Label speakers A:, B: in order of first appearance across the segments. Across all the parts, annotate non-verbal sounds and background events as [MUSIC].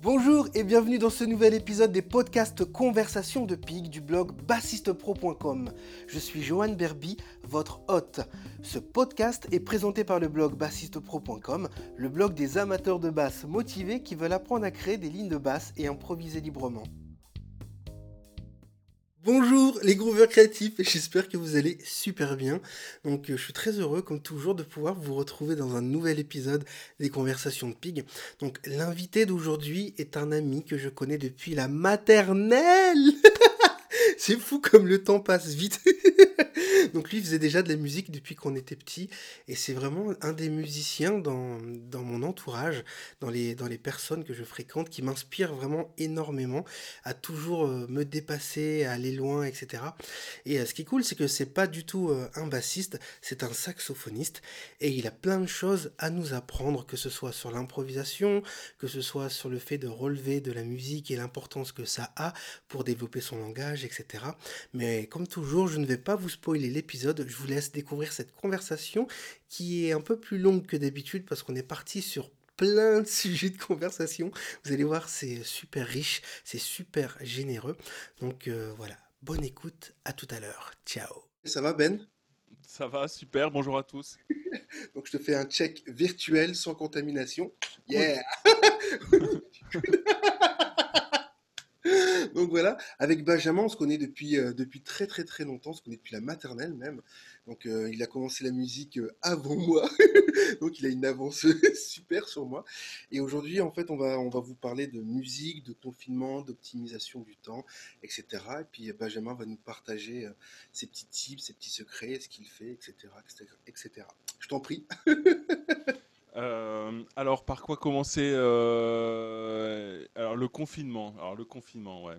A: Bonjour et bienvenue dans ce nouvel épisode des podcasts Conversation de Pig du blog bassistepro.com. Je suis Johan Berby, votre hôte. Ce podcast est présenté par le blog bassistepro.com, le blog des amateurs de basse motivés qui veulent apprendre à créer des lignes de basse et improviser librement. Bonjour les grooveurs créatifs j'espère que vous allez super bien. Donc euh, je suis très heureux comme toujours de pouvoir vous retrouver dans un nouvel épisode des conversations de Pig. Donc l'invité d'aujourd'hui est un ami que je connais depuis la maternelle. [LAUGHS] C'est fou comme le temps passe vite. [LAUGHS] [LAUGHS] Donc lui faisait déjà de la musique depuis qu'on était petit et c'est vraiment un des musiciens dans, dans mon entourage, dans les, dans les personnes que je fréquente qui m'inspire vraiment énormément à toujours euh, me dépasser, à aller loin, etc. Et euh, ce qui est cool c'est que c'est pas du tout euh, un bassiste, c'est un saxophoniste et il a plein de choses à nous apprendre, que ce soit sur l'improvisation, que ce soit sur le fait de relever de la musique et l'importance que ça a pour développer son langage, etc. Mais comme toujours, je ne vais pas vous spoiler l'épisode, je vous laisse découvrir cette conversation qui est un peu plus longue que d'habitude parce qu'on est parti sur plein de [LAUGHS] sujets de conversation. Vous allez voir, c'est super riche, c'est super généreux. Donc euh, voilà, bonne écoute, à tout à l'heure. Ciao. Ça va Ben?
B: Ça va, super, bonjour à tous. [LAUGHS]
A: Donc je te fais un check virtuel sans contamination. Yeah [LAUGHS] [LAUGHS] Donc voilà, avec Benjamin, on se connaît depuis, euh, depuis très très très longtemps, on se connaît depuis la maternelle même. Donc euh, il a commencé la musique euh, avant [LAUGHS] moi, donc il a une avance [LAUGHS] super sur moi. Et aujourd'hui, en fait, on va, on va vous parler de musique, de confinement, d'optimisation du temps, etc. Et puis Benjamin va nous partager ses petits tips, ses petits secrets, ce qu'il fait, etc., etc., etc. Je t'en prie.
B: Euh, alors, par quoi commencer euh, Alors, le confinement. Alors, le confinement, ouais.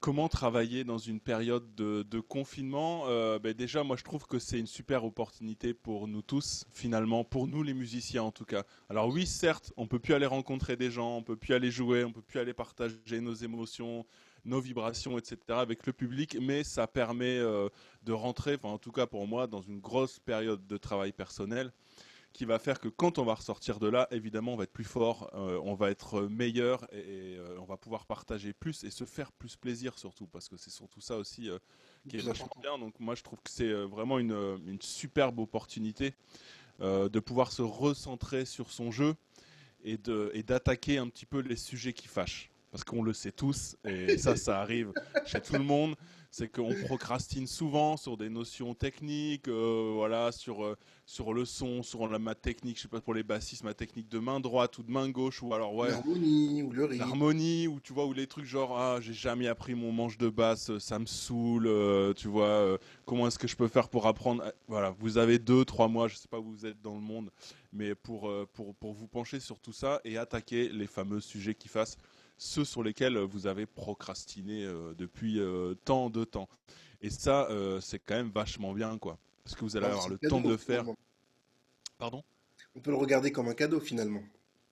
B: Comment travailler dans une période de, confinement Euh, ben Déjà, moi, je trouve que c'est une super opportunité pour nous tous, finalement, pour nous les musiciens en tout cas. Alors oui, certes, on peut plus aller rencontrer des gens, on peut plus aller jouer, on peut plus aller partager nos émotions, nos vibrations, etc. avec le public, mais ça permet de rentrer, enfin en tout cas pour moi, dans une grosse période de travail personnel qui va faire que quand on va ressortir de là, évidemment, on va être plus fort, euh, on va être meilleur et, et, euh, on va pouvoir partager plus et se faire plus plaisir surtout, parce que c'est surtout ça aussi euh, qui est vachement bien. Donc moi, je trouve que c'est vraiment une, une superbe opportunité de pouvoir se recentrer sur son jeu et d'attaquer un petit peu les sujets qui fâchent. Parce qu'on le sait tous, et ça, ça arrive chez tout le monde, c'est qu'on procrastine souvent sur des notions techniques, euh, voilà, sur, euh, sur le son, sur la ma technique, je sais pas pour les bassistes, ma technique de main droite ou de main gauche, ou alors ouais,
A: L'harmonie ou le rythme.
B: l'harmonie, ou tu vois, ou les trucs genre ah j'ai jamais appris mon manche de basse, euh, ça me saoule, euh, tu vois, comment est-ce que je peux faire pour apprendre Voilà, vous avez deux, trois mois, je sais pas où vous êtes dans le monde, mais pour, pour, pour vous pencher sur tout ça et attaquer les fameux sujets qui fassent ceux sur lesquels euh, vous avez procrastiné euh, depuis euh, tant de temps. Et ça, c'est quand même vachement bien, quoi. Parce que vous allez
A: Alors,
B: avoir le
A: cadeau,
B: temps de le faire.
A: finalement.
B: Pardon?
A: On peut le regarder comme un cadeau finalement.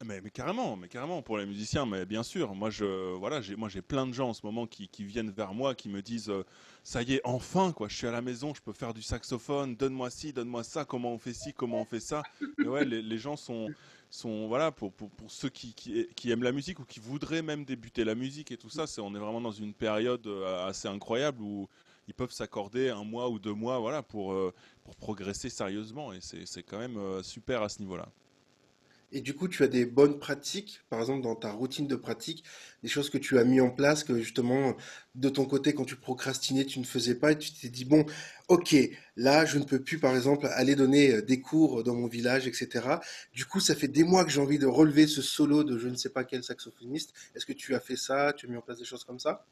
B: mais, mais carrément, mais carrément pour les musiciens, mais bien sûr. Moi, je, voilà, j'ai, moi, j'ai plein de gens en ce moment qui, qui viennent vers moi, qui me disent, euh, ça y est, enfin, quoi, je suis à la maison, je peux faire du saxophone, donne-moi ci, donne-moi ça, comment on fait ci, comment on fait ça. Et ouais, les, les gens sont, sont, voilà, pour, pour, pour ceux qui, qui, aiment la musique ou qui voudraient même débuter la musique et tout ça, on est vraiment dans une période euh, assez incroyable où ils peuvent s'accorder un mois ou deux mois, voilà, pour, euh, pour progresser sérieusement. Et c'est, c'est quand même euh, super à ce niveau-là.
A: Et du coup, tu as des bonnes pratiques, par exemple dans ta routine de pratique, des choses que tu as mis en place que justement, de ton côté, quand tu procrastinais, tu ne faisais pas et tu t'es dit, bon, ok, là, je ne peux plus, par exemple, aller donner euh, des cours dans mon village, etc. Du coup, ça fait des mois que j'ai envie de relever ce solo de je ne sais pas quel saxophoniste. Est-ce que tu as fait ça? Tu as mis en place des choses comme ça?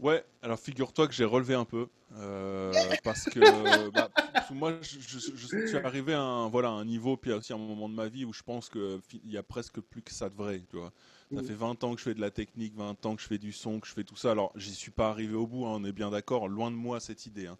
B: Ouais, alors figure-toi que j'ai relevé un peu euh, parce que [LAUGHS] bah, parce que moi je, je- je suis arrivé à un, voilà, à un niveau puis aussi à un moment de ma vie où je pense que fi- il y a presque plus que ça de vrai, tu vois. Ça fait 20 ans que je fais de la technique, 20 ans que je fais du son, que je fais tout ça. Alors j'y suis pas arrivé au bout, hein, on est bien d'accord, loin de moi cette idée. hein.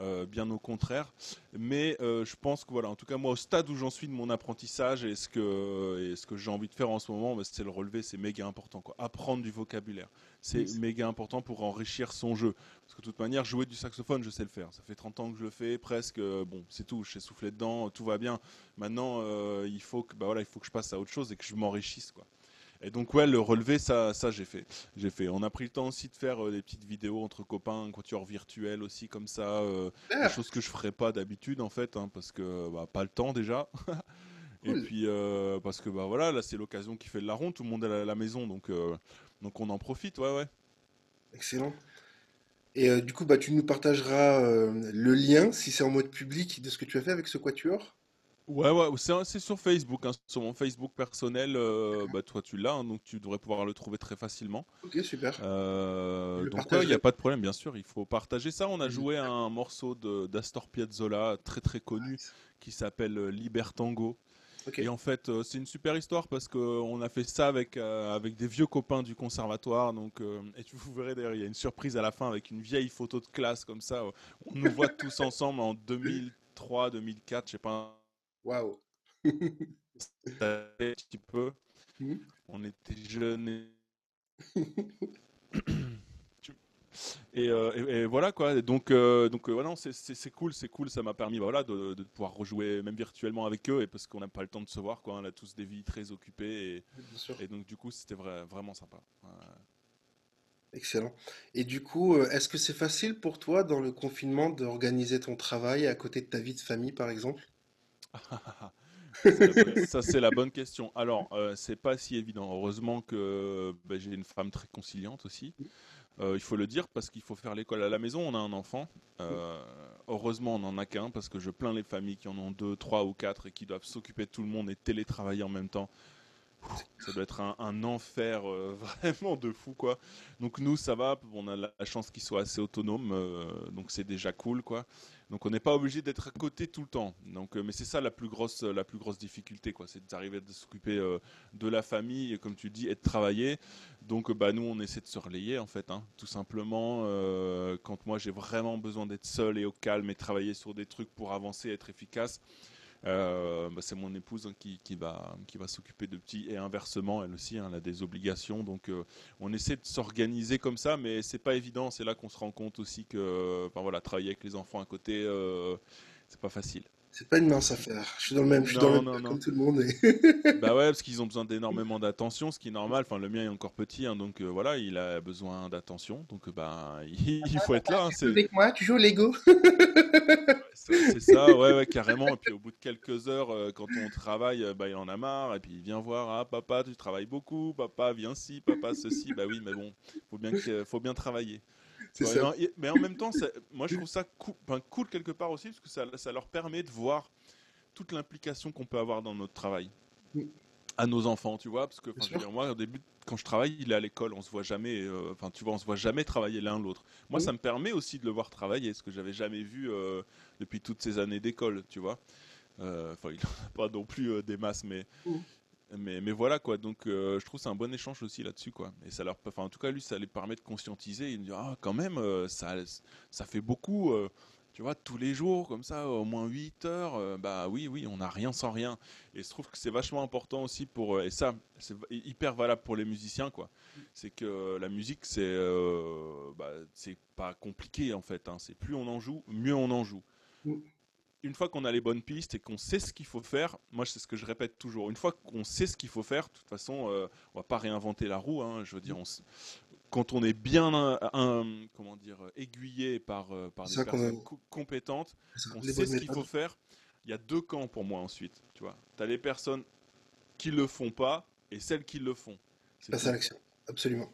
B: Euh, bien au contraire. Mais euh, je pense que voilà, en tout cas moi au stade où j'en suis de mon apprentissage et ce que, et ce que j'ai envie de faire en ce moment, bah, c'est le relever, c'est méga important. Quoi. Apprendre du vocabulaire, c'est
A: Oui,
B: méga important pour enrichir son jeu. Parce que de toute manière, jouer du saxophone, je sais le faire. Ça fait 30 ans que je le fais, presque. euh, Bon, c'est tout, je sais souffler dedans, tout va bien. Maintenant, il, faut que, bah voilà, il faut que je passe à autre chose et que je m'enrichisse. quoi. Et donc ouais, le relevé, ça, ça j'ai fait. J'ai fait. On a pris le temps aussi de faire euh, des petites vidéos entre copains, un quatuor virtuel aussi comme ça, euh,
A: Ah,
B: des choses que je ferais pas d'habitude en fait, hein, parce que bah, pas le temps déjà. [LAUGHS] Et
A: cool.
B: puis euh, parce que bah voilà, là c'est l'occasion qui fait de la ronde, tout le monde est à la maison, donc euh, donc on en profite, ouais ouais.
A: Excellent. Et du coup, bah, tu nous partageras le lien, si c'est en mode public, de ce que tu as fait avec ce quatuor?
B: Ouais ouais, c'est c'est sur Facebook, hein, sur mon Facebook personnel, euh, bah toi tu l'as, hein, donc tu devrais pouvoir le trouver très facilement.
A: Ok, super.
B: Euh,
A: le
B: donc ouais, il n'y a pas de problème, bien sûr, il faut partager ça. On a joué un morceau de d'Astor Piazzolla très très connu qui s'appelle euh, Libertango.
A: Ok.
B: Et en fait, euh, c'est une super histoire parce qu'on a fait ça avec, euh, avec des vieux copains du conservatoire. Donc, euh, et tu vous verrez d'ailleurs, il y a une surprise à la fin avec une vieille photo de classe comme ça. euh, On nous voit tous [LAUGHS] ensemble en 2003, 2004, je sais pas,
A: Waouh.
B: un petit peu.
A: Mhm.
B: On était jeunes et [COUGHS] Et, euh, et- et voilà quoi. Donc, euh, donc euh, voilà, non, c'est cool, c'est cool. Ça m'a permis, bah, voilà, de, de pouvoir rejouer même virtuellement avec eux, et parce qu'on n'a pas le temps de se voir, quoi. On a tous des vies très occupées, et, et donc du coup, c'était vrai- vraiment sympa. Ouais.
A: Excellent. Et du coup, euh, est-ce que c'est facile pour toi dans le confinement d'organiser ton travail à côté de ta vie de famille, par exemple?
B: Ça, c'est la bonne question. Alors, euh, c'est pas si évident. Heureusement que bah, j'ai une femme très conciliante aussi. Euh, il faut le dire parce qu'il faut faire l'école à la maison. On a un enfant. Euh, heureusement, on n'en a qu'un parce que je plains les familles qui en ont deux, trois ou quatre et qui doivent s'occuper de tout le monde et télétravailler en même temps. Ça doit être un, enfer euh, [LAUGHS] vraiment de fou quoi. Donc nous ça va, on a la chance qu'il soit assez autonome, euh, donc c'est déjà cool quoi. Donc on n'est pas obligé d'être à côté tout le temps. Donc euh, mais c'est ça la plus grosse la plus grosse difficulté quoi, c'est d'arriver à s'occuper de la famille comme tu dis et de travailler. Donc bah nous on essaie de se relayer en fait, hein, tout simplement. quand moi j'ai vraiment besoin d'être seul et au calme et travailler sur des trucs pour avancer, être efficace. Euh, bah, c'est mon épouse hein, qui, va, s'occuper de petits et inversement, elle aussi, hein, elle a des obligations. Donc euh, on essaie de s'organiser comme ça, mais c'est pas évident. C'est là qu'on se rend compte aussi que voilà, travailler avec les enfants à côté, euh, c'est pas facile.
A: C'est pas une mince affaire. Je suis dans le même, je suis dans le
B: Non,
A: même
B: non, non.
A: comme tout le monde. et- [LAUGHS]
B: Bah ouais, parce qu'ils ont besoin d'énormément d'attention, ce qui est normal. Enfin, le mien est encore petit, hein, donc euh, voilà, il a besoin d'attention. Donc euh, bah, il, [LAUGHS] il faut être là. hein,
A: Avec moi, tu joues au Lego? [LAUGHS]
B: c'est- ça, ouais, ouais, carrément. Et puis au bout de quelques heures, euh, quand on travaille, euh, bah, il en a marre. Et puis il vient voir, ah papa, tu travailles beaucoup, papa, viens ci, papa, ceci. Bah oui, mais bon, faut bien, que- faut bien travailler.
A: C'est
B: Ouais,
A: ça.
B: non, et- mais en même temps, ça- moi je trouve ça cool quelque part aussi, parce que ça, ça leur permet de voir toute l'implication qu'on peut avoir dans notre travail à nos enfants, tu vois, parce que je veux dire, moi au début quand je travaille, il est à l'école, on se voit jamais, euh, enfin tu vois, on se voit jamais travailler l'un l'autre. Moi, ça me permet aussi de le voir travailler, ce que j'avais jamais vu euh, depuis toutes ces années d'école, tu vois. Euh, Enfin, il n'en a pas non plus euh, des masses, mais. Mais, voilà quoi, donc euh, je trouve c'est un bon échange aussi là-dessus quoi. Et ça leur, enfin en tout cas lui ça les permet de conscientiser et de dire ah quand même euh, ça ça fait beaucoup, euh, tu vois tous les jours comme ça au moins 8 heures, bah oui oui on n'a rien sans rien. Et je trouve que c'est vachement important aussi pour et ça c'est hyper valable pour les musiciens quoi. C'est que la musique c'est bah, pas compliqué en fait, hein. c'est plus on en joue mieux on en joue
A: Mm.
B: Une fois qu'on a les bonnes pistes et qu'on sait ce qu'il faut faire, moi c'est ce que je répète toujours, une fois qu'on sait ce qu'il faut faire, de toute façon, euh, on va pas réinventer la roue. hein, je veux dire, on quand on est bien un, un- comment dire, aiguillé par, euh, par des personnes co- compétentes,
A: les
B: sait ce qu'il faut faire, il y a deux camps pour moi ensuite. Tu vois, as les personnes qui le font pas et celles qui le font. C'est
A: à l'action. Absolument.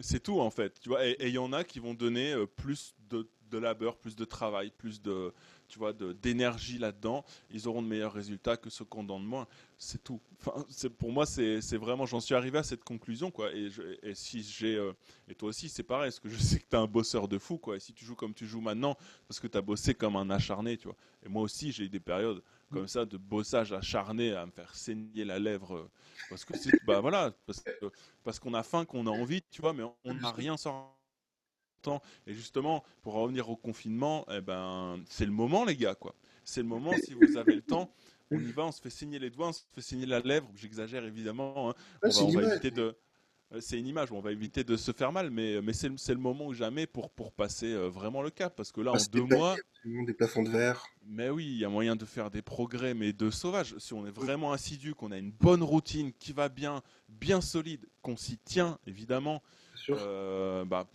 B: C'est tout en fait, tu vois. Et il y en a qui vont donner euh, plus de, de labeur, plus de travail, plus de, tu vois, d'énergie là-dedans. Ils auront de meilleurs résultats que ceux qu'on donne moins. C'est tout. Enfin, pour moi, c'est vraiment, j'en suis arrivé à cette conclusion quoi. Et, je- et si j'ai, euh, et toi aussi, c'est pareil, parce que je sais que tu es un bosseur de fou quoi. Et si tu joues comme tu joues maintenant, parce que tu as bossé comme un acharné, tu vois. Et moi aussi, j'ai eu des périodes comme ça de bossage acharné à me faire saigner la lèvre, euh, parce que c'est, bah voilà, parce qu'on a faim, qu'on a envie, tu vois, mais on n'a rien sans Et justement, pour en revenir au confinement, eh ben, c'est le moment, les gars, quoi. C'est le moment, si vous avez le temps, on y va, on se fait saigner les doigts, on se fait saigner la lèvre, j'exagère évidemment, hein. On, va, on éviter de... euh, c'est une image où on va éviter de se faire mal, mais, mais c'est, le moment ou jamais pour, pour passer euh, vraiment le cap. Parce que là, en deux mois.
A: Des plafonds de verre.
B: Mais oui, il y a moyen de faire des progrès, mais de sauvage. Si on est vraiment assidu, qu'on a une bonne routine qui va bien, bien solide, qu'on s'y tient, évidemment, euh, bah,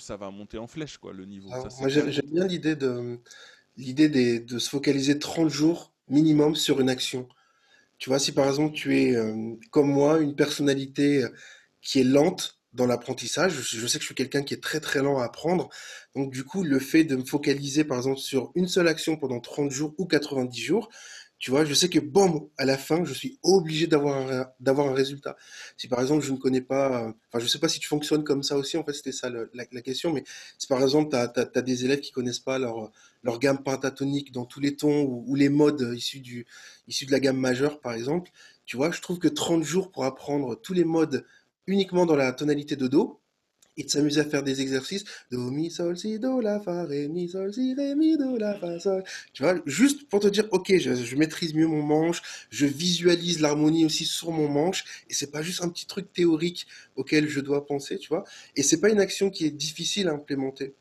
B: ça va monter en flèche, quoi, le niveau.
A: moi, j'aime, bien l'idée de, l'idée de se focaliser 30 jours minimum sur une action. Tu vois, si par exemple tu es comme moi, une personnalité qui est lente dans l'apprentissage. Je sais que je suis quelqu'un qui est très très lent à apprendre. Donc du coup, le fait de me focaliser par exemple sur une seule action pendant 30 jours ou 90 jours, tu vois, je sais que bon, à la fin, je suis obligé d'avoir un, un résultat. Si par exemple, je ne connais pas, enfin, je sais pas si tu fonctionnes comme ça aussi, en fait, c'était ça la, question, mais si par exemple, tu as, des élèves qui connaissent pas leur, leur gamme pentatonique dans tous les tons ou, les modes issus, du, issus de la gamme majeure, par exemple, tu vois, je trouve que 30 jours pour apprendre tous les modes uniquement dans la tonalité de Do. Et de s'amuser à faire des exercices do mi sol si do la fa ré mi sol si ré mi do la fa sol. Tu vois juste pour te dire ok je, maîtrise mieux mon manche je visualise l'harmonie aussi sur mon manche et c'est pas juste un petit truc théorique auquel je dois penser tu vois. Et c'est pas une action qui est difficile à implémenter.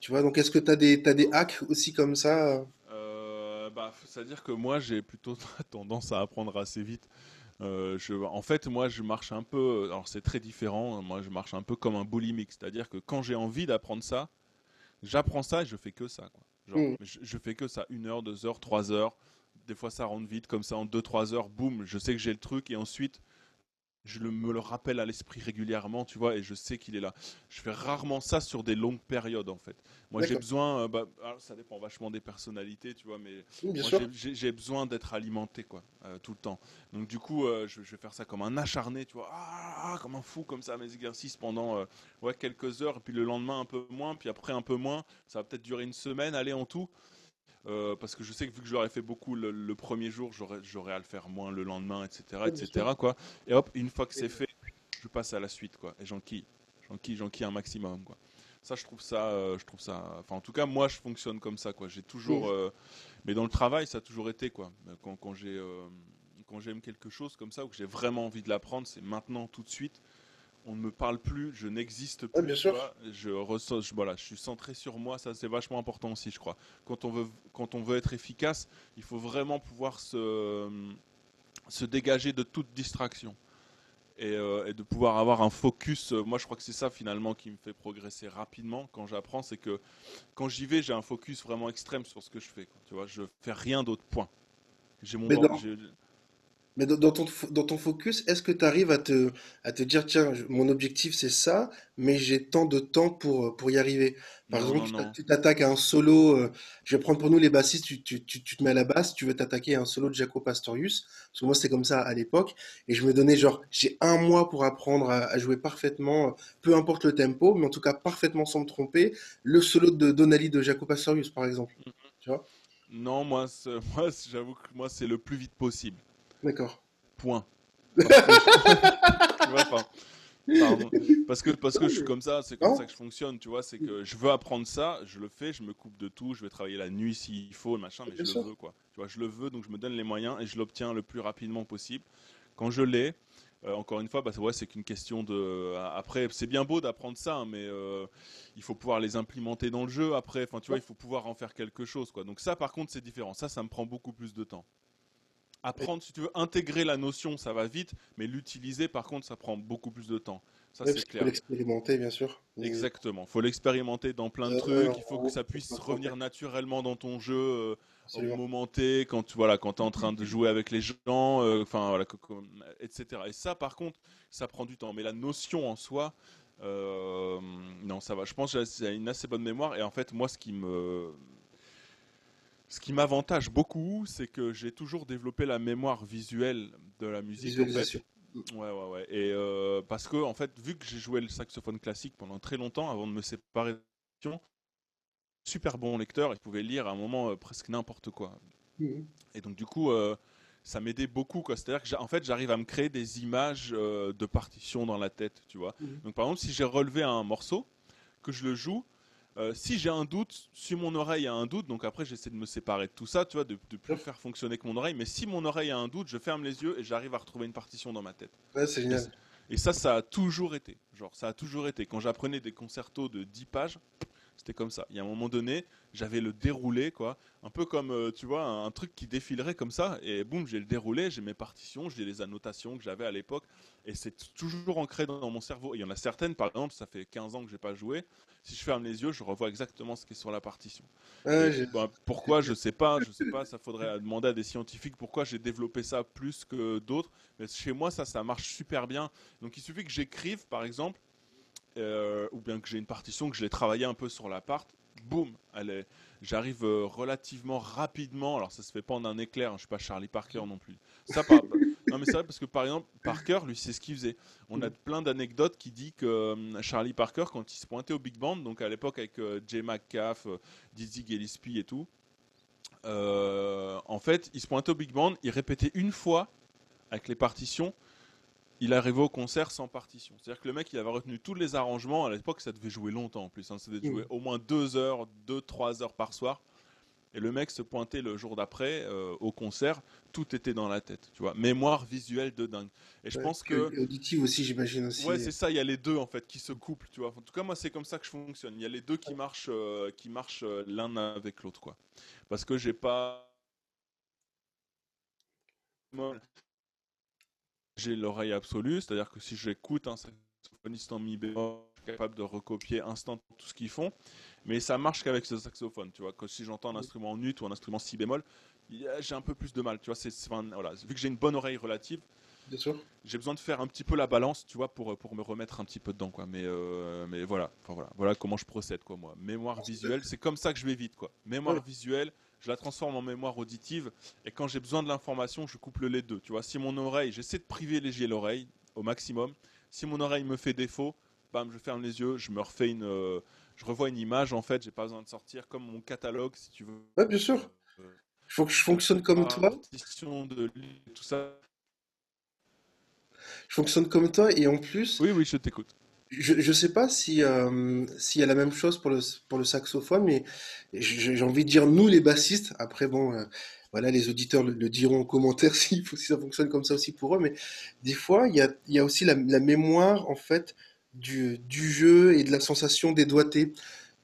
A: Tu vois donc est-ce que tu as des as des hacks aussi comme ça?
B: Euh, bah, c'est à dire que moi j'ai plutôt [LAUGHS] tendance à apprendre assez vite euh, en fait, moi, je marche un peu. Alors, c'est très différent. Moi, je marche un peu comme un boulimique. C'est-à-dire que quand j'ai envie d'apprendre ça, j'apprends ça et je fais que ça. Genre, mm. je, fais que ça. Une heure, deux heures, trois heures. Des fois, ça rentre vite. Comme ça, en deux, trois heures, boum, je sais que j'ai le truc. Et ensuite, je me le rappelle à l'esprit régulièrement, tu vois, et je sais qu'il est là. Je fais rarement ça sur des longues périodes, en fait. Moi, j'ai besoin, euh, bah, ça dépend vachement des personnalités, tu vois, mais j'ai besoin d'être alimenté, quoi, euh, tout le temps. Donc, du coup, euh, je, vais faire ça comme un acharné, tu vois, ah, comme un fou, comme ça, mes exercices pendant ouais, quelques heures, et puis le lendemain un peu moins, puis après un peu moins. Ça va peut-être durer une semaine, aller en tout. Euh, parce que je sais que vu que j'aurais fait beaucoup le, premier jour, j'aurais à le faire moins le lendemain, etc. etc. Quoi. Et hop, une fois que c'est fait, je passe à la suite. Quoi. Et j'enquille. J'enquille, j'enquille un maximum. Quoi. Ça, je trouve ça, euh, je trouve ça. Enfin, en tout cas, moi, je fonctionne comme ça. Quoi. J'ai toujours. Euh, mais dans le travail, ça a toujours été. Quoi. Quand, quand j'ai. quand j'aime quelque chose comme ça, ou que j'ai vraiment envie de l'apprendre, c'est maintenant, tout de suite on ne me parle plus, je n'existe plus.
A: bien sûr.
B: Je ressens, je, voilà, je suis centré sur moi, ça c'est vachement important aussi, je crois. Quand on veut, quand on veut être efficace, il faut vraiment pouvoir se, se dégager de toute distraction. Et, euh, de pouvoir avoir un focus. Euh, moi, je crois que c'est ça finalement qui me fait progresser rapidement quand j'apprends, c'est que quand j'y vais, j'ai un focus vraiment extrême sur ce que je fais. Tu vois, je fais rien d'autre. Point. J'ai mon,
A: mais dans, ton, dans ton focus, est-ce que tu arrives à te, à te dire, tiens, mon objectif c'est ça, mais j'ai tant de temps pour, pour y arriver? Par exemple, tu t'attaques à un solo, euh, je vais prendre pour nous les bassistes, tu, tu, tu, te mets à la basse, tu veux t'attaquer à un solo de Jaco Pastorius, parce que moi c'était comme ça à l'époque, et je me donnais genre, j'ai un mois pour apprendre à, jouer parfaitement, peu importe le tempo, mais en tout cas parfaitement sans me tromper, le solo de Donali de Jaco Pastorius par exemple. Mm-hmm. Tu vois?
B: Non, moi, [LAUGHS] moi j'avoue que moi c'est le plus vite possible.
A: D'accord.
B: Point. [LAUGHS] [LAUGHS] Parce que, parce que je suis comme ça, c'est comme ça que je fonctionne, tu vois. C'est que je veux apprendre ça, je le fais, je me coupe de tout, je vais travailler la nuit s'il faut, machin, mais je le veux, quoi. Tu vois, je le veux, donc je me donne les moyens et je l'obtiens le plus rapidement possible. Quand je l'ai, euh, encore une fois, bah, ouais, c'est qu'une question de. Euh, après, c'est bien beau d'apprendre ça, hein, mais euh, il faut pouvoir les implémenter dans le jeu. Après, enfin, tu vois, il faut pouvoir en faire quelque chose, quoi. Donc ça, par contre, c'est différent. Ça, ça me prend beaucoup plus de temps apprendre, si tu veux, intégrer la notion, ça va vite, mais l'utiliser, par contre, ça prend beaucoup plus de temps. Ça, c'est clair.
A: Il faut l'expérimenter, bien sûr.
B: Exactement. Il faut l'expérimenter dans plein de trucs. il faut que ça puisse revenir naturellement dans ton jeu euh, au moment T, quand tu voilà, quand es en train de jouer avec les gens, euh, enfin voilà, etc. Et ça, par contre, ça prend du temps. Mais la notion en soi, euh, non, ça va. Je pense que j'ai une assez bonne mémoire. Et en fait, moi, ce qui me ce qui m'avantage beaucoup, c'est que j'ai toujours développé la mémoire visuelle de la musique. Ouais, ouais, ouais. Et euh, parce que, en fait, vu que j'ai joué le saxophone classique pendant très longtemps, avant de me séparer super bon lecteur, il pouvait lire à un moment euh, presque n'importe quoi. Mhm. Et donc, du coup, euh, ça m'aidait beaucoup. C'est-à-dire que, en fait, j'arrive à me créer des images de partitions dans la tête, tu vois. Mhm. Donc, par exemple, si j'ai relevé un morceau, que je le joue, euh, si j'ai un doute, si mon oreille a un doute, donc après j'essaie de me séparer de tout ça, tu vois, de, de plus faire fonctionner que mon oreille, mais si mon oreille a un doute, je ferme les yeux et j'arrive à retrouver une partition dans ma tête.
A: Ouais, c'est génial.
B: Et ça, ça a toujours été. Genre, ça a toujours été. Quand j'apprenais des concertos de 10 pages, c'était comme ça. Il y a un moment donné, j'avais le déroulé, quoi. Un peu comme, euh, tu vois, un, truc qui défilerait comme ça. Et boum, j'ai le déroulé, j'ai mes partitions, j'ai les annotations que j'avais à l'époque. Et c'est toujours ancré dans, mon cerveau. il y en a certaines, par exemple, ça fait 15 ans que j'ai pas joué. Si je ferme les yeux, je revois exactement ce qui est sur la partition. Bah, pourquoi Je sais pas. Je sais pas. Ça [LAUGHS] faudrait demander à des scientifiques pourquoi j'ai développé ça plus que d'autres. Mais chez moi, ça, ça marche super bien. Donc il suffit que j'écrive, par exemple, euh, ou bien que j'ai une partition, que je l'ai travaillé un peu sur l'appart, boum, j'arrive euh, relativement rapidement. Alors ça se fait pas en un éclair, hein, je suis pas Charlie Parker non plus. Ça, non mais c'est vrai parce que par exemple Parker, lui, c'est ce qu'il faisait. On a plein d'anecdotes qui dit que euh, Charlie Parker, quand il se pointait au Big Band, donc à l'époque avec Jay McCaff, Dizzy Gillespie et tout, en fait, il se pointait au Big Band, il répétait une fois avec les partitions il arrivait au concert sans partition. C'est-à-dire que le mec, il avait retenu tous les arrangements. À l'époque, ça devait jouer longtemps en plus. Hein. Ça devait jouer au moins deux heures, deux, trois heures par soir. Et le mec se pointait le jour d'après euh, au concert, tout était dans la tête, tu vois. Mémoire visuelle de dingue. Et je pense que.
A: Auditive aussi, j'imagine aussi.
B: Ouais, c'est ça, il y a les deux en fait qui se couplent, tu vois. En tout cas, moi, c'est comme ça que je fonctionne. Il y a les deux qui marchent, euh, qui marchent euh, l'un avec l'autre, quoi. Parce que j'ai pas j'ai l'oreille absolue, c'est-à-dire que si j'écoute un saxophoniste en mi bémol, je suis capable de recopier instant tout ce qu'ils font, mais ça marche qu'avec ce saxophone, tu vois. Que si j'entends un instrument en ut ou un instrument si bémol, j'ai un peu plus de mal, tu vois. C'est, voilà, vu que j'ai une bonne oreille relative, j'ai besoin de faire un petit peu la balance, tu vois, pour, pour me remettre un petit peu dedans, quoi. Mais, euh, mais voilà, voilà, voilà comment je procède, quoi, moi. Mémoire visuelle, c'est comme ça que je vais vite, quoi. Mémoire visuelle, je la transforme en mémoire auditive, et quand j'ai besoin de l'information, je couple les deux, tu vois. Si mon oreille, j'essaie de privilégier l'oreille au maximum. Si mon oreille me fait défaut, bam, je ferme les yeux, je me refais une, euh, je revois une image, en fait, j'ai pas besoin de sortir comme mon catalogue, si tu veux.
A: Ouais, bien sûr. Il faut que je fonctionne comme toi.
B: De tout ça.
A: Je fonctionne comme toi et en plus.
B: Oui, oui, je t'écoute.
A: Je ne sais pas si euh, s'il y a la même chose pour le, pour le saxophone, mais j'ai envie de dire nous les bassistes. Après, bon, euh, voilà, les auditeurs le, diront en commentaire [LAUGHS] si, si ça fonctionne comme ça aussi pour eux. Mais des fois, il y a, y a aussi la, mémoire en fait du, du jeu et de la sensation des doigtés.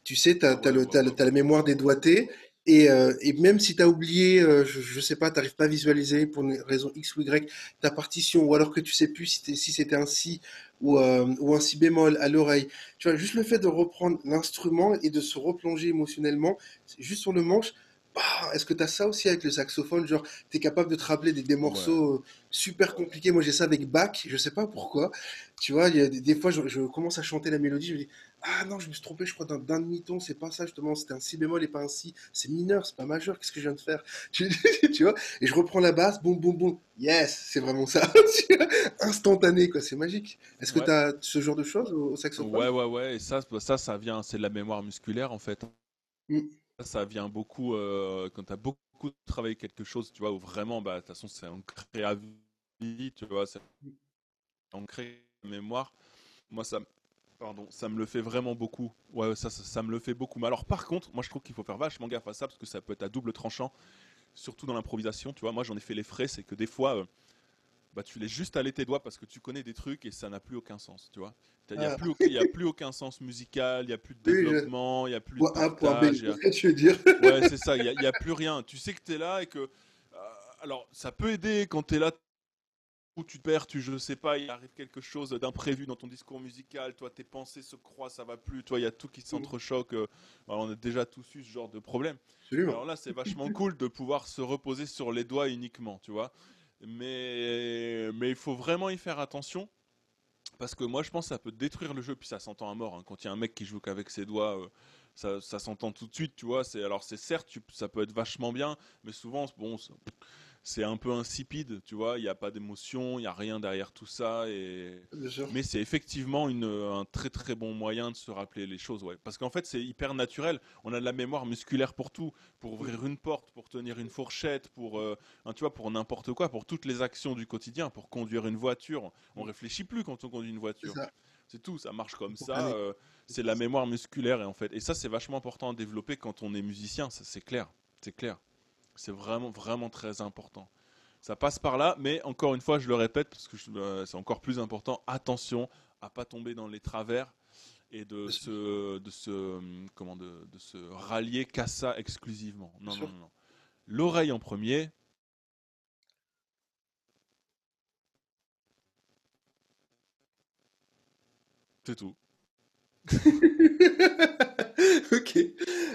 A: Tu sais, tu as, as, la mémoire des doigtés et, euh, et, même si tu as oublié, euh, je, ne sais pas, tu n'arrives pas à visualiser pour une raison X ou Y ta partition, ou alors que tu sais plus si, si c'était un Si ou, euh, ou un Si bémol à l'oreille, tu vois, juste le fait de reprendre l'instrument et de se replonger émotionnellement, juste sur le manche, bah, est-ce que tu as ça aussi avec le saxophone? Genre, tu es capable de te rappeler des, morceaux euh, super compliqués. Moi, j'ai ça avec Bach, je sais pas pourquoi. Tu vois, il y a des, fois, je, commence à chanter la mélodie, je me dis Ah non, je me suis trompé, je crois, d'un demi-ton, c'est pas ça, justement, c'était un si bémol et pas un si. C'est mineur, c'est pas majeur, qu'est-ce que je viens de faire? [LAUGHS] Tu, vois? Et je reprends la basse, boum, boum, boum. Yes, c'est vraiment ça. [LAUGHS] Instantané, quoi, c'est magique. Est-ce que tu as ce genre de choses au, saxophone?
B: Ouais, ouais, ouais. Et ça, ça, ça vient, c'est de la mémoire musculaire, en fait. Mmh ça vient beaucoup euh, quand tu as beaucoup travaillé quelque chose, tu vois, où vraiment, bah, de toute façon, c'est ancré à vie, tu vois, c'est ancré en mémoire. Moi, ça, pardon, ça me le fait vraiment beaucoup. Ouais, ça, ça, me le fait beaucoup. Mais alors, par contre, moi, je trouve qu'il faut faire vachement gaffe à ça parce que ça peut être à double tranchant, surtout dans l'improvisation, tu vois. Moi, j'en ai fait les frais, c'est que des fois. Euh, bah, tu laisses juste aller tes doigts parce que tu connais des trucs et ça n'a plus aucun sens, tu vois. Il n'y a, ah. a, plus aucun sens musical, il n'y a plus de développement, il n'y a plus de partage.
A: tu veux dire
B: Ouais, c'est ça, il n'y a, plus rien. Tu sais que tu es là et que... Euh, alors, ça peut aider quand tu es là où tu te perds, tu, je sais pas, il arrive quelque chose d'imprévu dans ton discours musical, toi, tes pensées se croisent, ça va plus, toi, il y a tout qui s'entrechoque. Euh, on a déjà tous eu ce genre de problème. Alors là, c'est vachement cool de pouvoir se reposer sur les doigts uniquement, tu vois mais, mais il faut vraiment y faire attention. Parce que moi, je pense que ça peut détruire le jeu, puis ça s'entend à mort. Hein. Quand il y a un mec qui joue qu'avec ses doigts, euh, ça, ça s'entend tout de suite, tu vois. Alors, c'est certes, ça peut être vachement bien, mais souvent, bon, c'est un peu insipide, tu vois. Il n'y a pas d'émotion, il n'y a rien derrière tout ça. Et... Mais c'est effectivement une, un très très bon moyen de se rappeler les choses, ouais. Parce qu'en fait, c'est hyper naturel. On a de la mémoire musculaire pour tout, pour ouvrir une porte, pour tenir une fourchette, pour, euh, tu vois, pour n'importe quoi, pour toutes les actions du quotidien, pour conduire une voiture. On réfléchit plus quand on conduit une voiture. C'est tout, ça marche comme ça. Euh, c'est la mémoire musculaire et en fait, et ça c'est vachement important à développer quand on est musicien. C'est clair, c'est clair. C'est vraiment, vraiment très important. Ça passe par là, mais encore une fois, je le répète parce que euh, c'est encore plus important. Attention à pas tomber dans les travers et de se, de se, comment, de, de se rallier qu'à ça exclusivement. Non, non, non. L'oreille en premier. C'est tout. [LAUGHS]
A: ok.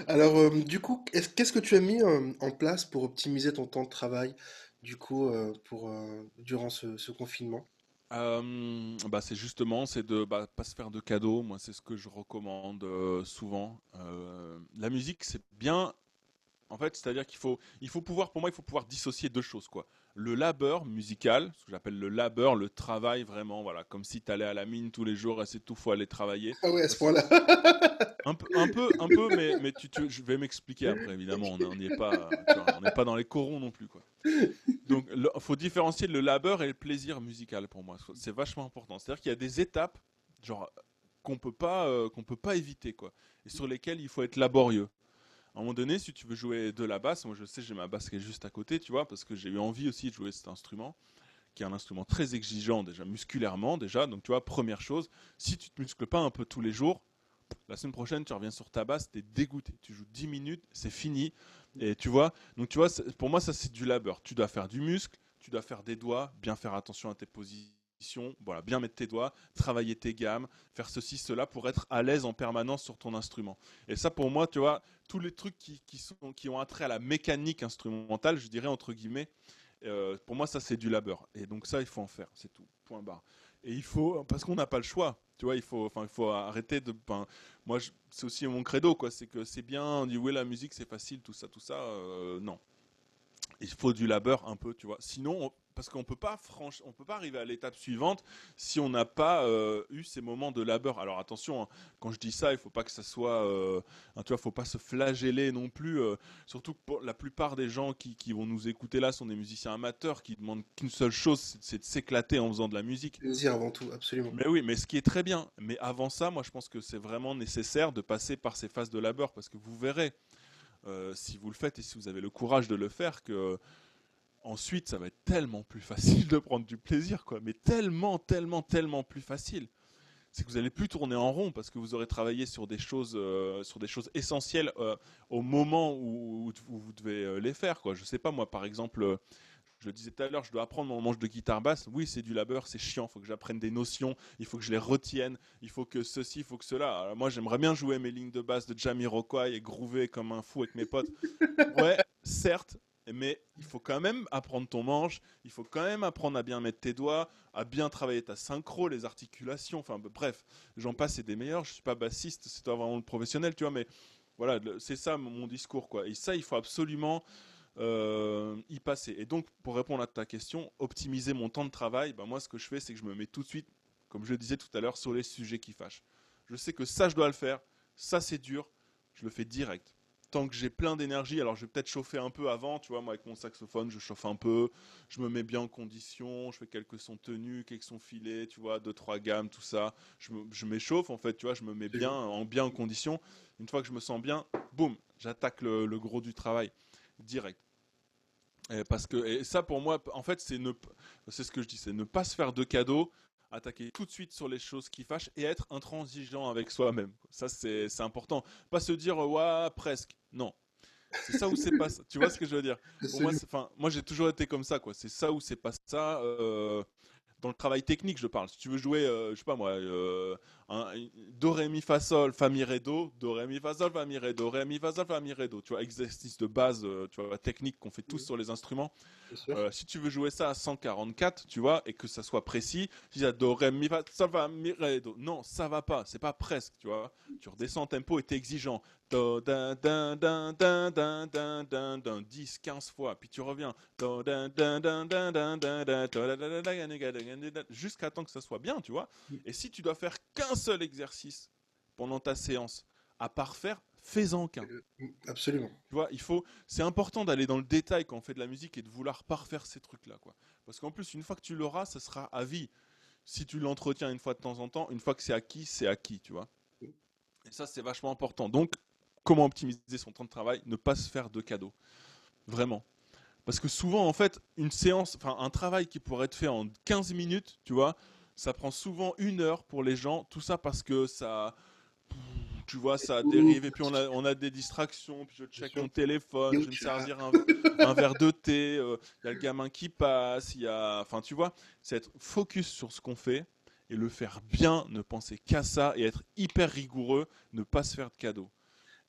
A: Alors, euh, du coup, qu'est-ce que tu as mis euh, en place pour optimiser ton temps de travail, du coup, euh, pour, durant ce, confinement?
B: bah c'est justement, c'est de bah, pas se faire de cadeaux. Moi, c'est ce que je recommande souvent. la musique, c'est bien. En fait, c'est-à-dire qu'il faut, il faut pouvoir, pour moi, il faut pouvoir dissocier deux choses, quoi le labeur musical, ce que j'appelle le labeur, le travail vraiment, voilà, comme si tu allais à la mine tous les jours et c'est tout, faut aller travailler.
A: Ah ouais, à ce point-là.
B: un peu, un peu, un peu, mais, mais tu, je vais m'expliquer après, évidemment, on n'est pas, on n'est pas dans les corons non plus, quoi. Donc, il faut différencier le labeur et le plaisir musical pour moi. C'est vachement important. C'est-à-dire qu'il y a des étapes, genre qu'on peut pas, euh, qu'on peut pas éviter, quoi, et sur lesquelles il faut être laborieux à un moment donné, si tu veux jouer de la basse, moi je sais, j'ai ma basse qui est juste à côté, tu vois, parce que j'ai eu envie aussi de jouer cet instrument, qui est un instrument très exigeant déjà musculairement déjà. Donc tu vois, première chose, si tu te muscles pas un peu tous les jours, la semaine prochaine tu reviens sur ta basse, tu es dégoûté. Tu joues 10 minutes, c'est fini. Et tu vois, donc tu vois, pour moi ça c'est du labeur. Tu dois faire du muscle, tu dois faire des doigts, bien faire attention à tes positions voilà, bien mettre tes doigts, travailler tes gammes, faire ceci, cela pour être à l'aise en permanence sur ton instrument. Et ça, pour moi, tu vois, tous les trucs qui, sont, qui ont attrait à la mécanique instrumentale, je dirais entre guillemets, euh, pour moi, ça c'est du labeur. Et donc ça, il faut en faire, c'est tout. Point barre. Et il faut, parce qu'on n'a pas le choix. Tu vois, il faut, enfin, il faut arrêter de. Ben, moi, c'est aussi mon credo, quoi. C'est que c'est bien. On dit oui, la musique, c'est facile, tout ça, tout ça. Euh, non. Il faut du labeur un peu, tu vois. Sinon, parce qu'on peut pas on peut pas arriver à l'étape suivante si on n'a pas euh, eu ces moments de labeur. Alors attention, hein, quand je dis ça, il faut pas que ça soit, euh, hein, tu vois, faut pas se flageller non plus. Euh, surtout pour la plupart des gens qui, vont nous écouter là sont des musiciens amateurs qui demandent qu'une seule chose, c'est de s'éclater en faisant de la musique.
A: Plaisir avant tout, absolument.
B: Mais oui, mais ce qui est très bien. Mais avant ça, moi, je pense que c'est vraiment nécessaire de passer par ces phases de labeur parce que vous verrez. si vous le faites et si vous avez le courage de le faire, que ensuite, ça va être tellement plus facile de prendre du plaisir, quoi. Mais tellement, tellement, tellement plus facile. C'est que vous n'allez plus tourner en rond parce que vous aurez travaillé sur des choses, euh, sur des choses essentielles euh, au moment où, vous devez euh, les faire, quoi. Je sais pas moi, par exemple. Je disais tout à l'heure, je dois apprendre mon manche de guitare basse. Oui, c'est du labeur, c'est chiant. Il faut que j'apprenne des notions. Il faut que je les retienne. Il faut que ceci, il faut que cela. Moi, j'aimerais bien jouer mes lignes de basse de Jamiroquai et groover comme un fou avec mes potes. Ouais, certes, mais il faut quand même apprendre ton manche, il faut quand même apprendre à bien mettre tes doigts, à bien travailler ta synchro, les articulations, enfin bref, j'en passe, c'est des meilleurs, je suis pas bassiste, c'est toi vraiment le professionnel, tu vois, mais voilà, c'est ça mon discours, quoi. Et ça, il faut absolument euh, y passer. Et donc, pour répondre à ta question, optimiser mon temps de travail, ben moi, ce que je fais, c'est que je me mets tout de suite, comme je le disais tout à l'heure, sur les sujets qui fâchent. Je sais que ça, je dois le faire, ça, c'est dur, je le fais direct tant que j'ai plein d'énergie, alors je vais peut-être chauffer un peu avant, tu vois, moi avec mon saxophone, je chauffe un peu, je me mets bien en condition, je fais quelques sons tenus, quelques sons filés, tu vois, deux, trois gammes, tout ça. Je m'échauffe, en fait, tu vois, je me mets bien en, bien en condition. Une fois que je me sens bien, boum, j'attaque le, gros du travail, direct. Et parce que, et ça pour moi, en fait, c'est c'est ce que je dis, c'est ne pas se faire de cadeaux, attaquer tout de suite sur les choses qui fâchent et être intransigeant avec soi-même. Ça, c'est important. Pas se dire, ouais, presque. Non. C'est ça ou c'est pas ça. Tu vois ce que je veux dire? Moi, moi j'ai toujours été comme ça. quoi. C'est ça ou c'est pas ça. Euh, dans le travail technique, je parle. Si tu veux jouer, euh, je sais pas moi, euh, un, do, ré, mi, fa, sol, fa, mi, ré, do, do, ré, mi, fa, sol, fa, mi, ré, do, ré, mi, fa, sol, fa, mi, ré, do. Tu vois, exercice de base, tu vois, technique qu'on fait tous sur les instruments. si tu veux jouer ça à 144, tu vois, et que ça soit précis, tu dis do, ré, mi, fa, sol, fa, mi, ré, do. Non, ça va pas, c'est pas presque, tu vois. Tu redescends en tempo et t'es exigeant. 10, 15 fois, puis tu reviens jusqu'à temps que ça soit bien, tu vois. Et si tu dois faire qu'un seul exercice pendant ta séance à parfaire, fais-en qu'un.
A: Absolument.
B: Tu vois, il faut. C'est important d'aller dans le détail quand on fait de la musique et de vouloir parfaire ces trucs-là, quoi. Parce qu'en plus, une fois que tu l'auras, ça sera à vie. Si tu l'entretiens une fois de temps en temps, une fois que c'est acquis, c'est acquis, tu vois. Et ça, c'est vachement important. Donc, comment optimiser son temps de travail, ne pas se faire de cadeaux. Vraiment. Parce que souvent, en fait, une séance, enfin, un travail qui pourrait être fait en 15 minutes, tu vois, ça prend souvent une heure pour les gens. Tout ça parce que ça. Tu vois, ça dérive. Et puis, on a, on a des distractions. Puis, je check mon téléphone. Je vais me servir un, un verre de thé. euh, Il y a le gamin qui passe. Il y a. Enfin, tu vois, c'est être focus sur ce qu'on fait et le faire bien, ne penser qu'à ça et être hyper rigoureux, ne pas se faire de cadeaux.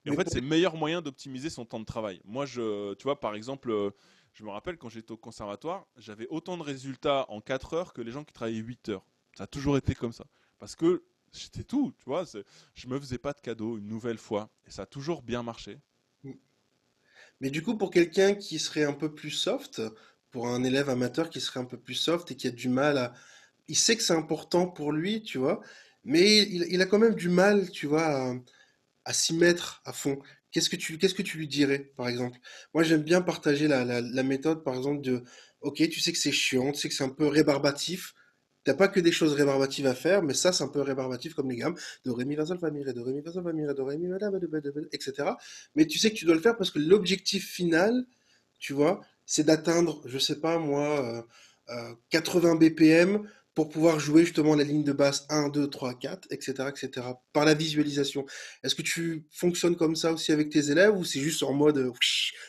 B: Et en fait, c'est le meilleur moyen d'optimiser son temps de travail. Moi, je, tu vois, par exemple, euh, je me rappelle quand j'étais au conservatoire, j'avais autant de résultats en 4 heures que les gens qui travaillaient 8 heures. Ça a toujours été comme ça. Parce que c'était tout, tu vois. Je me faisais pas de cadeaux une nouvelle fois. Et ça a toujours bien marché.
A: Mais du coup, pour quelqu'un qui serait un peu plus soft, pour un élève amateur qui serait un peu plus soft et qui a du mal à... Il sait que c'est important pour lui, tu vois, mais il, a quand même du mal, tu vois, à, s'y mettre à fond. Qu'est-ce que tu, que tu lui dirais, par exemple? Moi, j'aime bien partager la méthode, par exemple, de, OK, tu sais que c'est chiant, tu sais que c'est un peu rébarbatif. T'as pas que des choses rébarbatives à faire, mais ça, c'est un peu rébarbatif comme les gammes. Do, ré, mi, fa, sol, fa, mi, ré, do, ré, mi, fa, sol, fa, mi, ré, do, ré, mi, fa, la, ba, do, ba, do, ba, etc. Mais tu sais que tu dois le faire parce que l'objectif final, tu vois, c'est d'atteindre, je sais pas moi, euh, euh, 80 BPM pour pouvoir jouer justement la ligne de basse 1, 2, 3, 4, etc., etc., par la visualisation. Est-ce que tu fonctionnes comme ça aussi avec tes élèves ou c'est juste en mode, euh,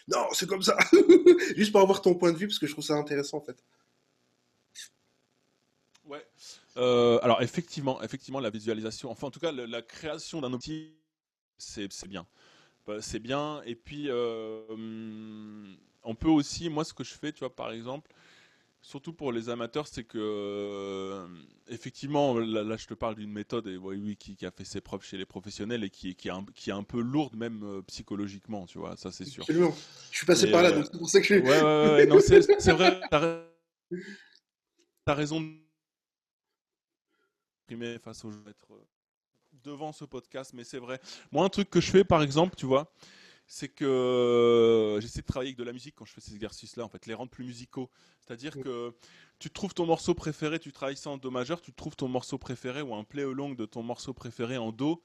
A: non, c'est comme ça, [LAUGHS] juste pour avoir ton point de vue parce que je trouve ça intéressant en fait.
B: Ouais. Euh, alors effectivement, effectivement, la visualisation, enfin en tout cas la création d'un outil, c'est bien. Bah, C'est bien. Et puis euh, on peut aussi, moi ce que je fais, tu vois, par exemple, surtout pour les amateurs, c'est que euh, effectivement, là, là, je te parle d'une méthode et oui, oui, qui, qui a fait ses preuves chez les professionnels et qui, qui est un, qui est un peu lourde même euh, psychologiquement, tu vois, ça c'est sûr.
A: Absolument. Je suis passé
B: Et
A: par là,
B: euh,
A: donc c'est pour ça que je suis.
B: ouais, ouais, ouais, non, c'est vrai, t'as ra- t'as raison de face aux gens, euh, devant ce podcast, mais c'est vrai. Moi, un truc que je fais, par exemple, tu vois, c'est que euh, j'essaie de travailler avec de la musique quand je fais ces exercices-là, en fait, les rendre plus musicaux. C'est-à-dire que tu trouves ton morceau préféré, tu travailles ça en do majeur, tu trouves ton morceau préféré ou un play along de ton morceau préféré en do,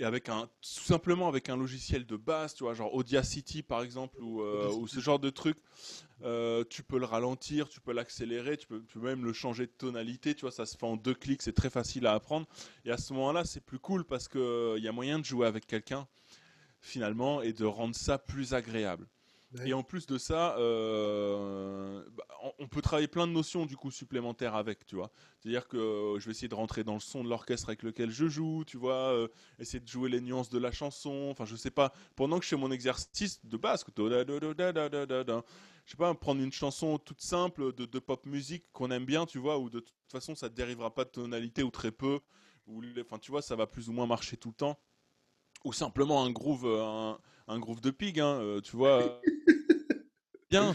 B: et avec un, tout simplement avec un logiciel de base, tu vois, genre Audacity par exemple, ou, euh, ou ce genre de truc, euh, tu peux le ralentir, tu peux l'accélérer, tu peux, tu peux même le changer de tonalité, tu vois, ça se fait en deux clics, c'est très facile à apprendre. Et à ce moment-là, c'est plus cool parce qu'il y a moyen de jouer avec quelqu'un finalement et de rendre ça plus agréable. Et en plus de ça, euh, bah, on- peut travailler plein de notions du coup supplémentaires avec, tu vois. C'est-à-dire que euh, je vais essayer de rentrer dans le son de l'orchestre avec lequel je joue, tu vois, euh, essayer de jouer les nuances de la chanson, enfin je sais pas, pendant que je fais mon exercice de base, que je sais pas, prendre une chanson toute simple de, pop musique qu'on aime bien, tu vois, où de toute façon ça ne dérivera pas de tonalité ou très peu, ou enfin tu vois, ça va plus ou moins marcher tout le temps, ou simplement un groove, un groove de pig, hein, euh, tu vois, [LAUGHS] bien,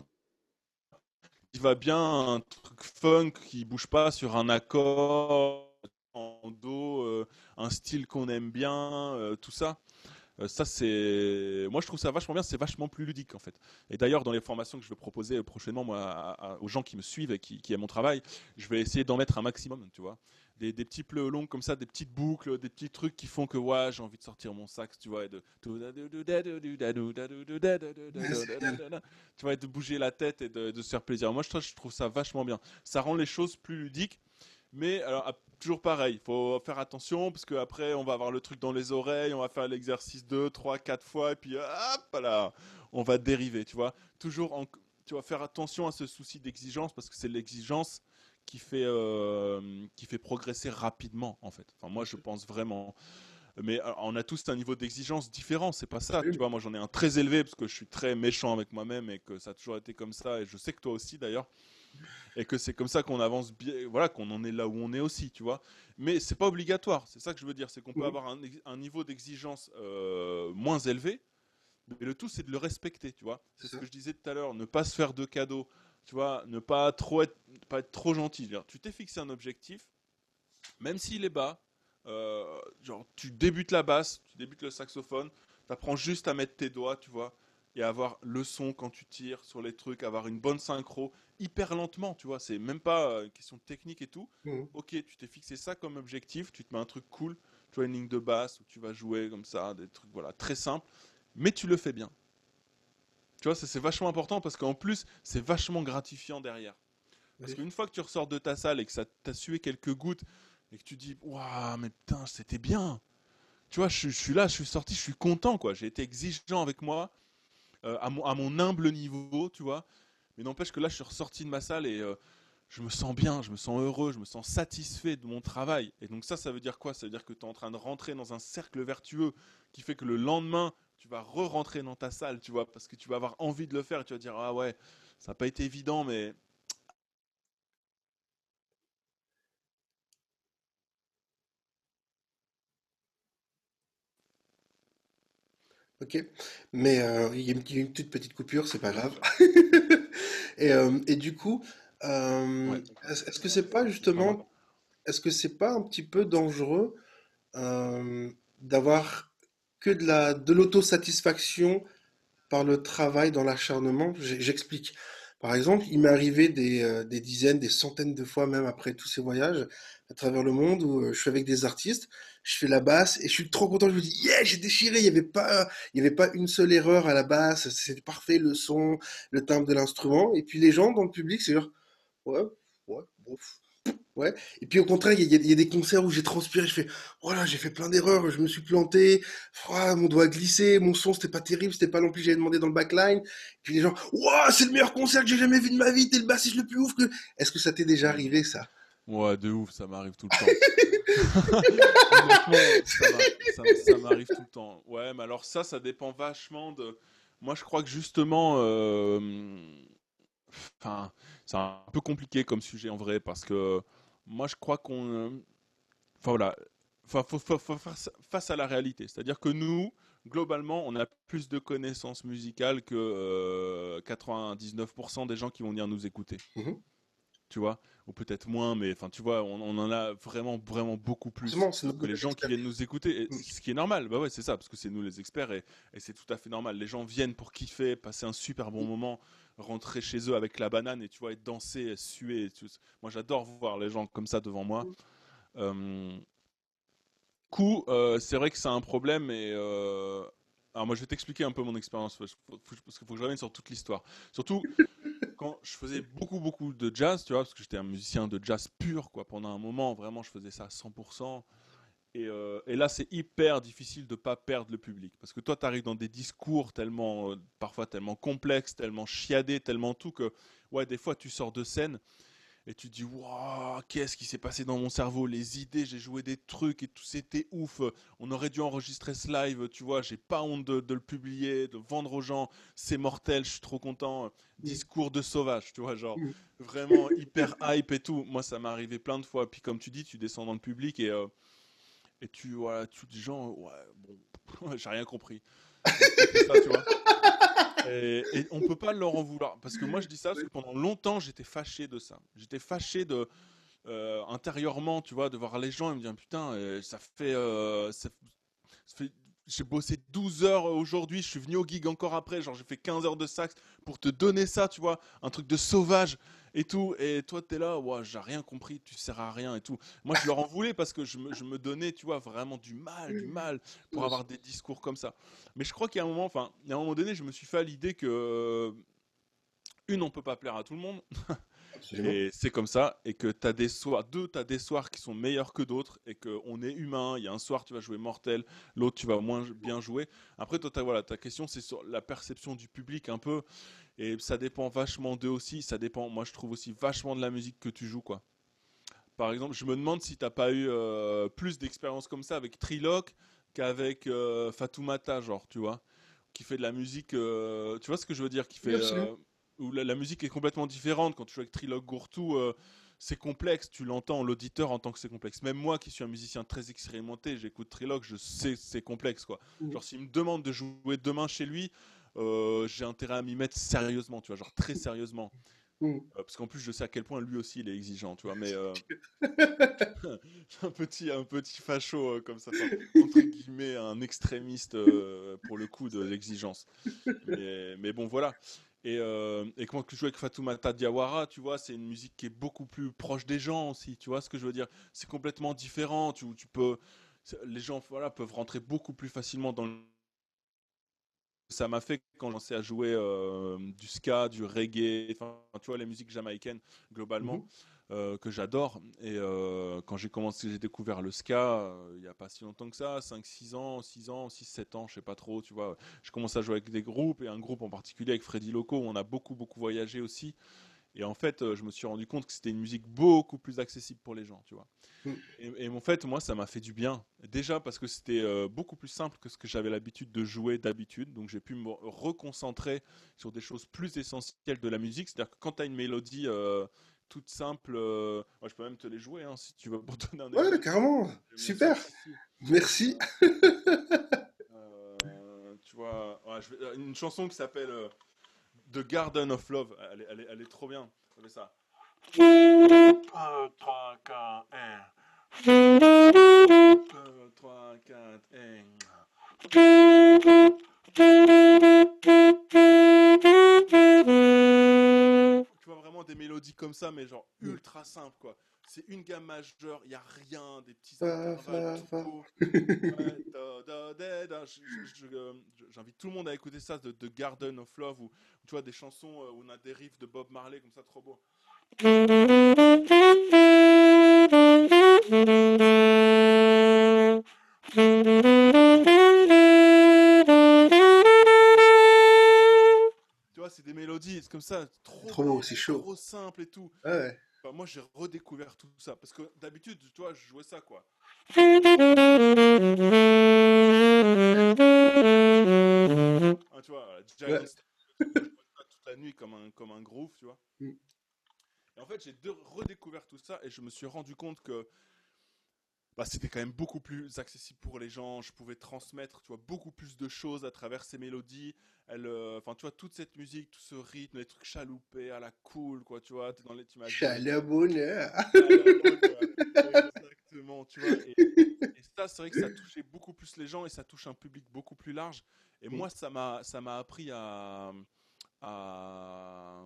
B: il va bien un truc funk qui bouge pas sur un accord en do, euh, un style qu'on aime bien, euh, tout ça. Ça c'est, moi je trouve ça vachement bien, c'est vachement plus ludique en fait. Et d'ailleurs dans les formations que je vais proposer prochainement moi à- à- aux gens qui me suivent et qui, qui aiment mon travail, je vais essayer d'en mettre un maximum, tu vois. Des, petits pleux longs comme ça, des petites boucles, des petits trucs qui font que ouais, j'ai envie de sortir mon sax, tu vois, et de tu vois, et de bouger la tête et de, se faire plaisir. Moi je trouve, ça vachement bien. Ça rend les choses plus ludiques. Mais alors, à- toujours pareil, il faut faire attention parce qu'après, on va avoir le truc dans les oreilles, on va faire l'exercice 2, 3, 4 fois, et puis hop là, on va dériver, tu vois. Toujours, tu vas faire attention à ce souci d'exigence parce que c'est l'exigence qui fait, euh, qui fait progresser rapidement, en fait. Enfin, moi, je pense vraiment. Mais alors, on a tous un niveau d'exigence différent, c'est pas ça. Tu vois, moi, j'en ai un très élevé parce que je suis très méchant avec moi-même et que ça a toujours été comme ça, et je sais que toi aussi d'ailleurs et que c'est comme ça qu'on avance bien, voilà, qu'on en est là où on est aussi, tu vois. Mais c'est pas obligatoire, c'est ça que je veux dire, c'est qu'on peut avoir un, niveau d'exigence euh, moins élevé, mais le tout c'est de le respecter, tu vois. C'est ce que je disais tout à l'heure, ne pas se faire de cadeaux, tu vois, ne pas trop être, pas être trop gentil. Tu t'es fixé un objectif, même s'il est bas, euh, genre tu débutes la basse, tu débutes le saxophone, tu apprends juste à mettre tes doigts, tu vois, et avoir le son quand tu tires sur les trucs, avoir une bonne synchro, hyper lentement, tu vois, c'est même pas euh, une question de technique et tout.
A: Mhm.
B: Ok, tu t'es fixé ça comme objectif, tu te mets un truc cool, tu vois une ligne de basse où tu vas jouer comme ça, des trucs voilà très simples, mais tu le fais bien. Tu vois, c'est vachement important parce qu'en plus, c'est vachement gratifiant derrière. Parce qu'une fois que tu ressors de ta salle et que ça t'a sué quelques gouttes et que tu dis, waouh, mais putain, c'était bien. Tu vois, je, suis là, je suis sorti, je suis content, quoi. J'ai été exigeant avec moi, euh, à, mon, à, mon, humble niveau, tu vois. Mais n'empêche que là, je suis ressorti de ma salle et euh, je me sens bien, je me sens heureux, je me sens satisfait de mon travail. Et donc ça, ça veut dire quoi? Ça veut dire que tu es en train de rentrer dans un cercle vertueux qui fait que le lendemain, tu vas re-rentrer dans ta salle, tu vois, parce que tu vas avoir envie de le faire tu vas dire, ah ouais, ça n'a pas été évident, mais
A: Ok, mais euh, il y a une, toute petite coupure, c'est pas grave. [LAUGHS] Et, euh, et du coup, euh,
B: ouais,
A: est-ce que c'est pas justement, est-ce que c'est pas un petit peu dangereux d'avoir que de la, de l'autosatisfaction par le travail dans l'acharnement? J'explique. Par exemple, il m'est arrivé des, euh, des dizaines, des centaines de fois, même après tous ces voyages à travers le monde, où euh, je suis avec des artistes, je fais la basse et je suis trop content. Je me dis, yeah, j'ai déchiré. Il n'y avait pas, avait pas une seule erreur à la basse. C'était parfait, le son, le timbre de l'instrument. Et puis les gens dans le public, c'est genre, ouais, ouais, bon, ouais. Et puis au contraire, il y, a il y a des concerts où j'ai transpiré, je fais, voilà, j'ai fait plein d'erreurs, je me suis planté, mon doigt a glissé, mon son c'était pas terrible, c'était pas l'ampli que j'avais demandé dans le backline. Et puis les gens, waouh, c'est le meilleur concert que j'ai jamais vu de ma vie, t'es le bassiste le plus ouf que. Est-ce que ça t'est déjà arrivé ça?
B: Ouais, de ouf, ça m'arrive tout le temps. [LAUGHS] Ça m'arrive tout le temps. Ouais, mais alors ça, ça dépend vachement de... Moi, je crois que justement, euh, enfin, c'est un peu compliqué comme sujet en vrai, parce que moi, je crois qu'on... euh, Enfin voilà, Enfin, faut, faut- faut faire face à la réalité. C'est-à-dire que nous, globalement, on a plus de connaissances musicales que euh, 99% des gens qui vont venir nous écouter
A: Mhm.
B: tu vois, ou peut-être moins, mais enfin, tu vois, on, on en a vraiment, vraiment beaucoup plus que les gens qui viennent nous écouter, et
A: Mm.
B: ce qui est normal, bah ouais, c'est ça, parce que c'est nous les experts, et, et c'est tout à fait normal. Les gens viennent pour kiffer, passer un super bon moment, rentrer chez eux avec la banane, et tu vois, et danser, suer. Moi, j'adore voir les gens comme ça devant moi. Euh, coup, euh, c'est vrai que c'est un problème, et euh, alors moi, je vais t'expliquer un peu mon expérience, parce qu'il faut, parce qu'il faut que je revienne sur toute l'histoire. Surtout, quand je faisais beaucoup beaucoup de jazz, tu vois, parce que j'étais un musicien de jazz pur, quoi. Pendant un moment, vraiment, je faisais ça à 100%. Et, euh, et là, c'est hyper difficile de pas perdre le public, parce que toi, tu arrives dans des discours tellement, euh, parfois tellement complexes, tellement chiadés, tellement tout que, ouais, des fois, tu sors de scène et tu te dis, waouh, qu'est-ce qui s'est passé dans mon cerveau? Les idées, j'ai joué des trucs et tout, c'était ouf. On aurait dû enregistrer ce live, tu vois. J'ai pas honte de, de le publier, de vendre aux gens. C'est mortel, je suis trop content.
A: Mm.
B: Discours de sauvage, tu vois, genre
A: Mm.
B: vraiment hyper hype et tout. Moi, ça m'est arrivé plein de fois. Puis comme tu dis, tu descends dans le public et, euh, et tu, voilà, tu dis, genre, ouais, bon, [LAUGHS] j'ai rien compris. C'est ça, tu vois. Et, et on peut pas leur en vouloir. Parce que moi, je dis ça parce que pendant longtemps, j'étais fâché de ça. J'étais fâché de, euh, intérieurement, tu vois, de voir les gens et me dire, putain, euh, ça fait, euh, ça, ça fait j'ai bossé 12 heures aujourd'hui, je suis venu au gig encore après, genre j'ai fait 15 heures de sax pour te donner ça, tu vois, un truc de sauvage et tout. Et toi, t'es là, ouais, j'ai rien compris, tu sers à rien et tout. Moi, je leur en voulais parce que je me, je me donnais, tu vois, vraiment du mal, du mal pour avoir des discours comme ça. Mais je crois qu'il y a un moment, enfin, il y a un moment donné, je me suis fait à l'idée que, euh, une, on peut pas plaire à tout le monde.
A: Absolument.
B: Et c'est comme ça, et que tu as des soirs, deux, tu as des soirs qui sont meilleurs que d'autres, et qu'on est humain. Il y a un soir, tu vas jouer mortel, l'autre, tu vas moins bien jouer. Après, toi, t'as- voilà, ta question, c'est sur la perception du public un peu, et ça dépend vachement d'eux aussi. Ça dépend, moi, je trouve aussi vachement de la musique que tu joues, quoi. Par exemple, je me demande si t'as pas eu euh, plus d'expérience comme ça avec Triloc qu'avec euh, Fatoumata, genre, tu vois, qui fait de la musique, euh, tu vois ce que je veux dire, qui fait euh, où la, la musique est complètement différente quand tu joues avec Triloc Gourtou. c'est complexe, tu l'entends l'auditeur en tant que c'est complexe. Même moi qui suis un musicien très expérimenté, j'écoute Triloc, je sais que c'est complexe quoi.
A: Mm.
B: Genre s'il me demande de jouer demain chez lui, euh, j'ai intérêt à m'y mettre sérieusement, tu vois, genre très sérieusement.
A: Mm.
B: Euh, parce qu'en plus je sais à quel point lui aussi il est exigeant, tu vois, mais euh, [LAUGHS] [LAUGHS] un petit, un petit facho euh, comme ça, entre guillemets, un extrémiste pour le coup de l'exigence. Mais, mais bon, voilà. Et, et quand tu joues avec Fatoumata Diawara, tu vois, c'est une musique qui est beaucoup plus proche des gens aussi, tu vois ce que je veux dire? C'est complètement différent, tu, tu peux, les gens voilà, peuvent rentrer beaucoup plus facilement dans le ça m'a fait quand j'ai commencé à jouer euh, du ska, du reggae, enfin, tu vois, les musiques jamaïcaines globalement.
A: Mhm.
B: euh, que j'adore et euh, quand j'ai commencé j'ai découvert le ska il n'y a pas si longtemps que ça 5 6 ans 6 ans 6 7 ans je sais pas trop tu vois je commence à jouer avec des groupes et un groupe en particulier avec Freddy Loco où on a beaucoup beaucoup voyagé aussi et en fait euh, je me suis rendu compte que c'était une musique beaucoup plus accessible pour les gens tu vois
A: Mm.
B: et, et en fait moi ça m'a fait du bien déjà parce que c'était euh, beaucoup plus simple que ce que j'avais l'habitude de jouer d'habitude donc j'ai pu me reconcentrer sur des choses plus essentielles de la musique c'est à dire que quand tu as une mélodie euh, toute simple euh, moi je peux même te les jouer hein, si tu veux pour donner un
A: Ouais, carrément. Super. Merci.
B: Tu vois, ouais, je vais- une chanson qui s'appelle The Garden of Love. Elle est, elle est- elle est trop bien. Ça fait ça. 1, 3, 4, 1. 2, 3, 4, 1. Tu vois vraiment des mélodies comme ça, mais genre ultra simples quoi. C'est une gamme majeure, il n'y a rien, des petits intervalles J'invite tout le monde à écouter ça de, de Garden of Love ou tu vois des chansons euh, où on a des riffs de Bob Marley comme ça trop beau. Tu vois, c'est des mélodies c'est comme ça, trop,
A: Trop beau, c'est chaud.
B: trop simple et tout.
A: Ouais.
B: Enfin, moi j'ai redécouvert tout ça parce que d'habitude, tu vois, je jouais ça quoi. Ah, tu vois, Giant
A: Ouais.
B: Toute la nuit comme un, comme un groove, tu vois.
A: Mm.
B: Et en fait, j'ai redécouvert tout ça et je me suis rendu compte que bah, c'était quand même beaucoup plus accessible pour les gens. Je pouvais transmettre, tu vois, beaucoup plus de choses à travers ces mélodies. Elle, euh, enfin, tu vois, toute cette musique, tout ce rythme, les trucs chaloupés à la cool, quoi, tu vois. t'es Dans les, tu m'as. Exactement, tu vois. Et, et ça, c'est vrai que ça touchait beaucoup plus les gens et ça touche un public beaucoup plus large. Et moi, ça m'a, ça m'a appris à, à,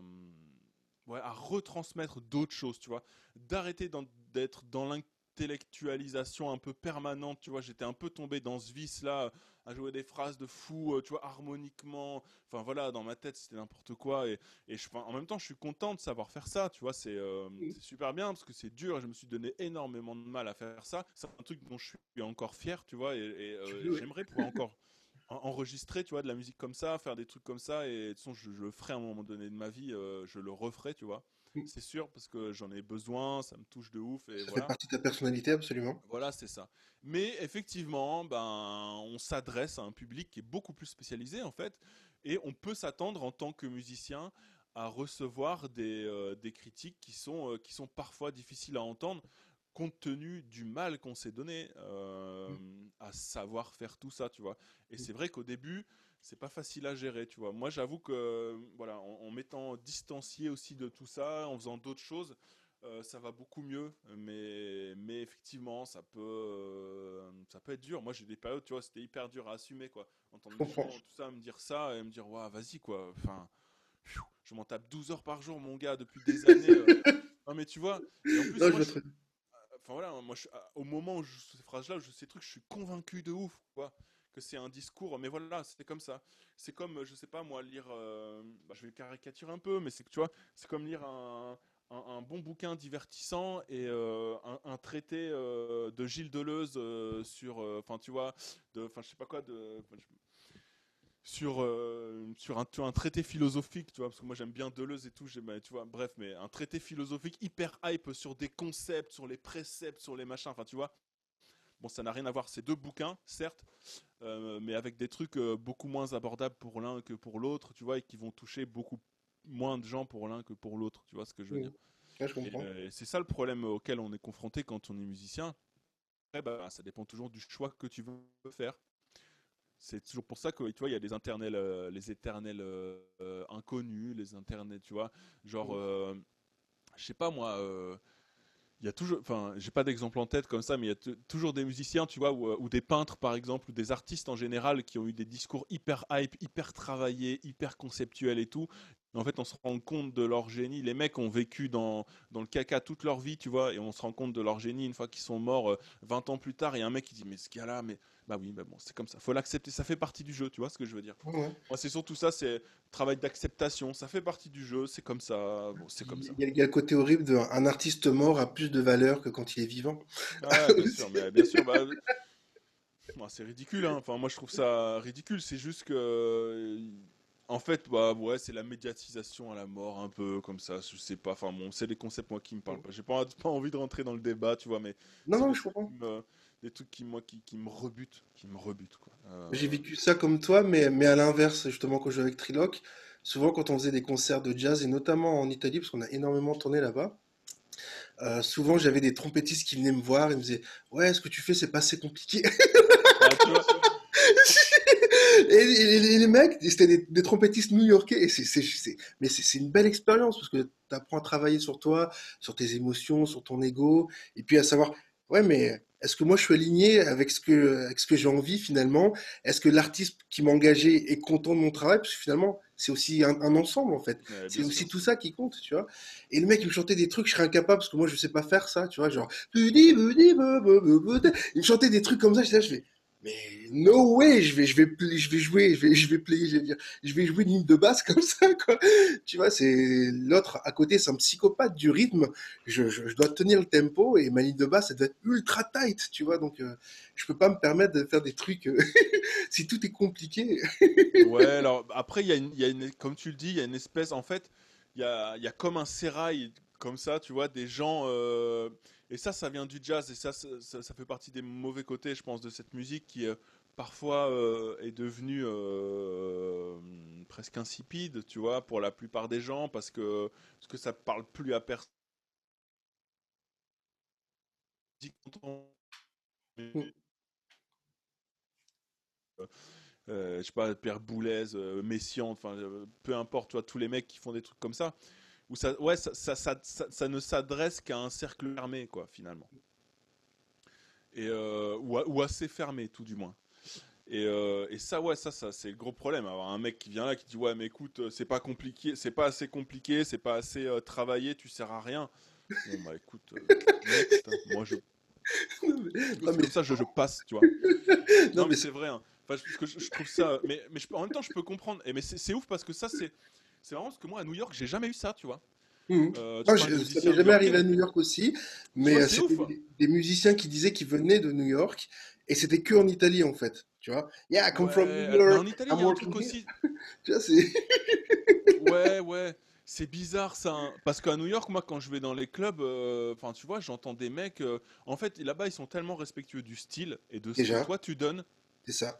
B: ouais, à retransmettre d'autres choses, tu vois. D'arrêter d'être dans l'intellectualisation un peu permanente, tu vois. J'étais un peu tombé dans ce vice-là, à jouer des phrases de fou, euh, tu vois, harmoniquement. Enfin voilà, dans ma tête, c'était n'importe quoi. Et, et je, en même temps, je suis content de savoir faire ça, tu vois. C'est euh, c'est super bien parce que c'est dur et je me suis donné énormément de mal à faire ça. C'est un truc dont je suis encore fier, tu vois. Et, euh, j'aimerais pouvoir encore en- enregistrer, tu vois, de la musique comme ça, faire des trucs comme ça. Et de toute façon, je, je le ferai à un moment donné de ma vie, euh, je le referai, tu vois. C'est sûr parce que j'en ai besoin, ça me touche de ouf. Et
A: Ça fait partie de ta personnalité, absolument.
B: Voilà, c'est ça. Mais effectivement, ben, on s'adresse à un public qui est beaucoup plus spécialisé en fait, et on peut s'attendre en tant que musicien à recevoir des, euh, des critiques qui sont, euh, qui sont parfois difficiles à entendre, compte tenu du mal qu'on s'est donné euh, à savoir faire tout ça, tu vois. Et c'est vrai qu'au début, c'est pas facile à gérer, tu vois. Moi, j'avoue que, voilà, en, en m'étant distancié aussi de tout ça, en faisant d'autres choses, euh, ça va beaucoup mieux, mais, mais effectivement, ça peut, euh, ça peut être dur. Moi, j'ai des périodes, tu vois, c'était hyper dur à assumer, quoi. Entendre des gens, tout ça, me dire ça et me dire, ouais, vas-y, quoi. Enfin, pfiou, je m'en tape 12 heures par jour, mon gars, depuis des années. euh. [LAUGHS] Non, mais tu vois, et en plus,
A: Non, je
B: moi,
A: le
B: je-
A: truc.
B: enfin voilà, moi, je- au moment où je ces phrases-là, je, ces trucs, je suis convaincu de ouf, quoi, que c'est un discours. Mais voilà, c'est comme ça. C'est comme, je sais pas moi, lire. euh, bah, je vais caricaturer un peu, mais c'est que tu vois, c'est comme lire un, un- bon bouquin divertissant et euh, un, traité euh, de Gilles Deleuze sur, enfin tu vois, enfin je sais pas quoi, de, sur sur un, tu un traité philosophique, tu vois, parce que moi j'aime bien Deleuze et tout, bah, tu vois, bref, mais un traité philosophique hyper hype sur des concepts, sur les préceptes, sur les machins, enfin tu vois. Bon, ça n'a rien à voir, c'est deux bouquins, certes, euh, mais avec des trucs euh, beaucoup moins abordables pour l'un que pour l'autre, tu vois, et qui vont toucher beaucoup moins de gens pour l'un que pour l'autre, tu vois ce que je veux dire.
A: Ouais, je comprends.
B: euh, et c'est ça le problème auquel on est confronté quand on est musicien. Après, bah, ça dépend toujours du choix que tu veux faire. C'est toujours pour ça que tu vois, il y a les internels, euh, les éternels inconnus, les internels, tu vois, genre, je sais pas moi. Il y a toujours, enfin, j'ai pas d'exemple en tête comme ça, mais il y a toujours des musiciens, tu vois, ou, euh, ou des peintres par exemple, ou des artistes en général qui ont eu des discours hyper hype, hyper travaillés, hyper conceptuels et tout. En fait, on se rend compte de leur génie. Les mecs ont vécu dans, dans le caca toute leur vie, tu vois, et on se rend compte de leur génie une fois qu'ils sont morts 20 ans plus tard. Et un mec qui dit, mais ce gars-là, mais bah oui, bah bon, c'est comme ça. Faut l'accepter. Ça fait partie du jeu, tu vois ce que je veux dire. Moi, c'est surtout ça, c'est travail d'acceptation. Ça fait partie du jeu. C'est comme ça. Bon, c'est comme ça.
A: Il y, a, le côté horrible d'un artiste mort a plus de valeur que quand il est vivant.
B: Ah, bien sûr, mais bien sûr. Bah, c'est ridicule. Hein. Enfin, moi, je trouve ça ridicule. C'est juste que en fait, bah ouais, c'est la médiatisation à la mort, un peu comme ça. Je sais pas. Enfin bon, c'est des concepts moi qui me parlent pas. J'ai pas, pas envie de rentrer dans le débat, tu vois, mais
A: non, non, je comprends.
B: des trucs qui moi qui, qui, me rebutent, qui me rebutent quoi.
A: Euh, J'ai vécu ça comme toi, mais mais à l'inverse, justement quand je jouais avec Triloc, souvent quand on faisait des concerts de jazz et notamment en Italie, parce qu'on a énormément tourné là-bas. Euh, souvent, j'avais des trompettistes qui venaient me voir et me disaient Ouais, ce que tu fais, c'est pas assez compliqué. Ah, tu vois, et, les, mecs, c'était des, trompettistes new-yorkais. Et c'est, mais c'est, une belle expérience parce que tu apprends à travailler sur toi, sur tes émotions, sur ton ego, et puis à savoir, ouais, mais est-ce que moi je suis aligné avec ce que, avec ce que j'ai envie finalement? Est-ce que l'artiste qui m'a engagé est content de mon travail? Parce que finalement, c'est aussi un, ensemble en fait. c'est aussi tout ça qui compte, tu vois. Et le mec, il me chantait des trucs, je serais incapable parce que moi je sais pas faire ça, tu vois. Genre, il me chantait des trucs comme ça, je fais, mais no way, je vais, je vais, je vais jouer, je vais, je vais dire, je vais jouer une ligne de basse [LAUGHS] comme ça, quoi. Tu vois, c'est l'autre à côté, c'est un psychopathe du rythme. Je, je, dois tenir le tempo et ma ligne de basse, elle doit être ultra tight, tu vois. Donc, euh, je peux pas me permettre de faire des trucs euh, [LAUGHS] si tout est compliqué. [LAUGHS]
B: ouais, alors après, il y a une, y a une, comme tu le dis, il y a une espèce, en fait, il y a, y a comme un sérail comme ça, tu vois, des gens. Euh, et ça, ça vient du jazz, et ça, ça, fait partie des mauvais côtés, je pense, de cette musique qui euh, parfois euh, est devenue euh, presque insipide, tu vois, pour la plupart des gens, parce que, parce que ça parle plus à personne. je sais pas, Pierre Boulez, Messian, enfin, peu importe, toi, tous les mecs qui font des trucs comme ça où ça, ouais, ça, ça, ça, ça ne s'adresse qu'à un cercle fermé, quoi, finalement. Et, euh, ou, assez fermé, tout du moins. Et, euh, et ça, ouais, ça, ça c'est le gros problème. Avoir un mec qui vient là, qui dit ouais, mais écoute, euh, c'est pas compliqué, c'est pas assez compliqué, c'est pas assez travaillé, tu sers à rien. Bon bah écoute, hein, moi je. [LAUGHS] Non, mais... ça, je, je, passe, tu vois. [LAUGHS] non, mais, c'est vrai. Hein. Enfin, je, je, je, trouve ça. Mais, mais en même temps, je peux comprendre. Et mais c'est ouf parce que ça, c'est c'est marrant parce que moi à New York, j'ai jamais eu ça, tu vois.
A: Mmh. Euh, ça m'est jamais arrivé à New York aussi, mais euh, c'était des, musiciens qui disaient qu'ils venaient de New York et c'était que en Italie en fait, tu vois. Yeah, I come from New York.
B: En Italie, il y a un truc aussi. [LAUGHS]
A: tu vois, c'est. [LAUGHS]
B: ouais, ouais. C'est bizarre ça, hein. parce qu'à New York, moi, quand je vais dans les clubs, euh, enfin, tu vois, j'entends des mecs. en fait, là-bas, ils sont tellement respectueux du style et de ce que toi tu donnes.
A: C'est ça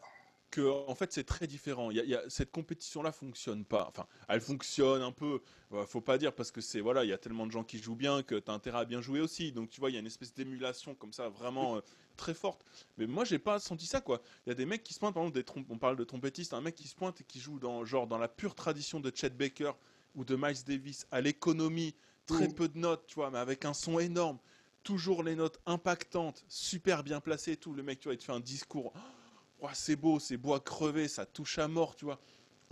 B: que en fait c'est très différent. Il y a, cette compétition-là fonctionne pas. Enfin, elle fonctionne un peu. faut pas dire parce que c'est voilà, il y a tellement de gens qui jouent bien que tu as intérêt à bien jouer aussi. Donc tu vois, il y a une espèce d'émulation comme ça vraiment euh, très forte. Mais moi j'ai pas senti ça quoi. Il y a des mecs qui se pointent par exemple des on parle de trompettistes, un mec qui se pointe et qui joue dans genre dans la pure tradition de Chet Baker ou de Miles Davis à l'économie, très peu de notes, tu vois, mais avec un son énorme. Toujours les notes impactantes, super bien placées, tout. Le mec, tu vois, il te fait un discours c'est beau, c'est beau à crever, ça touche à mort, tu vois.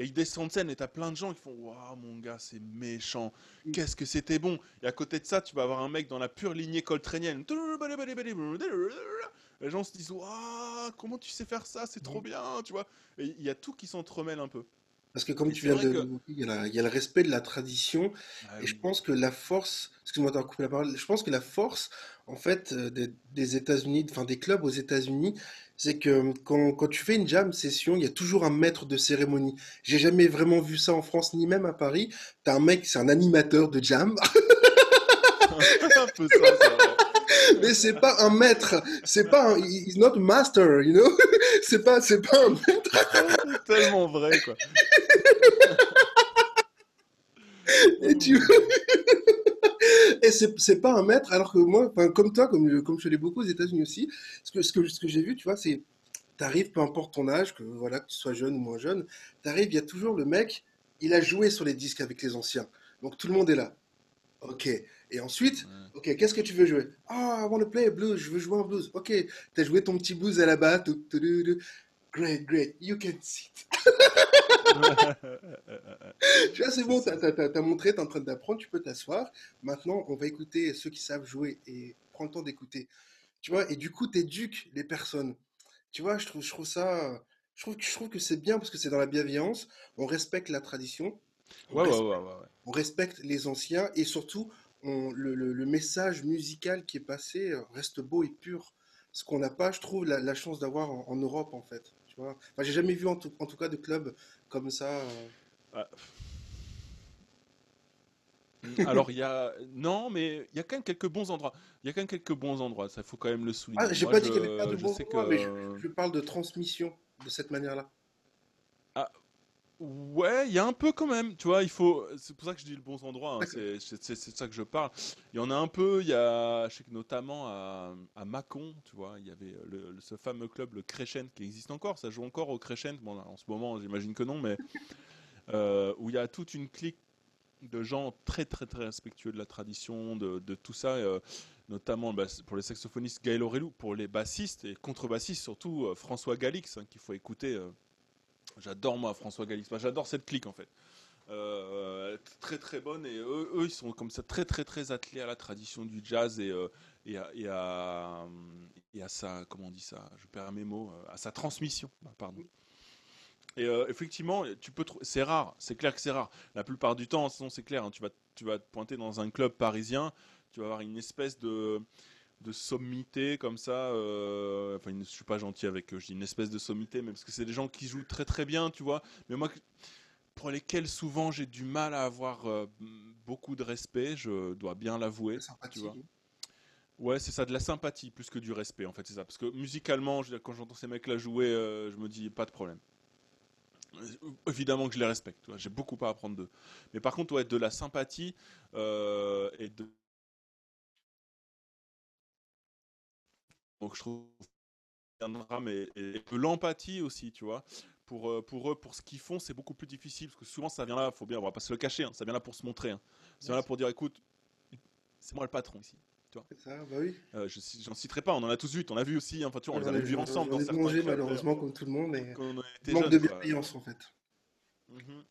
B: Et il descend de scène et t'as plein de gens qui font Waouh, mon gars, c'est méchant. Qu'est-ce que c'était bon. Et à côté de ça, tu vas avoir un mec dans la pure lignée coltrénienne. Les gens se disent Waouh, comment tu sais faire ça C'est trop bien, tu vois. Et il y a tout qui s'entremêle un peu.
A: Parce que comme tu viens de il, y a le respect de la tradition. Ah et je pense que la force, excuse-moi d'avoir coupé la parole, je pense que la force, en fait, euh, des, des États-Unis, enfin des clubs aux États-Unis, c'est que quand, quand, tu fais une jam session, il y a toujours un maître de cérémonie. J'ai jamais vraiment vu ça en France, ni même à Paris. T'as un mec, c'est un animateur de jam. [LAUGHS] un peu ça, ça mais c'est pas un maître, c'est pas un, he's not a master, you know, c'est pas, c'est pas un maître. [LAUGHS]
B: tellement vrai, quoi.
A: Et tu, et c'est pas un maître, alors que moi, comme toi, comme, comme je l'ai beaucoup aux États-Unis aussi, ce que, ce que, ce que j'ai vu, tu vois, c'est, t'arrives, peu importe ton âge, que voilà, que tu sois jeune ou moins jeune, t'arrives, il y a toujours le mec, il a joué sur les disques avec les anciens. Donc tout le monde est là. Ok. Et ensuite, ok, qu'est-ce que tu veux jouer? Ah, I want to play a blues, je veux jouer un blues. Ok, t'as joué ton petit blues à la batte. great, great, you can sit. [LAUGHS] tu vois, c'est bon, t'as as, montré, t'es en train d'apprendre, tu peux t'asseoir. Maintenant, on va écouter ceux qui savent jouer et prends le temps d'écouter. Tu vois, et du coup, t'éduques les personnes. Tu vois, je trouve, je trouve ça, je trouve, je trouve que c'est bien parce que c'est dans la bienveillance, on respecte la tradition, on,
B: ouais,
A: respecte,
B: ouais, ouais,
A: on respecte les anciens et surtout, on, le, le, le, message musical qui est passé reste beau et pur. Ce qu'on n'a pas, je trouve, la, la chance d'avoir en, en, Europe, en fait. Tu vois enfin, j'ai jamais vu, en tout, en tout, cas, de club comme ça. Euh...
B: Ah. Alors il y a non mais il y a quand même quelques bons endroits. Il y a quand même quelques bons endroits. Ça faut quand même le souligner.
A: Ah, j'ai pas je, dit qu'il n'y avait pas de bons endroits, que... mais je, je, parle de transmission de cette manière-là.
B: Ouais, il y a un peu quand même. Tu vois, il faut. C'est pour ça que je dis le bon endroit. Hein. C'est ça que je parle. Il y en a un peu. Il y a, je sais que notamment à, à Mâcon, tu vois, il y avait le, ce fameux club, le Crescent, qui existe encore. Ça joue encore au Crescent. Bon, en ce moment, j'imagine que non, mais [LAUGHS] euh, où il y a toute une clique de gens très très très respectueux de la tradition, de, de tout ça, euh, notamment bah, pour les saxophonistes Gaël Aurelou, pour les bassistes et contrebassistes surtout euh, François Galix, hein, qu'il faut écouter. Euh, j'adore moi François Galix, bah, j'adore cette clique en fait. très très bonne. Et eux, ils sont comme ça très très très attelés à la tradition du jazz et, et, à, sa comment on dit ça? Je perds mes mots à sa transmission. Pardon. Et euh, effectivement, tu peux c'est rare, c'est clair que c'est rare. La plupart du temps, sinon c'est clair, hein, tu, vas, tu vas te pointer dans un club parisien, tu vas avoir une espèce de, de sommité comme ça. Euh, enfin, je suis pas gentil avec eux, je dis une espèce de sommité, mais parce que c'est des gens qui jouent très très bien, tu vois. Mais moi, pour lesquels souvent j'ai du mal à avoir euh, beaucoup de respect, je dois bien l'avouer. Tu vois. Ouais, c'est ça, de la sympathie plus que du respect, en fait, c'est ça. Parce que musicalement, je quand j'entends ces mecs-là jouer, je me dis pas de problème. Évidemment que je les respecte, j'ai beaucoup à apprendre d'eux. Mais par contre, ouais, de la sympathie euh, et de. Donc je trouve mais et de l'empathie aussi, tu vois. Pour, euh, pour eux, pour ce qu'ils font, c'est beaucoup plus difficile parce que souvent ça vient là, faut bien, on va pas se le cacher, hein, ça vient là pour se montrer. Hein. Ça vient là pour dire écoute, c'est moi le patron ici. Tu vois.
A: Ça, bah oui.
B: Euh, je j'en citerai pas, on en a tous vu, on a vu aussi, hein, enfin, tu vois, on, les a vu ensemble.
A: On, dans mangé malheureusement comme tout le monde, mais manque de bienveillance en fait.
B: Mhm.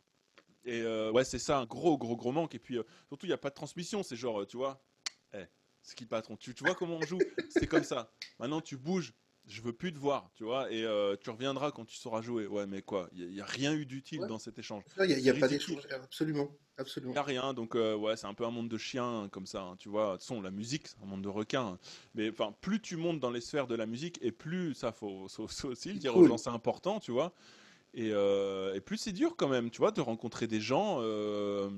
B: Et euh, ouais, c'est ça, un gros, gros, gros manque. Et puis, euh, surtout, il n'y a pas de transmission. C'est genre, euh, tu vois, c'est qui le patron tu, tu vois comment on joue? C'est comme ça. Maintenant, tu bouges. Je veux plus te voir, tu vois, et tu reviendras quand tu sauras jouer. Ouais, mais quoi? Il n'y a, a, rien eu d'utile ouais. dans cet échange.
A: Il n'y a, a pas d'échange, absolument. Absolument.
B: Il n'y a rien, donc ouais, c'est un peu un monde de chiens comme ça, hein, tu vois. De toute façon, la musique, c'est un monde de requins. Hein. Mais enfin, plus tu montes dans les sphères de la musique, et plus ça, faut, faut, faut aussi le dire cool. aux gens, c'est important, tu vois. Et, euh, et, plus c'est dur quand même, tu vois, de rencontrer des gens. Euh...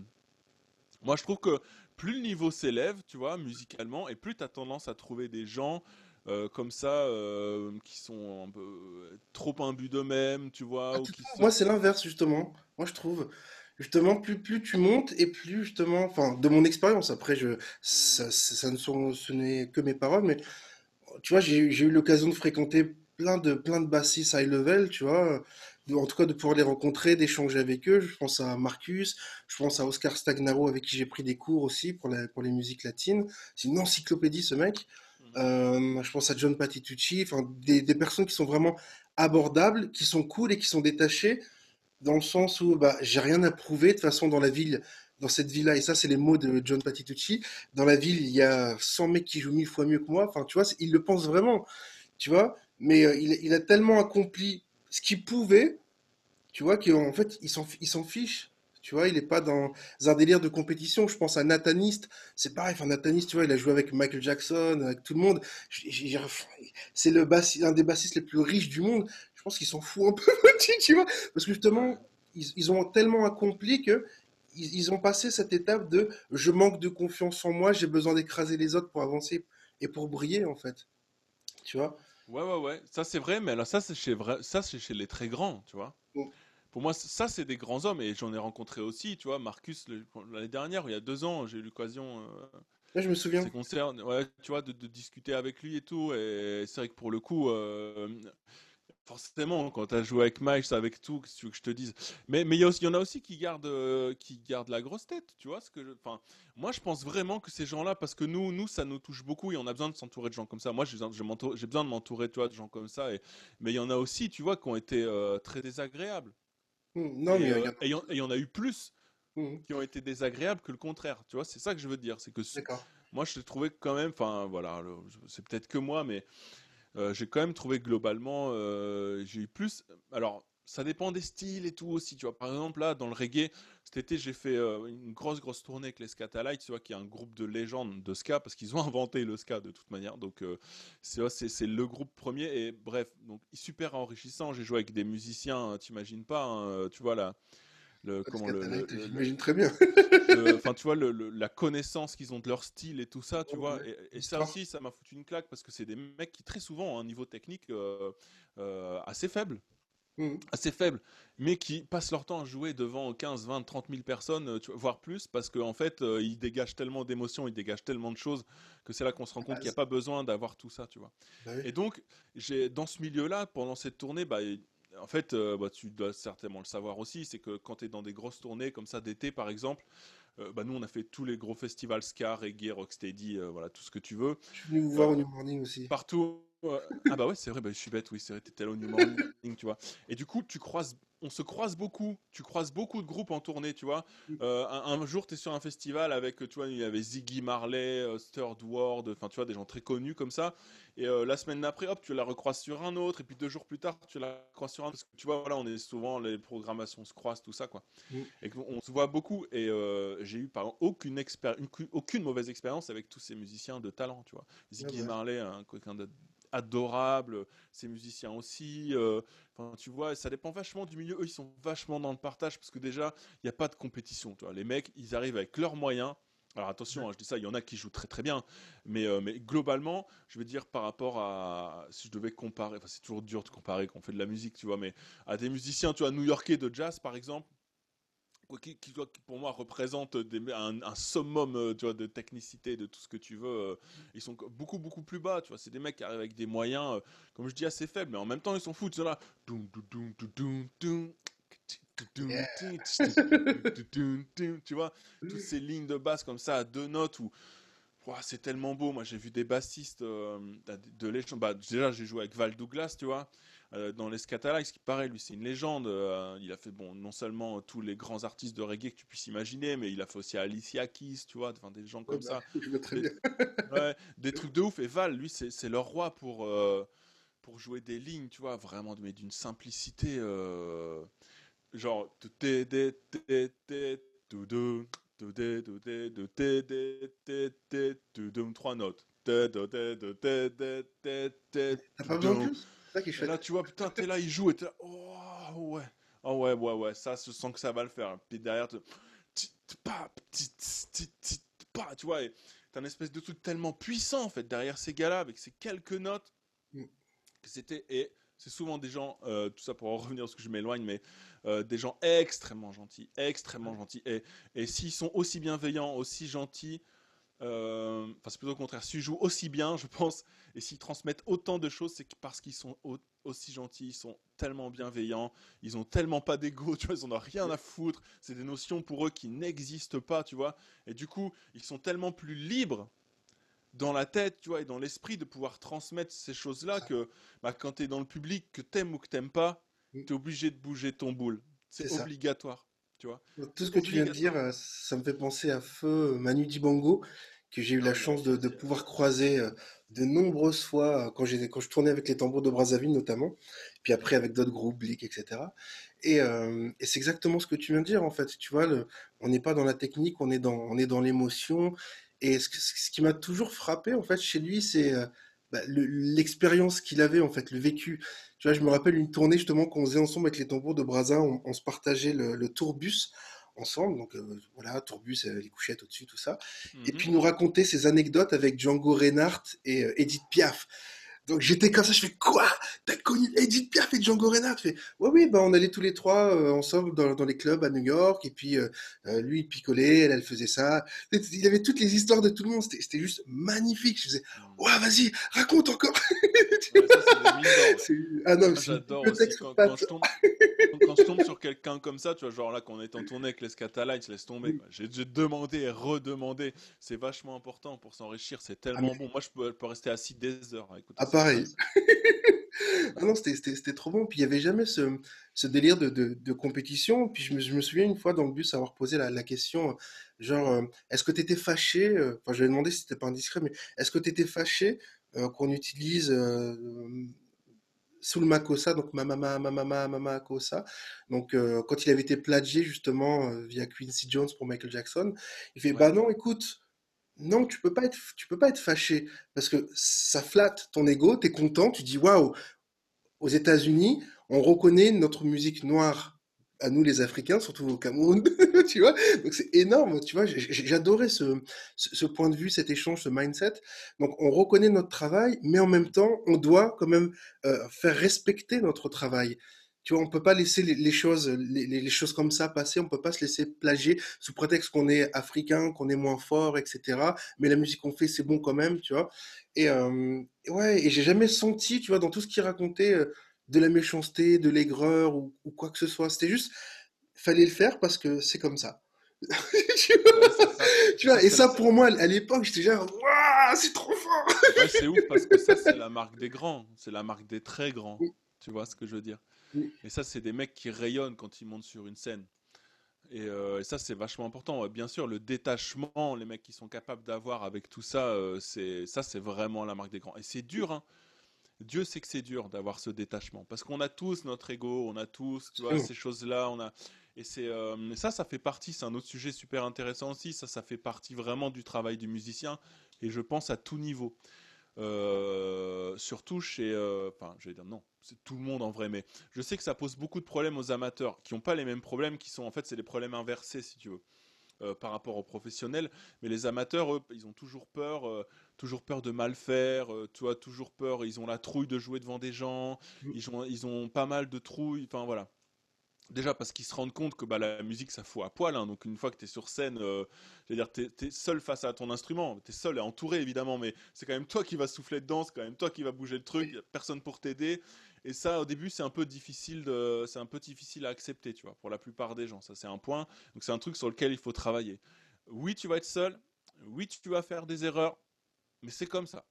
B: Moi, je trouve que plus le niveau s'élève, tu vois, musicalement, et plus tu as tendance à trouver des gens euh, comme ça euh, qui sont un peu trop imbus d'eux-mêmes, tu vois.
A: Ah,
B: ou qui
A: Moi, c'est l'inverse, justement. Moi, je trouve. Justement, plus, plus tu montes et plus justement, enfin, de mon expérience, après, je, ça, ça ne sont, ce n'est que mes paroles, mais tu vois, j'ai eu l'occasion de fréquenter plein de, plein de bassistes high level, tu vois, en tout cas de pouvoir les rencontrer, d'échanger avec eux. Je pense à Marcus, je pense à Oscar Stagnaro avec qui j'ai pris des cours aussi pour, la, pour les musiques latines. C'est une encyclopédie ce mec. Mmh. Euh, je pense à John Patitucci, enfin des, des, personnes qui sont vraiment abordables, qui sont cool et qui sont détachées dans le sens où bah, j'ai rien à prouver de toute façon dans la ville, dans cette ville-là. Et ça, c'est les mots de John Patitucci. Dans la ville, il y a 100 mecs qui jouent mille fois mieux que moi. Enfin, tu vois, il le pense vraiment, tu vois. Mais euh, il, il a tellement accompli ce qu'il pouvait, tu vois, qu'en fait, il s'en fiche. Tu vois, il n'est pas dans un délire de compétition. Je pense à Nathaniste. C'est pareil. Enfin, Nathaniste, tu vois, il a joué avec Michael Jackson, avec tout le monde. C'est un des bassistes les plus riches du monde. Je pense qu'il s'en fout un [LAUGHS] peu, tu vois. Parce que justement, ils, ils ont tellement accompli que ils, ils, ont passé cette étape de je manque de confiance en moi, j'ai besoin d'écraser les autres pour avancer et pour briller, en fait. Tu vois?
B: Ouais, ouais, ouais, ça c'est vrai, mais alors ça c'est chez, vrai... ça, c'est chez les très grands, tu vois. Mm. Pour moi, ça c'est des grands hommes, et j'en ai rencontré aussi, tu vois, Marcus, l'année dernière, il y a deux ans, j'ai eu l'occasion. Euh,
A: ouais, je me souviens.
B: Concerts, ouais, tu vois, de, de, discuter avec lui et tout, et c'est vrai que pour le coup, euh, Forcément, quand tu as joué avec Miles, avec tout, que tu veux que je te dise Mais il y, en a aussi qui gardent, euh, qui gardent la grosse tête, tu vois ce que Enfin, moi, je pense vraiment que ces gens-là, parce que nous, nous, ça nous touche beaucoup et on a besoin de s'entourer de gens comme ça. Moi, j'ai besoin de m'entourer, tu vois, de gens comme ça. Et... Mais il y en a aussi, tu vois, qui ont été euh, très désagréables.
A: Mmh, non, mais
B: euh, et il y, en a eu plus mmh. qui ont été désagréables que le contraire. Tu vois, c'est ça que je veux dire. C'est que moi, je l'ai trouvé quand même. Enfin, voilà, c'est peut-être que moi, mais euh, j'ai quand même trouvé globalement, euh, j'ai eu plus. Alors, ça dépend des styles et tout aussi. Tu vois, par exemple, là, dans le reggae, cet été, j'ai fait euh, une grosse, grosse tournée avec les Scatalites, tu vois, qui est un groupe de légendes de ska, parce qu'ils ont [LAUGHS] inventé le ska de toute manière. Donc, c'est le groupe premier. Et bref, donc, super enrichissant. J'ai joué avec des musiciens, t'imagines pas, hein, tu vois, là
A: le, comment le, j'imagine très bien. [LAUGHS]
B: Enfin, tu vois, la connaissance qu'ils ont de leur style et tout ça, tu vois. Et, ça aussi, ça m'a foutu une claque parce que c'est des mecs qui très souvent ont un niveau technique euh, euh, assez faible. Mmh. assez faible, mais qui passent leur temps à jouer devant 15, 20, 30 000 personnes, euh, voire plus, parce qu'en en fait, ils dégagent tellement d'émotions, ils dégagent tellement de choses, que c'est là qu'on se rend compte qu'il n'y a pas besoin d'avoir tout ça, tu vois. Bah et donc, j'ai dans ce milieu-là, pendant cette tournée, bah, en fait, euh, bah, tu dois certainement le savoir aussi, c'est que quand tu es dans des grosses tournées comme ça d'été, par exemple, euh, bah, nous on a fait tous les gros festivals ska, reggae, rocksteady, euh, voilà, tout ce que tu veux.
A: Je suis venu vous voir au New Morning aussi.
B: Partout. ah bah ouais, c'est vrai, bah, je suis bête, oui, c'est vrai, t'étais là au New Morning, tu vois. Et du coup, tu croises on se croise beaucoup. Tu croises beaucoup de groupes en tournée, tu vois. Mm. Euh, un, jour, tu es sur un festival avec, tu vois, il y avait Ziggy Marley, euh, Sturd Ward, enfin, tu vois, des gens très connus comme ça. Et euh, la semaine d'après, hop, tu la recroises sur un autre. Et puis deux jours plus tard, tu la recroises sur un autre. Parce que, tu vois, voilà, on est souvent, les programmations se croisent, tout ça, quoi. Mm. Et on se voit beaucoup. Et j'ai eu, par exemple, aucune, aucune mauvaise expérience avec tous ces musiciens de talent, tu vois. Ziggy Marley, un, quelqu'un de adorable, ces musiciens aussi. Euh, enfin, tu vois, ça dépend vachement du milieu. Eux, ils sont vachement dans le partage parce que déjà, il n'y a pas de compétition. Tu. Les mecs, ils arrivent avec leurs moyens. Alors attention, hein, je dis ça, il y en a qui jouent très très bien, mais, euh, mais globalement, je veux dire par rapport à, si je devais comparer, enfin c'est toujours dur de comparer quand on fait de la musique, tu vois, mais à des musiciens, tu vois, new-yorkais de jazz par exemple, qui, qui, pour moi représente un, summum euh, tu vois, de technicité, de tout ce que tu veux. Euh, ils sont beaucoup, beaucoup plus bas. Tu vois, c'est des mecs qui arrivent avec des moyens, euh, comme je dis, assez faibles, mais en même temps, ils sont fous. Sont là. Tu vois, toutes ces lignes de basse comme ça à deux notes où c'est tellement beau. Moi, j'ai vu des bassistes de légende. Bah, déjà, j'ai joué avec Val Douglas, tu vois. Euh, dans les ce qui paraît, lui, c'est une légende. Euh, il a fait, bon, non seulement tous les grands artistes de reggae que tu puisses imaginer, mais il a fait aussi Alicia Keys, tu vois, des gens comme ça. Bah, [LAUGHS] [LAUGHS] des, trucs de ouf. Et Val, lui, c'est leur roi pour, euh, pour jouer des lignes, tu vois, vraiment, mais d'une simplicité. genre, trois notes. Là, tu vois, putain, t'es là, il joue et t'es là, oh ouais, oh ouais, ouais, ouais, ça, je sens que ça va le faire. Puis derrière, tu vois, t'as un espèce de truc tellement puissant en fait derrière ces gars-là avec ces quelques notes mm. que c'était et c'est souvent des gens, euh, tout ça pour en revenir parce que je m'éloigne, mais euh, des gens extrêmement gentils, extrêmement gentils. Et, et s'ils sont aussi bienveillants, aussi gentils, euh, enfin, c'est plutôt au contraire. S'ils jouent aussi bien, je pense, et s'ils transmettent autant de choses, c'est parce qu'ils sont aussi gentils, ils sont tellement bienveillants, ils ont tellement pas d'ego, [LAUGHS] tu vois, ils en ont rien à foutre. C'est des notions pour eux qui n'existent pas, tu vois. Et du coup, ils sont tellement plus libres dans la tête, tu vois, et dans l'esprit de pouvoir transmettre ces choses-là que bah, quand tu es dans le public, que t'aimes ou que t'aimes pas, mm. tu es obligé de bouger ton boule. C'est obligatoire. Tu vois
A: Tout ce que tu viens de dire, euh, ça me fait penser à feu Manu Dibango, que j'ai eu la chance de, pouvoir croiser euh, de nombreuses fois euh, quand, quand je tournais avec les tambours de Brazzaville notamment, puis après avec d'autres groupes, Blick, etc. Et, et c'est exactement ce que tu viens de dire en fait. Tu vois, le, on n'est pas dans la technique, on est dans, on est dans l'émotion. Et ce, ce qui m'a toujours frappé en fait chez lui, c'est bah, l'expérience qu'il avait en fait, le vécu. Tu vois, je me rappelle une tournée justement qu'on faisait ensemble avec les tambours de Brazza, on, se partageait le, tourbus ensemble, donc euh, voilà, tourbus, euh, les couchettes au-dessus, tout ça, et mhm. puis nous raconter ses anecdotes avec Django Reinhardt et euh, Edith Piaf. Donc j'étais comme ça, je fais quoi? T'as connu Edith Piaf et Django Reinhardt? Je fais ouais oui, bah on allait tous les trois euh, ensemble dans, dans, les clubs à New York et puis euh, euh, lui il picolait, elle elle faisait ça. Il avait toutes les histoires de tout le monde, c'était juste magnifique. Je faisais mm. ouais vas-y raconte encore. [LAUGHS]
B: Ouais, ça, ah non, j'adore aussi quand, quand, je tombe, quand, je tombe, sur quelqu'un comme ça, tu vois genre là quand on est en tournée avec les Scatalites, laisse tomber. Mm. J'ai demandé et redemandé, c'est vachement important pour s'enrichir, c'est ah, tellement bon. Moi je peux, peux, rester assis des heures à écouter.
A: Ah pareil. [LAUGHS] ah non, c'était trop bon. Puis il n'y avait jamais ce, ce délire de, de, compétition. Puis je me, je me, souviens une fois dans le bus avoir posé la, la question, genre, euh, est-ce que tu étais fâché euh, Enfin, je lui ai demandé si c'était pas indiscret, mais est-ce que tu étais fâché euh, qu'on utilise le Makossa, donc Mama Mama Mama Mama Kosa. Donc quand il avait été plagié justement via Quincy Jones pour Michael Jackson, il fait bah non, écoute, non, tu peux pas être, tu peux pas être fâché parce que ça flatte ton ego, tu es content, tu dis waouh, aux États-Unis, on reconnaît notre musique noire à nous les Africains, surtout au Cameroun, [LAUGHS] tu vois. Donc c'est énorme, tu vois. J'adorais ce, ce, point de vue, cet échange, ce mindset. Donc on reconnaît notre travail, mais en même temps, on doit quand même euh, faire respecter notre travail. Tu vois, on peut pas laisser les, choses, les, choses comme ça passer. On peut pas se laisser plagier sous prétexte qu'on est africain, qu'on est moins fort, etc. Mais la musique qu'on fait, c'est bon quand même, tu vois. Et euh, ouais, et j'ai jamais senti, tu vois, dans tout ce qu'il racontait, euh, de la méchanceté, de l'aigreur ou, quoi que ce soit. C'était juste, fallait le faire parce que c'est comme ça. [LAUGHS] tu vois, [LAUGHS] et ça pour moi à l'époque, j'étais genre, waouh, c'est trop fort.
B: c'est ouf parce que ça, c'est [LAUGHS] la marque des grands, c'est la marque des très grands. Tu vois ce que je veux dire? Et ça, c'est des mecs qui rayonnent quand ils montent sur une scène. Et, euh, ça, c'est vachement important. Bien sûr, le détachement, les mecs qui sont capables d'avoir avec tout ça, euh, c'est ça, c'est vraiment la marque des grands. Et c'est dur, hein. Dieu sait que c'est dur d'avoir ce détachement parce qu'on a tous notre ego, on a tous, tu vois, ces choses-là, on a. Et c'est euh, ça, ça fait partie. C'est un autre sujet super intéressant aussi. Ça, ça fait partie vraiment du travail du musicien. Et je pense à tout niveau. Euh, surtout chez, euh, enfin, je vais dire non, c'est tout le monde en vrai, mais je sais que ça pose beaucoup de problèmes aux amateurs qui n'ont pas les mêmes problèmes, qui sont en fait c'est des problèmes inversés si tu veux. Euh, par rapport aux professionnels, mais les amateurs, eux, ils ont toujours peur, toujours peur de mal faire, tu vois, toujours peur, ils ont la trouille de jouer devant des gens, mmh. ils ont, ils ont pas mal de trouilles, enfin voilà. Déjà parce qu'ils se rendent compte que bah, la musique ça fout à poil, hein. donc une fois que tu es sur scène, euh, dire, tu es, seul face à ton instrument, tu es seul et entouré évidemment, mais c'est quand même toi qui vas souffler dedans, c'est quand même toi qui vas bouger le truc, a personne pour t'aider. Et ça au début c'est un peu difficile de, c'est un peu difficile à accepter, tu vois, pour la plupart des gens, ça c'est un point, donc c'est un truc sur lequel il faut travailler. Oui tu vas être seul, oui tu vas faire des erreurs, mais c'est comme ça.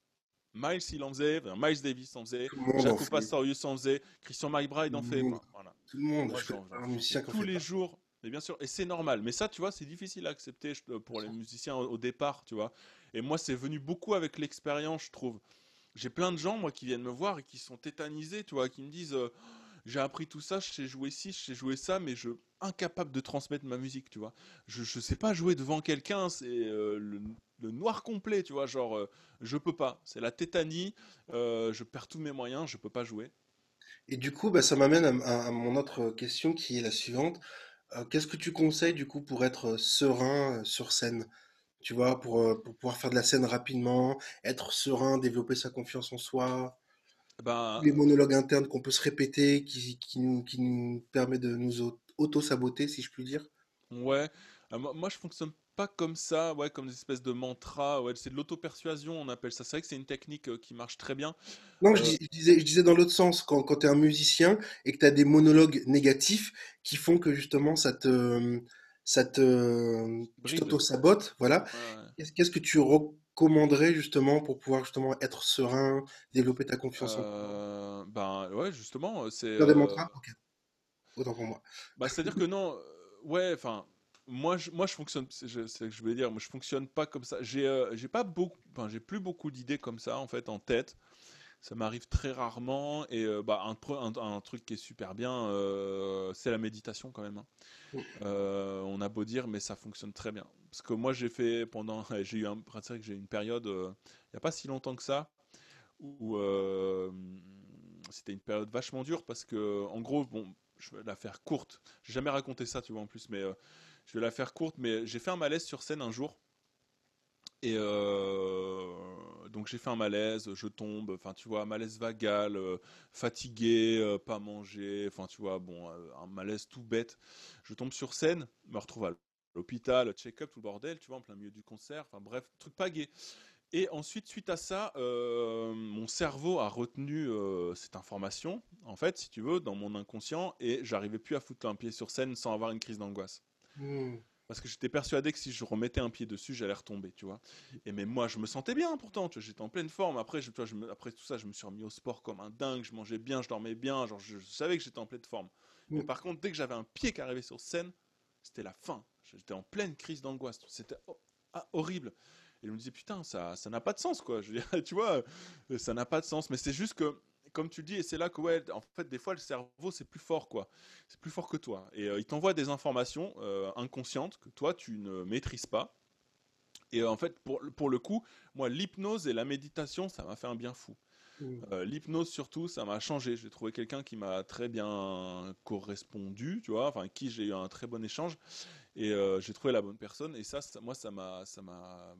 B: Miles il en faisait, Miles Davis en faisait, Jacob Pastorius en faisait, Christian McBride en fait. Voilà.
A: Tout le monde, un musicien
B: tous les jours. Mais bien sûr, et c'est normal. Mais ça, tu vois, c'est difficile à accepter pour les musiciens au, départ, tu vois. Et moi, c'est venu beaucoup avec l'expérience, je trouve. J'ai plein de gens, moi, qui viennent me voir et qui sont tétanisés, tu qui me disent euh, j'ai appris tout ça, je sais jouer ci, je sais jouer ça, mais je incapable de transmettre ma musique, tu vois. Je ne sais pas jouer devant quelqu'un, c'est euh, le, noir complet, tu vois, genre euh, je peux pas. C'est la tétanie, je perds tous mes moyens, je peux pas jouer.
A: Et du coup, bah, ça m'amène à, mon autre question qui est la suivante. Qu'est-ce que tu conseilles du coup pour être serein sur scène? Tu vois, pour, euh, pour pouvoir faire de la scène rapidement, être serein, développer sa confiance en soi,
B: Ben,
A: les monologues internes qu'on peut se répéter, qui, qui nous, qui nous permet de nous auto-saboter, si je puis dire.
B: ouais. Moi, moi, je fonctionne pas comme ça, ouais, comme des espèces de mantras. Ouais, c'est de l'auto-persuasion, on appelle ça. C'est vrai que c'est une technique euh, qui marche très bien.
A: Non, je, euh, disais, je disais dans l'autre sens, quand, quand tu es un musicien et que tu as des monologues négatifs qui font que justement ça te. Ça te. Tu t'auto-sabotes, voilà. Qu'est-ce que tu recommanderais justement pour pouvoir justement être serein, développer ta confiance en toi?
B: Euh, Ben ouais, justement, c'est.
A: Faire des mantras? Ok. Autant pour moi.
B: Bah, c'est-à-dire que non, ouais, enfin moi, je, moi, je fonctionne. C'est ce que je voulais dire. Moi, je fonctionne pas comme ça. J'ai, euh, j'ai pas beaucoup. Enfin, j'ai plus beaucoup d'idées comme ça en fait en tête. Ça m'arrive très rarement. Et euh, bah, un, un, truc qui est super bien, euh, c'est la méditation quand même. Hein. on a beau dire, mais ça fonctionne très bien. Parce que moi, j'ai fait pendant. [LAUGHS] J'ai eu un. C'est vrai que j'ai une période. Il n'y a pas si longtemps que ça où c'était une période vachement dure parce que, en gros, bon, je vais la faire courte. J'ai jamais raconté ça, tu vois, en plus, mais je vais la faire courte, mais j'ai fait un malaise sur scène un jour. Et euh, donc j'ai fait un malaise, je tombe, enfin tu vois, malaise vagal, fatigué, pas manger, enfin tu vois, bon, un malaise tout bête. Je tombe sur scène, me retrouve à l'hôpital, check-up, tout le bordel, tu vois, en plein milieu du concert, enfin bref, truc pas gay. Et ensuite, suite à ça, euh, mon cerveau a retenu euh, cette information, en fait, si tu veux, dans mon inconscient, et j'arrivais plus à foutre un pied sur scène sans avoir une crise d'angoisse. Hmm. Parce que j'étais persuadé que si je remettais un pied dessus, j'allais retomber, tu vois. Et mais moi, je me sentais bien pourtant, j'étais en pleine forme. Après, je, après tout ça, je me suis remis au sport comme un dingue, je mangeais bien, je dormais bien, genre je, savais que j'étais en pleine forme. Mais par contre, dès que j'avais un pied qui arrivait sur scène, c'était la fin. J'étais en pleine crise d'angoisse. C'était ah, horrible. Et je me disais, putain, ça ça n'a pas de sens, quoi. Je veux dire, [LAUGHS] tu vois, ça n'a pas de sens. Mais c'est juste que, comme tu le dis, et c'est là que, ouais, en fait, des fois, le cerveau, c'est plus fort, quoi. C'est plus fort que toi. Et euh, il t'envoie des informations euh, inconscientes que toi, tu ne maîtrises pas. Et en fait, pour, pour le coup, moi, l'hypnose et la méditation, ça m'a fait un bien fou. Mmh. L'hypnose surtout, ça m'a changé. J'ai trouvé quelqu'un qui m'a très bien correspondu, tu vois, enfin, qui j'ai eu un très bon échange. Et j'ai trouvé la bonne personne. Et ça, ça moi, ça m'a, ça m'a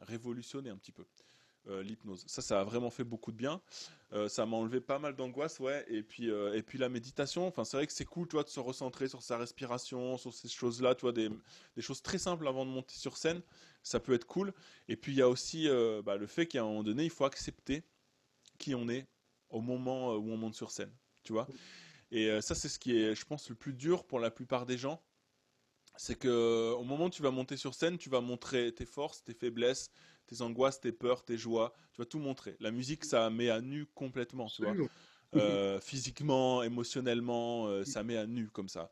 B: révolutionné un petit peu. Euh, l'hypnose. Ça, ça a vraiment fait beaucoup de bien. Euh, ça m'a enlevé pas mal d'angoisse, ouais. Et puis, euh, et puis la méditation. Enfin, c'est vrai que c'est cool, de se recentrer sur sa respiration, sur ces choses-là, tu des, choses très simples avant de monter sur scène. Ça peut être cool. Et puis, il y a aussi bah, le fait qu'à un moment donné, il faut accepter qui on est au moment où on monte sur scène, tu vois. Et ça, c'est ce qui est, je pense, le plus dur pour la plupart des gens c'est que au moment où tu vas monter sur scène, tu vas montrer tes forces, tes faiblesses, tes angoisses, tes peurs, tes joies. Tu vas tout montrer. La musique, ça met à nu complètement, tu vois. Euh, physiquement, émotionnellement, euh, ça met à nu comme ça.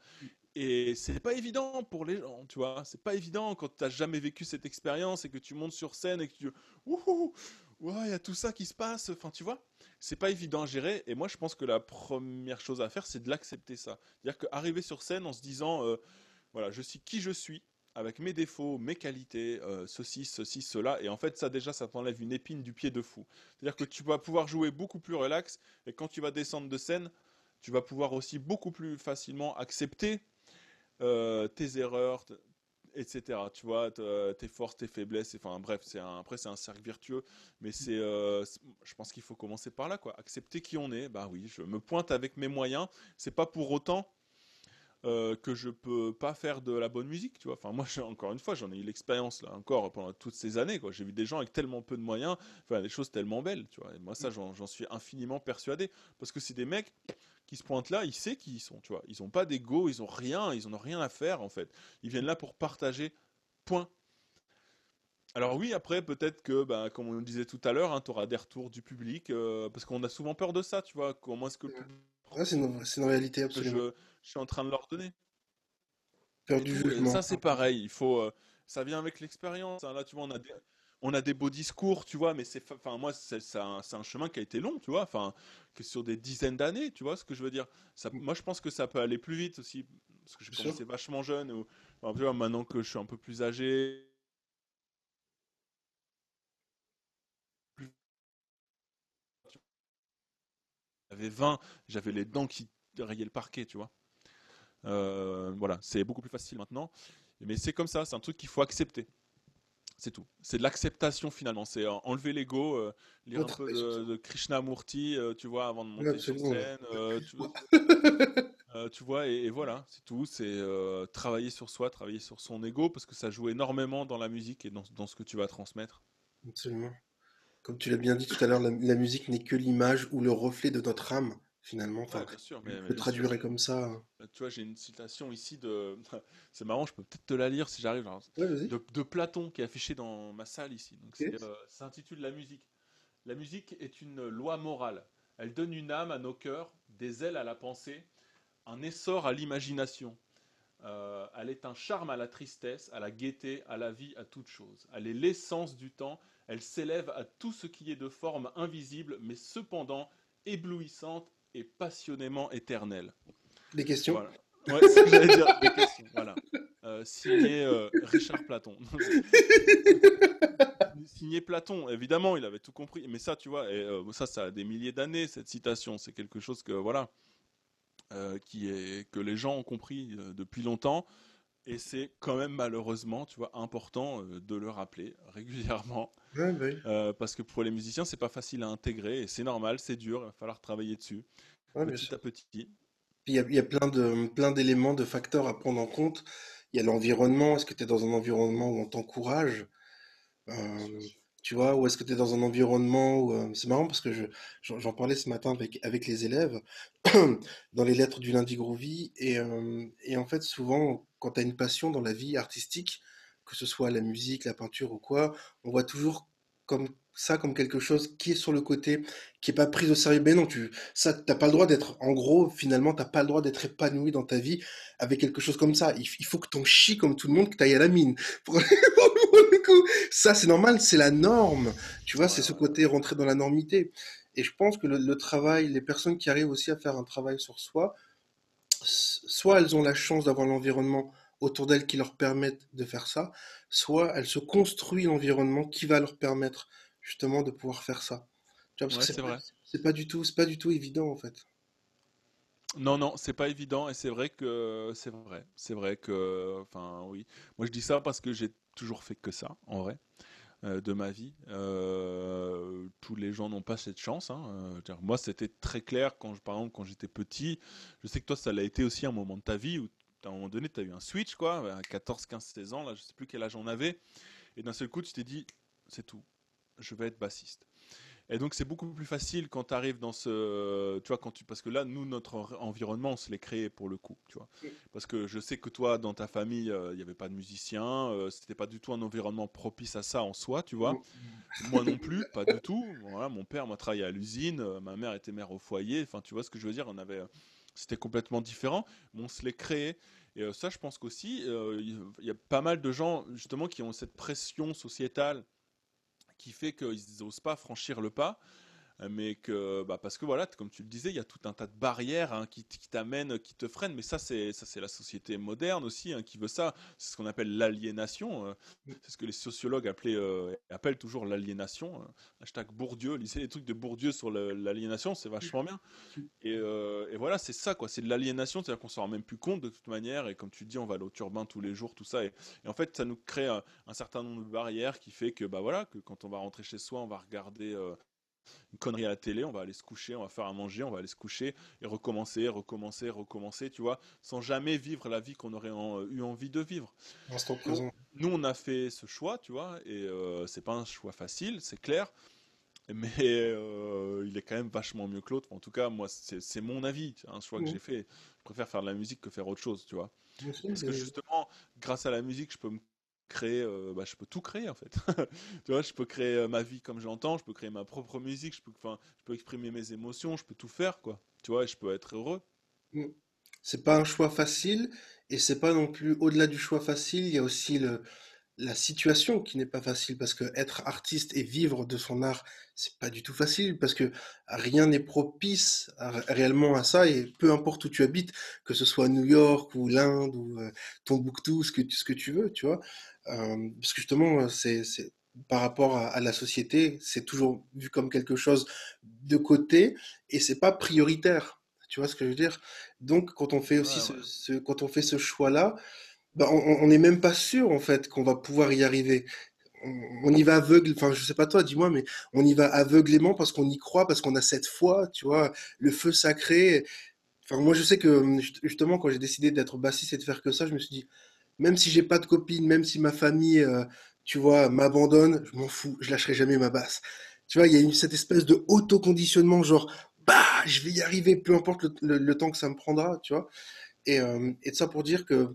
B: Et c'est pas évident pour les gens, tu vois. C'est pas évident quand tu n'as jamais vécu cette expérience et que tu montes sur scène et que tu Ouh, ouais, il y a tout ça qui se passe. Enfin, tu vois, c'est pas évident à gérer. Et moi, je pense que la première chose à faire, c'est de l'accepter ça. C'est-à-dire qu'arriver sur scène en se disant, euh, voilà, je suis qui je suis, avec mes défauts, mes qualités, euh, ceci, ceci, cela. Et en fait, ça déjà, ça t'enlève une épine du pied de fou. C'est-à-dire que tu vas pouvoir jouer beaucoup plus relax. Et quand tu vas descendre de scène, tu vas pouvoir aussi beaucoup plus facilement accepter euh, tes erreurs, etc. Tu vois, tes forces, tes faiblesses. Enfin, bref, c'est après c'est un cercle vertueux, mais c'est, euh, je pense qu'il faut commencer par là, quoi. Accepter qui on est. Bah oui, je me pointe avec mes moyens. C'est pas pour autant euh, que je peux pas faire de la bonne musique, tu vois. Enfin, moi, [LAUGHS] encore une fois, j'en ai eu l'expérience là encore pendant toutes ces années, quoi. J'ai vu des gens avec tellement peu de moyens, faire des choses tellement belles, tu vois. Et moi, ça, j'en suis infiniment persuadé, parce que c'est des mecs qui se pointent là, ils savent qui ils sont, tu vois. Ils ont pas d'ego, ils ont rien, ils en ont rien à faire en fait. Ils viennent là pour partager. Point. Alors oui, après peut-être que, bah, comme on disait tout à l'heure, hein, tu auras des retours du public, euh, parce qu'on a souvent peur de ça, tu vois. Comment est-ce que le public
A: c'est une, réalité absolument.
B: Je, suis en train de leur donner. Ça, c'est pareil. Il faut, euh, ça vient avec l'expérience. Hein. Là, tu vois, on a des, on a des beaux discours, tu vois, mais c'est, enfin, moi, c'est, un, un, chemin qui a été long, tu vois, enfin, que sur des dizaines d'années, tu vois ce que je veux dire. Ça, moi, je pense que ça peut aller plus vite aussi, parce que j'ai commencé vachement jeune, ou, maintenant que je suis un peu plus âgé, J'avais 20, j'avais les dents qui rayaient le parquet, tu vois. Euh, voilà, c'est beaucoup plus facile maintenant. Mais c'est comme ça, c'est un truc qu'il faut accepter. C'est tout. C'est de l'acceptation finalement. C'est enlever l'ego, euh, lire un peu de, Krishnamurti, euh, tu vois, avant de monter sur scène. tu, vois, [LAUGHS] et, voilà, c'est tout. C'est travailler sur soi, travailler sur son ego, parce que ça joue énormément dans la musique et dans, dans ce que tu vas transmettre.
A: Absolument. Comme tu l'as bien dit tout à l'heure, la, musique n'est que l'image ou le reflet de notre âme, finalement. Enfin, bien sûr, mais, je traduirais comme ça. Hein.
B: Bah, tu vois, j'ai une citation ici de. [LAUGHS] C'est marrant, je peux peut-être te la lire si j'arrive. de, Platon qui est affiché dans ma salle ici. Donc, euh, s'intitule La musique. La musique est une loi morale. Elle donne une âme à nos cœurs, des ailes à la pensée, un essor à l'imagination. Euh, elle est un charme à la tristesse, à la gaieté, à la vie, à toute chose. Elle est l'essence du temps elle s'élève à tout ce qui est de forme invisible, mais cependant éblouissante et passionnément éternelle.
A: Des questions
B: voilà. Ouais, c'est ce que j'allais dire, des questions. Voilà. Euh, signé euh, Richard Platon. signé Platon, évidemment, il avait tout compris. Mais ça, tu vois, et, ça, ça a des milliers d'années, cette citation. C'est quelque chose que, voilà, qui est, que les gens ont compris depuis longtemps. Et c'est quand même malheureusement, tu vois, important euh, de le rappeler régulièrement. [LAUGHS]
A: Euh,
B: parce que pour les musiciens, c'est pas facile à intégrer et c'est normal, c'est dur, il va falloir travailler dessus, petit à petit.
A: Il y a, il y a plein de, plein d'éléments, de facteurs à prendre en compte. Il y a l'environnement. Est-ce que tu es dans un environnement où on t'encourage? Euh, tu vois, ou est-ce que tu es dans un environnement où... euh, c'est marrant parce que je, j'en parlais ce matin avec, avec les élèves [CLEARS THROAT] dans les lettres du lundi Groovy. Et, euh, et en fait, souvent, quand tu as une passion dans la vie artistique, que ce soit la musique, la peinture ou quoi, on voit toujours comme ça comme quelque chose qui est sur le côté, qui est pas pris au sérieux. Mais non, tu, ça, t'as pas le droit d'être, en gros, finalement, t'as pas le droit d'être épanoui dans ta vie avec quelque chose comme ça. Il, faut que t'en chies comme tout le monde, que t'ailles à la mine. [LAUGHS] Pour [LAUGHS] le coup, ça, c'est normal, c'est la norme. Tu vois, c'est ce côté rentrer dans la normité. Et je pense que le, le travail, les personnes qui arrivent aussi à faire un travail sur soi, soit elles ont la chance d'avoir l'environnement autour d'elles qui leur permettent de faire ça, soit elles se construisent l'environnement qui va leur permettre justement de pouvoir faire ça.
B: Tu vois, parce
A: que
B: c'est vrai.
A: C'est pas du tout, c'est pas du tout évident en fait.
B: Non, non, c'est pas évident et c'est vrai que c'est vrai. C'est vrai que, enfin, oui. Moi, je dis ça parce que j'ai toujours fait que ça, en vrai, euh, de ma vie. Euh, tous les gens n'ont pas cette chance. hein. Euh, moi, c'était très clair quand, je, par exemple, quand j'étais petit. Je sais que toi, ça l'a été aussi un moment de ta vie où, à un moment donné, tu as eu un switch, quoi, à 14, 15, 16 ans. Là, je sais plus quel âge on avait. Et d'un seul coup, tu t'es dit, c'est tout. Je vais être bassiste. Et donc c'est beaucoup plus facile quand tu arrives dans ce, tu vois, quand tu, parce que là, nous, notre en- environnement, on se l'est créé pour le coup, tu vois. Parce que je sais que toi, dans ta famille, euh, il n'y avait pas de musiciens, euh, c'était pas du tout un environnement propice à ça en soi, tu vois. Moi non plus, pas du tout. Voilà, mon père m'a travaillé à l'usine, euh, ma mère était mère au foyer, enfin, tu vois ce que je veux dire, on avait, euh, c'était complètement différent, mais on se l'est créé. Et euh, ça, je pense qu'aussi, euh, il y a pas mal de gens, justement, qui ont cette pression sociétale qui fait qu'ils n'osent pas franchir le pas, mais que bah, parce que voilà, comme tu le disais, il y a tout un tas de barrières hein, qui, t'amènent, qui te freinent. Mais ça, c'est ça, c'est la société moderne aussi hein, qui veut ça. C'est ce qu'on appelle l'aliénation. euh, c'est ce que les sociologues appelaient, euh, appellent toujours l'aliénation. euh. hashtag Bourdieu, lisez les trucs de Bourdieu sur l'aliénation, c'est vachement bien. Et, euh, et voilà, c'est ça quoi. C'est de l'aliénation, c'est-à-dire qu'on s'en rend même plus compte de toute manière. Et comme tu dis, on va aller au turbin tous les jours, tout ça. Et, et en fait, ça nous crée un, un certain nombre de barrières qui fait que bah voilà, que quand on va rentrer chez soi, on va regarder. Une connerie à la télé, on va aller se coucher, on va faire à manger, on va aller se coucher et recommencer, recommencer, recommencer, tu vois, sans jamais vivre la vie qu'on aurait en- eu envie de vivre.
A: Instant
B: Nous,
A: présent.
B: nous, on a fait ce choix, tu vois, et euh, c'est pas un choix facile, c'est clair, mais euh, il est quand même vachement mieux que l'autre. En tout cas, moi, c'est mon avis, c'est un choix que j'ai fait. Je préfère faire de la musique que faire autre chose, tu vois. Parce que justement, grâce à la musique, je peux me créer, euh, bah, je peux tout créer en fait. [LAUGHS] tu vois, je peux créer euh, ma vie comme je l'entends, je peux créer ma propre musique, je peux, je peux exprimer mes émotions, je peux tout faire quoi. Tu vois, je peux être heureux.
A: Mm. C'est pas un choix facile et c'est pas non plus au-delà du choix facile, il y a aussi le, la situation qui n'est pas facile parce que être artiste et vivre de son art, c'est pas du tout facile parce que rien n'est propice à- réellement à ça et peu importe où tu habites, que ce soit New York ou l'Inde ou euh, Tombouctou, ce que, ce que tu veux, tu vois. Euh, parce que justement, euh, c'est, c'est par rapport à, à la société, c'est toujours vu comme quelque chose de côté et c'est pas prioritaire. Tu vois ce que je veux dire? Donc, quand on fait
B: Ouais,
A: aussi ce- quand on fait ce choix-là, bah, on n'est même pas sûr en fait qu'on va pouvoir y arriver. On, y va aveugle, enfin je sais pas toi, dis-moi, mais on y va aveuglément parce qu'on y croit, parce qu'on a cette foi, tu vois, le feu sacré. Enfin moi je sais que hum, just- justement quand j'ai décidé d'être bassiste et de faire que ça, je me suis dit, même si j'ai pas de copine, même si ma famille, euh, tu vois, m'abandonne, je m'en fous, je lâcherai jamais ma basse. Tu vois, il y a une, cette espèce de auto-conditionnement, genre, bah, je vais y arriver, peu importe le, temps que ça me prendra, tu vois. Et, euh, et de ça pour dire que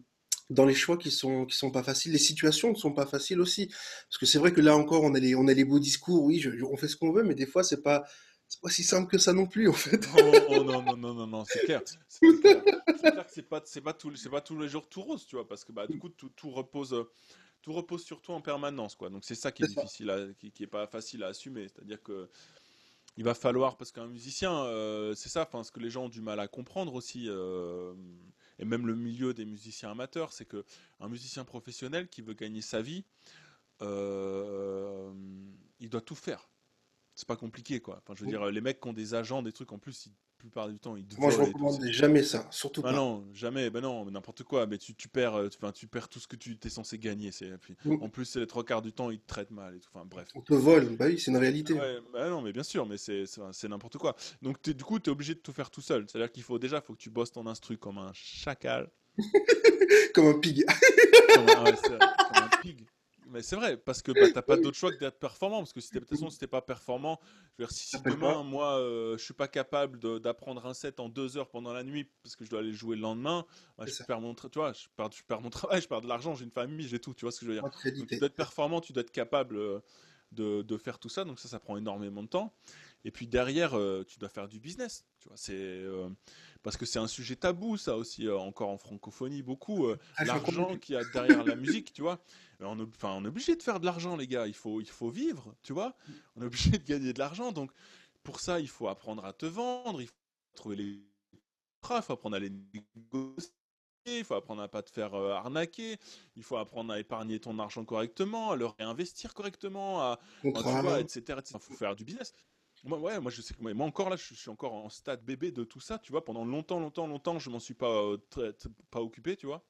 A: dans les choix qui sont, qui sont pas faciles, les situations ne sont pas faciles aussi. Parce que c'est vrai que là encore, on a les, on a les beaux discours, oui, je- on fait ce qu'on veut, mais des fois, c'est pas, c'est pas si simple que ça non plus, en fait.
B: Oh, oh, non, non, non, non, non, c'est clair. C'est clair. Que c'est pas, c'est pas tous, c'est pas tous les jours tout rose, tu vois, parce que bah, du coup, tout, tout repose, euh, tout repose sur toi en permanence, quoi. Donc c'est ça qui est difficile, à- qui, qui est pas facile à assumer. C'est-à-dire que il va falloir, parce qu'un musicien, euh, c'est ça, enfin, ce que les gens ont du mal à comprendre aussi, euh, et même le milieu des musiciens amateurs, c'est que un musicien professionnel qui veut gagner sa vie, euh, il doit tout faire. C'est pas compliqué, quoi. Enfin, je veux dire, les mecs qui ont des agents, des trucs, en plus, ils plupart du temps, ils te
A: Moi, je recommande jamais ça, surtout
B: Bah
A: pas.
B: non, jamais, bah non, n'importe quoi. Mais tu, tu perds, euh, enfin, tu perds tout ce que tu t'es censé gagner. C'est,
A: Mm.
B: en plus, c'est les trois quarts du temps, ils te traitent mal et tout. Enfin, bref.
A: On te vole, bah oui, c'est une réalité.
B: Ouais, bah non, mais bien sûr, mais c'est, c'est, n'importe quoi. Donc, du coup, tu es obligé de tout faire tout seul. C'est-à-dire qu'il faut déjà, faut que tu bosses ton instru comme un chacal. [LAUGHS]
A: Comme un pig.
B: Comme un, ouais, c'est vrai, comme un pig. Mais c'est vrai, parce que [LAUGHS] bah, t'as pas d'autre choix que d'être performant. Parce que si de toute façon, si t'es pas performant, je veux dire, si,
A: T'appelles
B: demain, moi, euh, je suis pas capable d'apprendre un set en deux heures pendant la nuit parce que je dois aller jouer le lendemain, bah, je perds mon, tu vois, je perds, je perds mon [LAUGHS] travail, je perds de l'argent, j'ai une famille, j'ai tout. Tu vois ce que je veux dire? Donc, tu dois être performant, tu dois être capable euh, de, de faire tout ça. Donc, ça, ça prend énormément de temps. Et puis derrière, euh, tu dois faire du business. Tu vois, c'est euh, parce que c'est un sujet tabou, ça aussi, euh, encore en francophonie, beaucoup.
A: Ah,
B: l'argent qu'il y a derrière la musique, tu vois. On est, enfin, on est obligé de faire de l'argent, les gars. Il faut, il faut vivre, tu vois. On est obligé de gagner de l'argent. Donc, pour ça, il faut apprendre à te vendre. Il faut trouver les contrats. Il faut apprendre à les négocier. Il faut apprendre à pas te faire euh, arnaquer. Il faut apprendre à épargner ton argent correctement, à le réinvestir correctement, à, à, vois, etc., etc. Il faut faire du business. Moi, ouais, moi je sais que moi, moi encore là, je, suis encore en stade bébé de tout ça, tu vois. Pendant longtemps, longtemps, longtemps, je m'en suis pas euh, pas occupé, tu vois.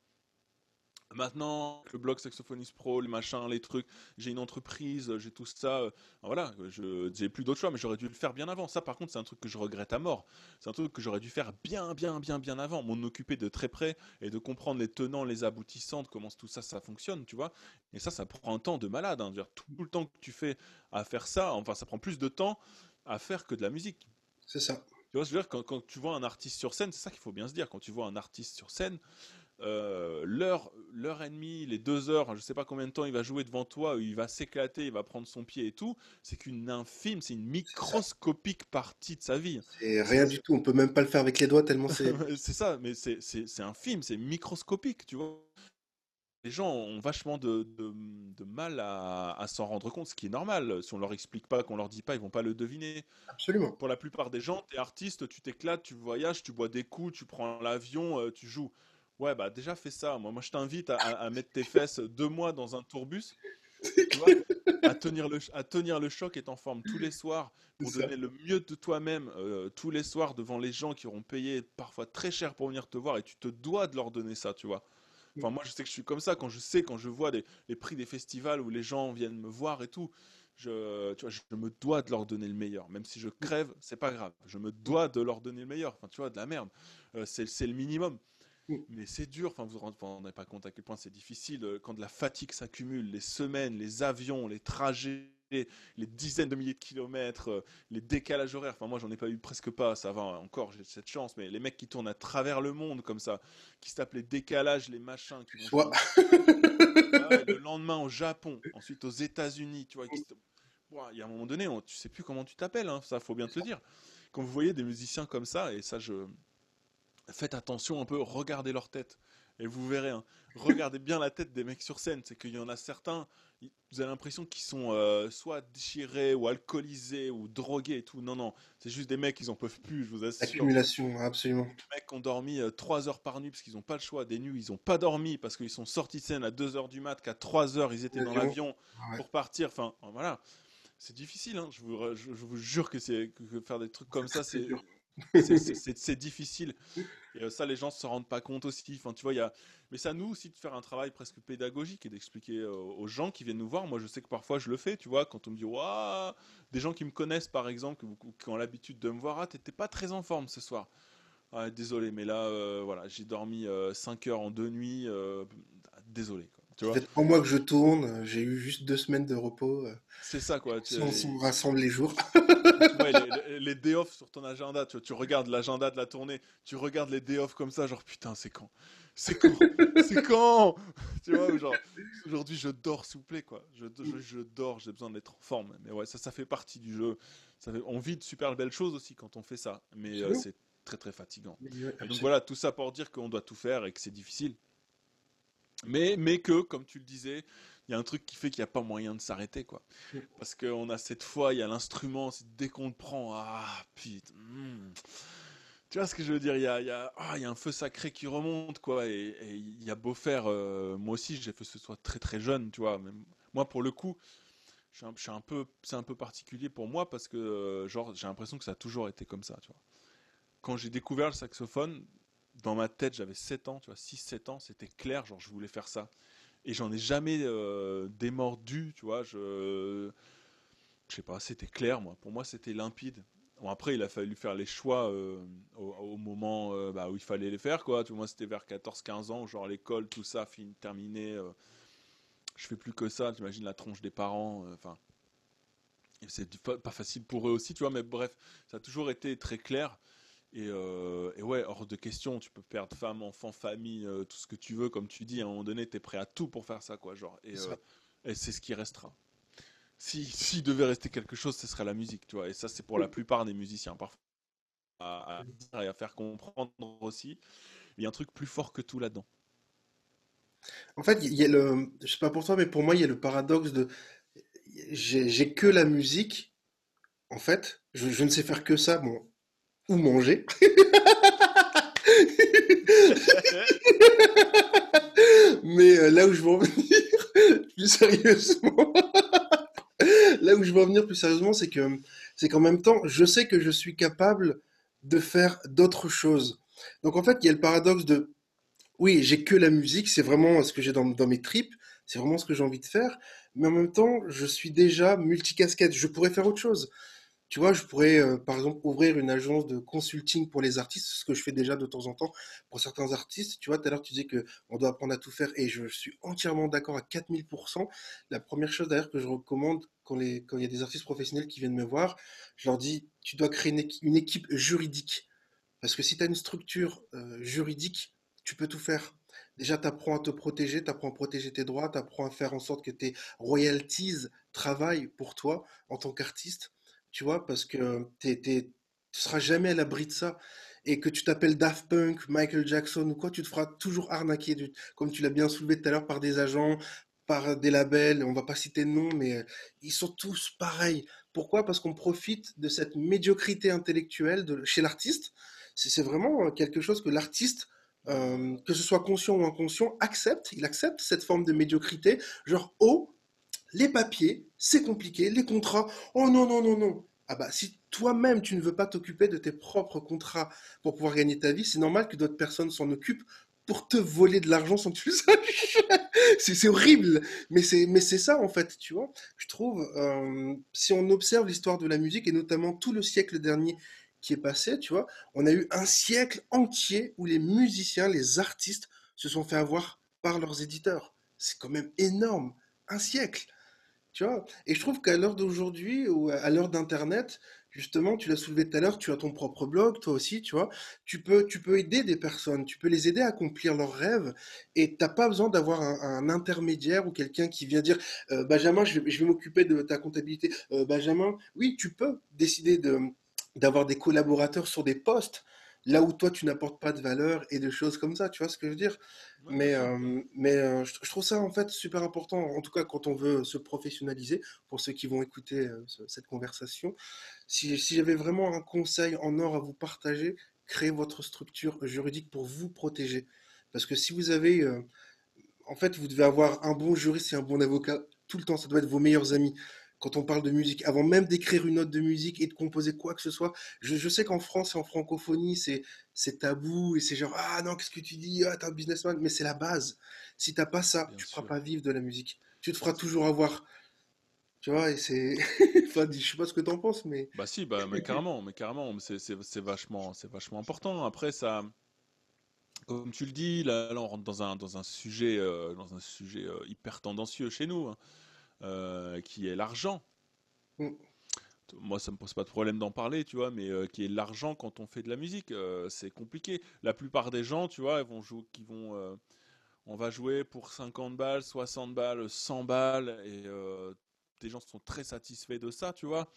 B: Maintenant, le blog Saxophonist Pro, les machins, les trucs, j'ai une entreprise, j'ai tout ça. euh, voilà, je j'ai plus d'autre choix, mais j'aurais dû le faire bien avant. Ça, par contre, c'est un truc que je regrette à mort. C'est un truc que j'aurais dû faire bien, bien, bien, bien avant. M'en occuper de très près et de comprendre les tenants, les aboutissants, comment tout ça, ça fonctionne, tu vois. Et ça, ça prend un temps de malade. hein. Tout le temps que tu fais à faire ça, enfin, ça prend plus de temps à faire que de la musique.
A: C'est ça.
B: Tu vois, je veux dire, quand, quand tu vois un artiste sur scène, c'est ça qu'il faut bien se dire. Quand tu vois un artiste sur scène, euh, l'heure, l'heure et demie, les deux heures, je sais pas combien de temps il va jouer devant toi, il va s'éclater, il va prendre son pied et tout, c'est qu'une infime, c'est une microscopique partie de sa vie.
A: C'est
B: C'est
A: rien du tout. On peut même pas le faire avec les doigts tellement c'est. [LAUGHS]
B: c'est ça, mais c'est c'est- c'est infime, c'est microscopique, tu vois. Les gens ont vachement de, de- de mal à, à s'en rendre compte, ce qui est normal. Si on leur explique pas, qu'on leur dit pas, ils vont pas le deviner.
A: Absolument.
B: Pour la plupart des gens, t'es artiste, tu t'éclates, tu voyages, tu bois des coups, tu prends l'avion, euh, tu joues. Ouais, bah déjà fais ça. Moi, moi je t'invite à, mettre tes fesses deux mois dans un tourbus, tu vois, à tenir le, à tenir le choc et en forme tous les soirs pour donner le mieux de toi-même euh, tous les soirs devant les gens qui auront payé parfois très cher pour venir te voir et tu te dois de leur donner ça, tu vois. Enfin, moi, je sais que je suis comme ça quand je sais, quand je vois des- les prix des festivals où les gens viennent me voir et tout. Je, tu vois, je me dois de leur donner le meilleur. Même si je crève, c'est pas grave. Je me dois de leur donner le meilleur. Enfin, tu vois, de la merde. Euh, c'est c'est le minimum.
A: Mm.
B: Mais c'est dur. Enfin, vous vous rendez pas compte à quel point c'est difficile euh, quand de la fatigue s'accumule, les semaines, les avions, les trajets, les dizaines de milliers de kilomètres, euh, les décalages horaires. Enfin, moi, j'en ai pas eu presque pas. Ça va encore, j'ai cette chance. Mais les mecs qui tournent à travers le monde comme ça, qui se tapent les décalages, les machins, qui vont. Ah le lendemain au Japon, ensuite aux États-Unis, tu vois. qui se- Ouah, Il y a un moment donné, on- tu sais plus comment tu t'appelles, hein, ça faut bien te le dire. Quand vous voyez des musiciens comme ça, et ça je faites attention un peu, regardez leur tête. Et vous verrez, hein, regardez bien la tête des mecs sur scène. C'est qu'il y en a certains, vous avez l'impression qu'ils sont euh, soit déchirés ou alcoolisés ou drogués et tout. Non, non, c'est juste des mecs, ils en peuvent plus, je vous assure.
A: Accumulation, absolument.
B: Des mecs ont dormi 3 heures par nuit parce qu'ils n'ont pas le choix. Des nuits, ils n'ont pas dormi parce qu'ils sont sortis de scène à 2 heures du mat, qu'à 3 heures, ils étaient dans
A: L'avion. Ouais.
B: pour partir. Enfin, voilà. C'est difficile, hein. je, vous, je, je vous jure que, que faire des trucs comme ça,
A: C'est
B: c'est, difficile. Et euh, ça, les gens ne se rendent pas compte aussi. Enfin, tu vois, y a... Mais c'est à nous aussi de faire un travail presque pédagogique et d'expliquer euh, aux gens qui viennent nous voir. Moi, je sais que parfois je le fais, tu vois, quand on me dit, waouh, des gens qui me connaissent par exemple, qui ont l'habitude de me voir, ah, t'étais pas très en forme ce soir. Ah, désolé, mais là, euh, voilà, j'ai dormi 5 heures en deux nuits. euh, désolé, Tu
A: Ça
B: vois,
A: fait trois mois que je tourne, euh, j'ai eu juste deux semaines de repos. euh,
B: c'est ça, quoi. Tu-
A: on, rassemble les jours.
B: les, les- les day off sur ton agenda, tu, vois, tu regardes l'agenda de la tournée, tu regardes les day off comme ça, genre putain, c'est quand? C'est quand? C'est quand? Tu vois, genre aujourd'hui je dors, s'il vous plaît, quoi. Je, je, je dors, j'ai besoin d'être en forme. Mais ouais, ça, ça fait partie du jeu. Ça fait- on vit de super belles choses aussi quand on fait ça, mais euh, c'est très très fatigant. Donc voilà, tout ça pour dire qu'on doit tout faire et que c'est difficile. Mais, mais que, comme tu le disais, il y a un truc qui fait qu'il n'y a pas moyen de s'arrêter, quoi. Parce qu'on a cette foi, il y a l'instrument, dès qu'on le prend, ah putain. hmm. Tu vois ce que je veux dire? Il y a, il y a- ah, il y a un feu sacré qui remonte, quoi. Et, et il y a beau faire. euh, moi aussi, j'ai fait ce soit très très jeune, tu vois. Même moi, pour le coup, je suis un, je suis un peu, c'est un peu particulier pour moi parce que, euh, genre, j'ai l'impression que ça a toujours été comme ça, tu vois. quand j'ai découvert le saxophone, dans ma tête, j'avais 7 ans, tu vois, 6-7 ans, c'était clair, genre je voulais faire ça. Et j'en ai jamais euh, démordu, tu vois, je. Je sais pas, c'était clair, moi. Pour moi, c'était limpide. Bon, après, il a fallu faire les choix euh, au, moment euh, bah, où il fallait les faire, quoi. Tu vois, c'était vers 14-15 ans, genre l'école, tout ça, fini, terminé. je fais plus que ça, t'imagines la tronche des parents, enfin. c'est pas facile pour eux aussi, tu vois, mais bref, ça a toujours été très clair. Euh, et, ouais, hors de question, tu peux perdre femme, enfant, famille, euh, tout ce que tu veux, comme tu dis, à un moment donné, tu es prêt à tout pour faire ça, quoi. Genre, et, euh, et c'est ce qui restera. S'il si, devait rester quelque chose, ce serait la musique, tu vois. Et ça, c'est pour la plupart des musiciens, parfois. À, dire et à faire comprendre aussi. Il y a un truc plus fort que tout là-dedans.
A: En fait, il y a le. Je sais pas pour toi, mais pour moi, il y a le paradoxe de. J'ai que la musique. En fait, je, je ne sais faire que ça. Bon, ou manger. [LAUGHS] Mais euh, là où je veux en venir [LAUGHS] plus sérieusement, [LAUGHS] là où je veux en venir plus sérieusement, c'est que c'est qu'en même temps, je sais que je suis capable de faire d'autres choses. Donc en fait, il y a le paradoxe de oui, j'ai que la musique, c'est vraiment ce que j'ai dans, dans mes tripes, c'est vraiment ce que j'ai envie de faire, mais en même temps, je suis déjà multicasquette, je pourrais faire autre chose. Tu vois, je pourrais, euh, par exemple, ouvrir une agence de consulting pour les artistes, ce que je fais déjà de temps en temps pour certains artistes. Tu vois, tout à l'heure, tu disais qu'on doit apprendre à tout faire et je suis entièrement d'accord à 4000%. La première chose d'ailleurs que je recommande quand, il y a des artistes professionnels qui viennent me voir, je leur dis, tu dois créer une, équipe juridique. Parce que si tu as une structure euh, juridique, tu peux tout faire. Déjà, tu apprends à te protéger, tu apprends à protéger tes droits, tu apprends à faire en sorte que tes royalties travaillent pour toi en tant qu'artiste tu vois, parce que tu ne seras jamais à l'abri de ça. Et que tu t'appelles Daft Punk, Michael Jackson ou quoi, tu te feras toujours arnaquer, comme tu l'as bien soulevé tout à l'heure, par des agents, par des labels, on va pas citer de nom, mais euh, ils sont tous pareils. Pourquoi? Parce qu'on profite de cette médiocrité intellectuelle chez l'artiste. C'est vraiment euh, quelque chose que l'artiste, euh, que ce soit conscient ou inconscient, accepte. Il accepte cette forme de médiocrité. Genre, oh, les papiers, c'est compliqué, les contrats, oh non, non, non, non. Ah bah si toi-même tu ne veux pas t'occuper de tes propres contrats pour pouvoir gagner ta vie, c'est normal que d'autres personnes s'en occupent pour te voler de l'argent sans que tu le saches. [LAUGHS] c'est horrible, mais c'est ça en fait, tu vois. Je trouve euh, si on observe l'histoire de la musique et notamment tout le siècle dernier qui est passé, tu vois, on a eu un siècle entier où les musiciens, les artistes se sont fait avoir par leurs éditeurs. C'est quand même énorme, un siècle. Et je trouve qu'à l'heure d'aujourd'hui, ou à l'heure d'Internet, justement, tu l'as soulevé tout à l'heure, tu as ton propre blog, toi aussi, tu vois? Tu peux, tu peux aider des personnes, tu peux les aider à accomplir leurs rêves, et t'as pas besoin d'avoir un, intermédiaire ou quelqu'un qui vient dire euh, Benjamin, je vais, je vais m'occuper de ta comptabilité. Euh, Benjamin, oui, tu peux décider de d'avoir des collaborateurs sur des postes, là où toi tu n'apportes pas de valeur et de choses comme ça, tu vois ce que je veux dire? Mais, euh, mais euh, je, trouve ça en fait super important, en tout cas quand on veut se professionnaliser, pour ceux qui vont écouter euh, cette conversation. Si, si j'avais vraiment un conseil en or à vous partager, créez votre structure juridique pour vous protéger. Parce que si vous avez, en fait, vous devez avoir un bon juriste et un bon avocat tout le temps, ça doit être vos meilleurs amis quand on parle de musique, avant même d'écrire une note de musique et de composer quoi que ce soit. Je, sais qu'en France et en francophonie, c'est, tabou et c'est genre, ah non, qu'est-ce que tu dis? Ah, t'es un businessman. Mais c'est la base. Si t'as pas ça, tu ne feras pas vivre de la musique. Tu te feras toujours avoir. Tu vois, et c'est. [LAUGHS] enfin, je sais pas ce que tu en penses, mais.
B: Bah si, bah, mais [LAUGHS] carrément, mais carrément, c'est, c'est, vachement, c'est vachement important. Après, ça. Comme tu le dis, là, on rentre dans un, dans un sujet, euh, dans un sujet euh, hyper tendancieux chez nous. Hein. Euh, qui est l'argent. Mm. Moi, ça me pose pas de problème d'en parler, tu vois, mais euh, qui est l'argent quand on fait de la musique, euh, c'est compliqué. La plupart des gens, tu vois, ils vont jouer, qui vont, on va jouer pour 50 balles, 60 balles, 100 balles, et des gens sont très satisfaits de ça, tu vois.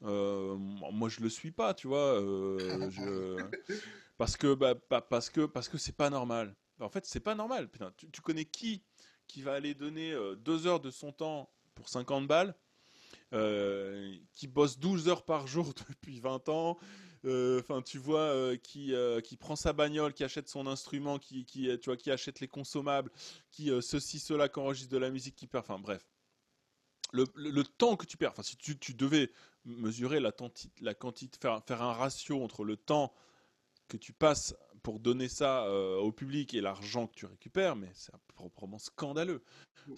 B: moi, je le suis pas, tu vois, [LAUGHS] parce que, bah, parce que, parce que c'est pas normal. En fait, c'est pas normal. Putain, tu, tu, connais qui qui va aller donner deux heures de son temps pour 50 balles, euh, qui bosse 12 heures par jour [LAUGHS] depuis 20 ans, euh, enfin tu vois, euh, qui, qui prend sa bagnole, qui achète son instrument, qui, qui, tu vois, qui achète les consommables, qui ceci, cela, qui enregistre de la musique, qui perd, enfin bref. Le, le, temps que tu perds, enfin si tu, tu devais mesurer la, la quantité, faire, faire un ratio entre le temps que tu passes pour donner ça euh, au public et l'argent que tu récupères, mais c'est proprement scandaleux.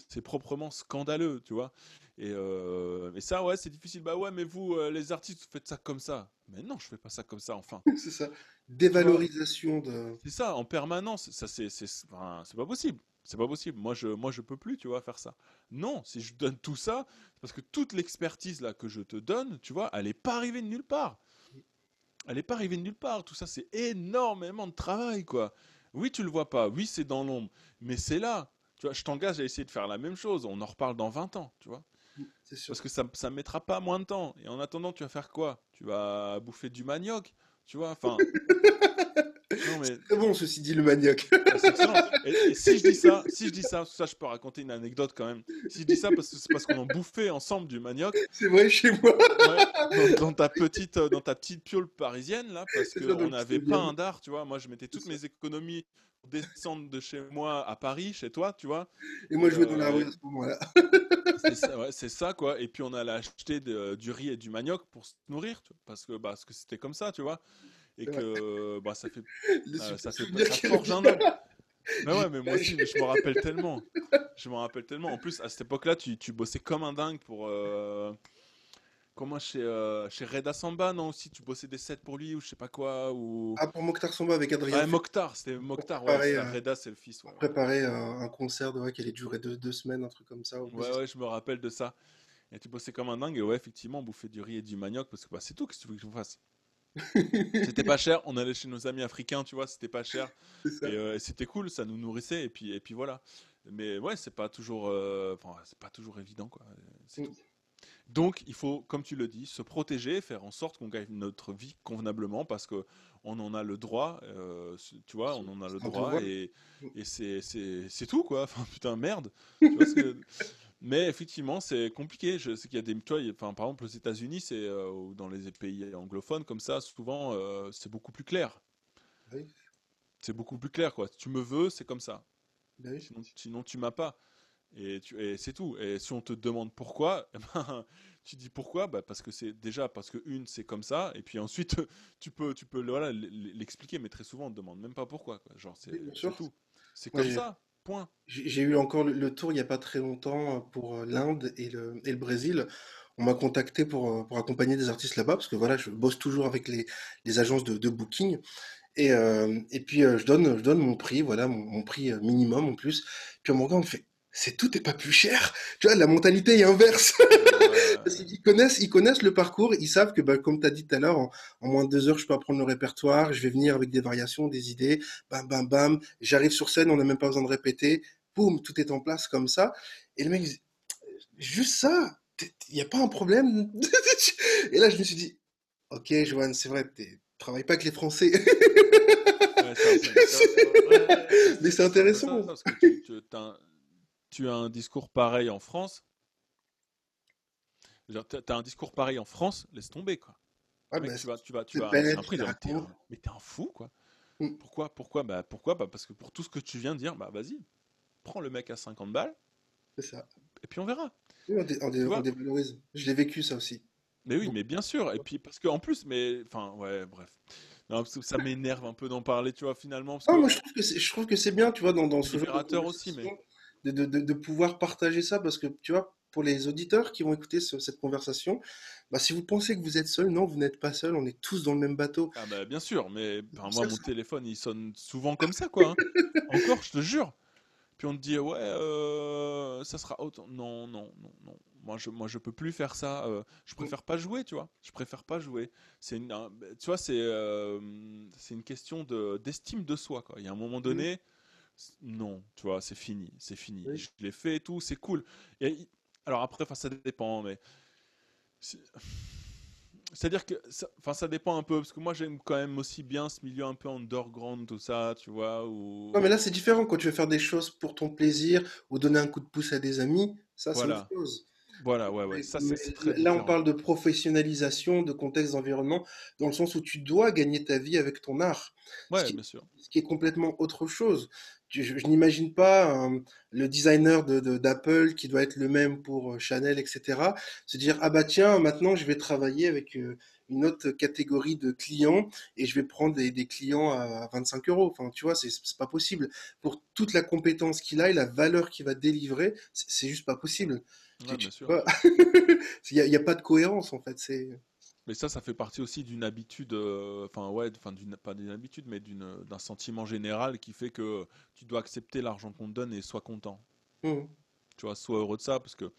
B: C'est proprement scandaleux, tu vois. Et, euh, ça, ouais, c'est difficile. Bah ouais, mais vous, euh, les artistes, vous faites ça comme ça. Mais non, je fais pas ça comme ça, enfin. [LAUGHS]
A: c'est ça. Dévalorisation de.
B: C'est ça, en permanence. Ça, c'est, c'est, c'est pas possible. C'est pas possible. Moi, je, moi, je peux plus, tu vois, faire ça. Non, si je donne tout ça, parce que toute l'expertise là que je te donne, tu vois, elle est pas arrivée de nulle part. Elle n'est pas arrivée de nulle part. Tout ça, c'est énormément de travail, quoi. Oui, tu le vois pas. Oui, c'est dans l'ombre. Mais c'est là. Tu vois, je t'engage à essayer de faire la même chose. On en reparle dans 20 ans, tu vois. Parce que ça ne mettra pas moins de temps. Et en attendant, tu vas faire quoi? Tu vas bouffer du manioc, tu vois? Enfin, [LAUGHS]
A: C'est bon, ceci dit, le manioc.
B: Ah, et, si je dis ça, si je dis ça, ça, je peux raconter une anecdote quand même. Si je dis ça, parce que c'est parce qu'on en bouffait ensemble du manioc.
A: C'est vrai chez moi.
B: dans, ta petite, dans ta petite piole parisienne là, parce qu'on n'avait pas un dard, tu vois. Moi, je mettais toutes mes économies pour descendre de chez moi à Paris, chez toi, tu vois.
A: Et moi, je jouais dans la rue à ce moment-là.
B: c'est ça, quoi. Et puis on allait acheter du riz et du manioc pour se nourrir, parce que bah, parce que c'était comme ça, tu vois et que bah, ça fait, [LAUGHS] euh, ça, fait ça forge un homme. Mais ouais, mais moi aussi, je me rappelle tellement. [LAUGHS] Je me rappelle tellement. En plus, à cette époque-là, tu, tu bossais comme un dingue pour. Euh... Comment chez, euh, chez Reda Samba, non aussi Tu bossais des sets pour lui ou je sais pas quoi ou...
A: Ah, pour Mokhtar Samba avec Adrien.
B: Ah, Mokhtar, c'était Mokhtar, ouais. Euh, Reda, c'est le fils. Ouais.
A: Préparer un concert de, ouais, qui allait durer deux, deux, semaines, un truc comme ça.
B: Ouais, ouais, je me rappelle de ça. Et tu bossais comme un dingue et ouais, effectivement, bouffer du riz et du manioc parce que bah, c'est tout, qu'est-ce que tu veux que je fasse? C'était [LAUGHS] pas cher, on allait chez nos amis africains, tu vois, c'était pas cher. Euh, et, c'était cool, ça nous nourrissait, et puis, et puis voilà. Mais ouais, c'est pas toujours, euh, c'est pas toujours évident, quoi. Mm. Donc, il faut, comme tu le dis, se protéger, faire en sorte qu'on gagne notre vie convenablement, parce que on en a le droit, euh, tu vois, on en a le droit, et, et c'est tout, quoi. [LAUGHS] Enfin, putain, merde. Tu vois, mais effectivement, c'est compliqué. Je sais qu'il y a des. Tu enfin, par exemple, aux États-Unis, c'est euh, ou dans les pays anglophones, comme ça, souvent, euh, c'est beaucoup plus clair. Oui. C'est beaucoup plus clair, quoi. Si tu me veux, c'est comme ça. Ben sinon, sinon, tu m'as pas. Et, et c'est tout. Et si on te demande pourquoi, [LAUGHS] eh ben, tu dis pourquoi? Bah Parce que c'est déjà, parce que une, c'est comme ça. Et puis ensuite, [LAUGHS] tu peux, tu peux voilà, l'expliquer, mais très souvent, on te demande même pas pourquoi. Quoi. Genre, c'est tout. C'est comme ça.
A: J'ai eu encore le, tour il n'y a pas très longtemps euh, pour euh, l'Inde et le, et le Brésil. On m'a contacté pour, euh, pour accompagner des artistes là-bas, parce que voilà, je bosse toujours avec les, les agences de, de booking. Et, et puis je, donne, je donne mon prix, voilà, mon, prix minimum en plus. Puis on me regarde, on fait c'est tout est pas plus cher. Tu vois, la mentalité est inverse. [LAUGHS] Parce qu'ils connaissent, ils connaissent le parcours, ils savent que, bah, comme tu as dit tout à l'heure, en, moins de deux heures, je peux apprendre le répertoire, je vais venir avec des variations, des idées, bam, bam, bam. J'arrive sur scène, on n'a même pas besoin de répéter. Boum, tout est en place comme ça. Et le mec, dit, juste ça, il n'y a pas un problème? [LAUGHS] Et là, je me suis dit, ok, Joanne, c'est vrai, tu travailles pas avec les Français. [LAUGHS] [LAUGHS] Mais c'est intéressant
B: tu as un discours pareil en France, tu as un discours pareil en France, laisse tomber quoi. tu vas, tu vas, tu vas, un prix, mais t'es un fou quoi. Mm. Pourquoi, pourquoi, bah pourquoi, bah parce que pour tout ce que tu viens de dire, bah vas-y, prends le mec à 50 balles.
A: C'est ça.
B: Et puis on verra.
A: on, dévalorise. Je l'ai vécu ça aussi.
B: Mais oui, mais bien sûr. Et puis parce que en plus, mais enfin ouais, bref. ça m'énerve un peu d'en parler, tu vois, finalement.
A: Parce moi je trouve que c'est, je trouve que c'est bien, tu vois, dans, dans ce
B: genre aussi, mais
A: de, de, de, pouvoir partager ça parce que tu vois, pour les auditeurs qui vont écouter cette conversation, bah, si vous pensez que vous êtes seul, non, vous n'êtes pas seul, on est tous dans le même bateau.
B: Ah bah, bien sûr, mais moi, mon téléphone, il sonne souvent comme ça, quoi. Hein. [LAUGHS] Encore, je te jure. Puis on te dit, ouais, euh, ça sera autant. Non, non, non, non. Moi, je, moi, je peux plus faire ça. Euh, je préfère pas jouer, tu vois. Je préfère pas jouer. C'est tu vois, c'est euh, c'est une question d'estime de, soi, quoi. Il y a un moment donné non, tu vois, c'est fini, c'est fini. Je l'ai fait et tout, c'est cool. Et, alors après, ça dépend, mais c'est-à-dire que, enfin, ça, dépend un peu parce que moi j'aime quand même aussi bien ce milieu un peu underground, tout ça, tu vois. Ou...
A: Non, mais là c'est différent quand tu veux faire des choses pour ton plaisir ou donner un coup de pouce à des amis, ça c'est autre chose.
B: Voilà, ouais, ouais. Ça,
A: très là, on parle de professionnalisation, de contexte d'environnement, dans le sens où tu dois gagner ta vie avec ton art.
B: Ouais, bien sûr.
A: Ce qui est complètement autre chose je, n'imagine pas le designer d'Apple de, qui doit être le même pour euh, Chanel, etc. Se dire ah bah tiens maintenant je vais travailler avec euh, une autre catégorie de clients et je vais prendre des, clients à 25 euros. Enfin, tu vois, c'est pas possible. Pour toute la compétence qu'il a et la valeur qu'il va délivrer, c'est juste pas possible. [LAUGHS] Il n'y a, pas de cohérence en fait. C'est.
B: Mais ça, ça fait partie aussi d'une habitude, euh, enfin ouais, enfin d'une pas d'une habitude, mais d'un sentiment général qui fait que tu dois accepter l'argent qu'on te donne et sois content. Mmh. Tu vois, sois heureux de ça parce que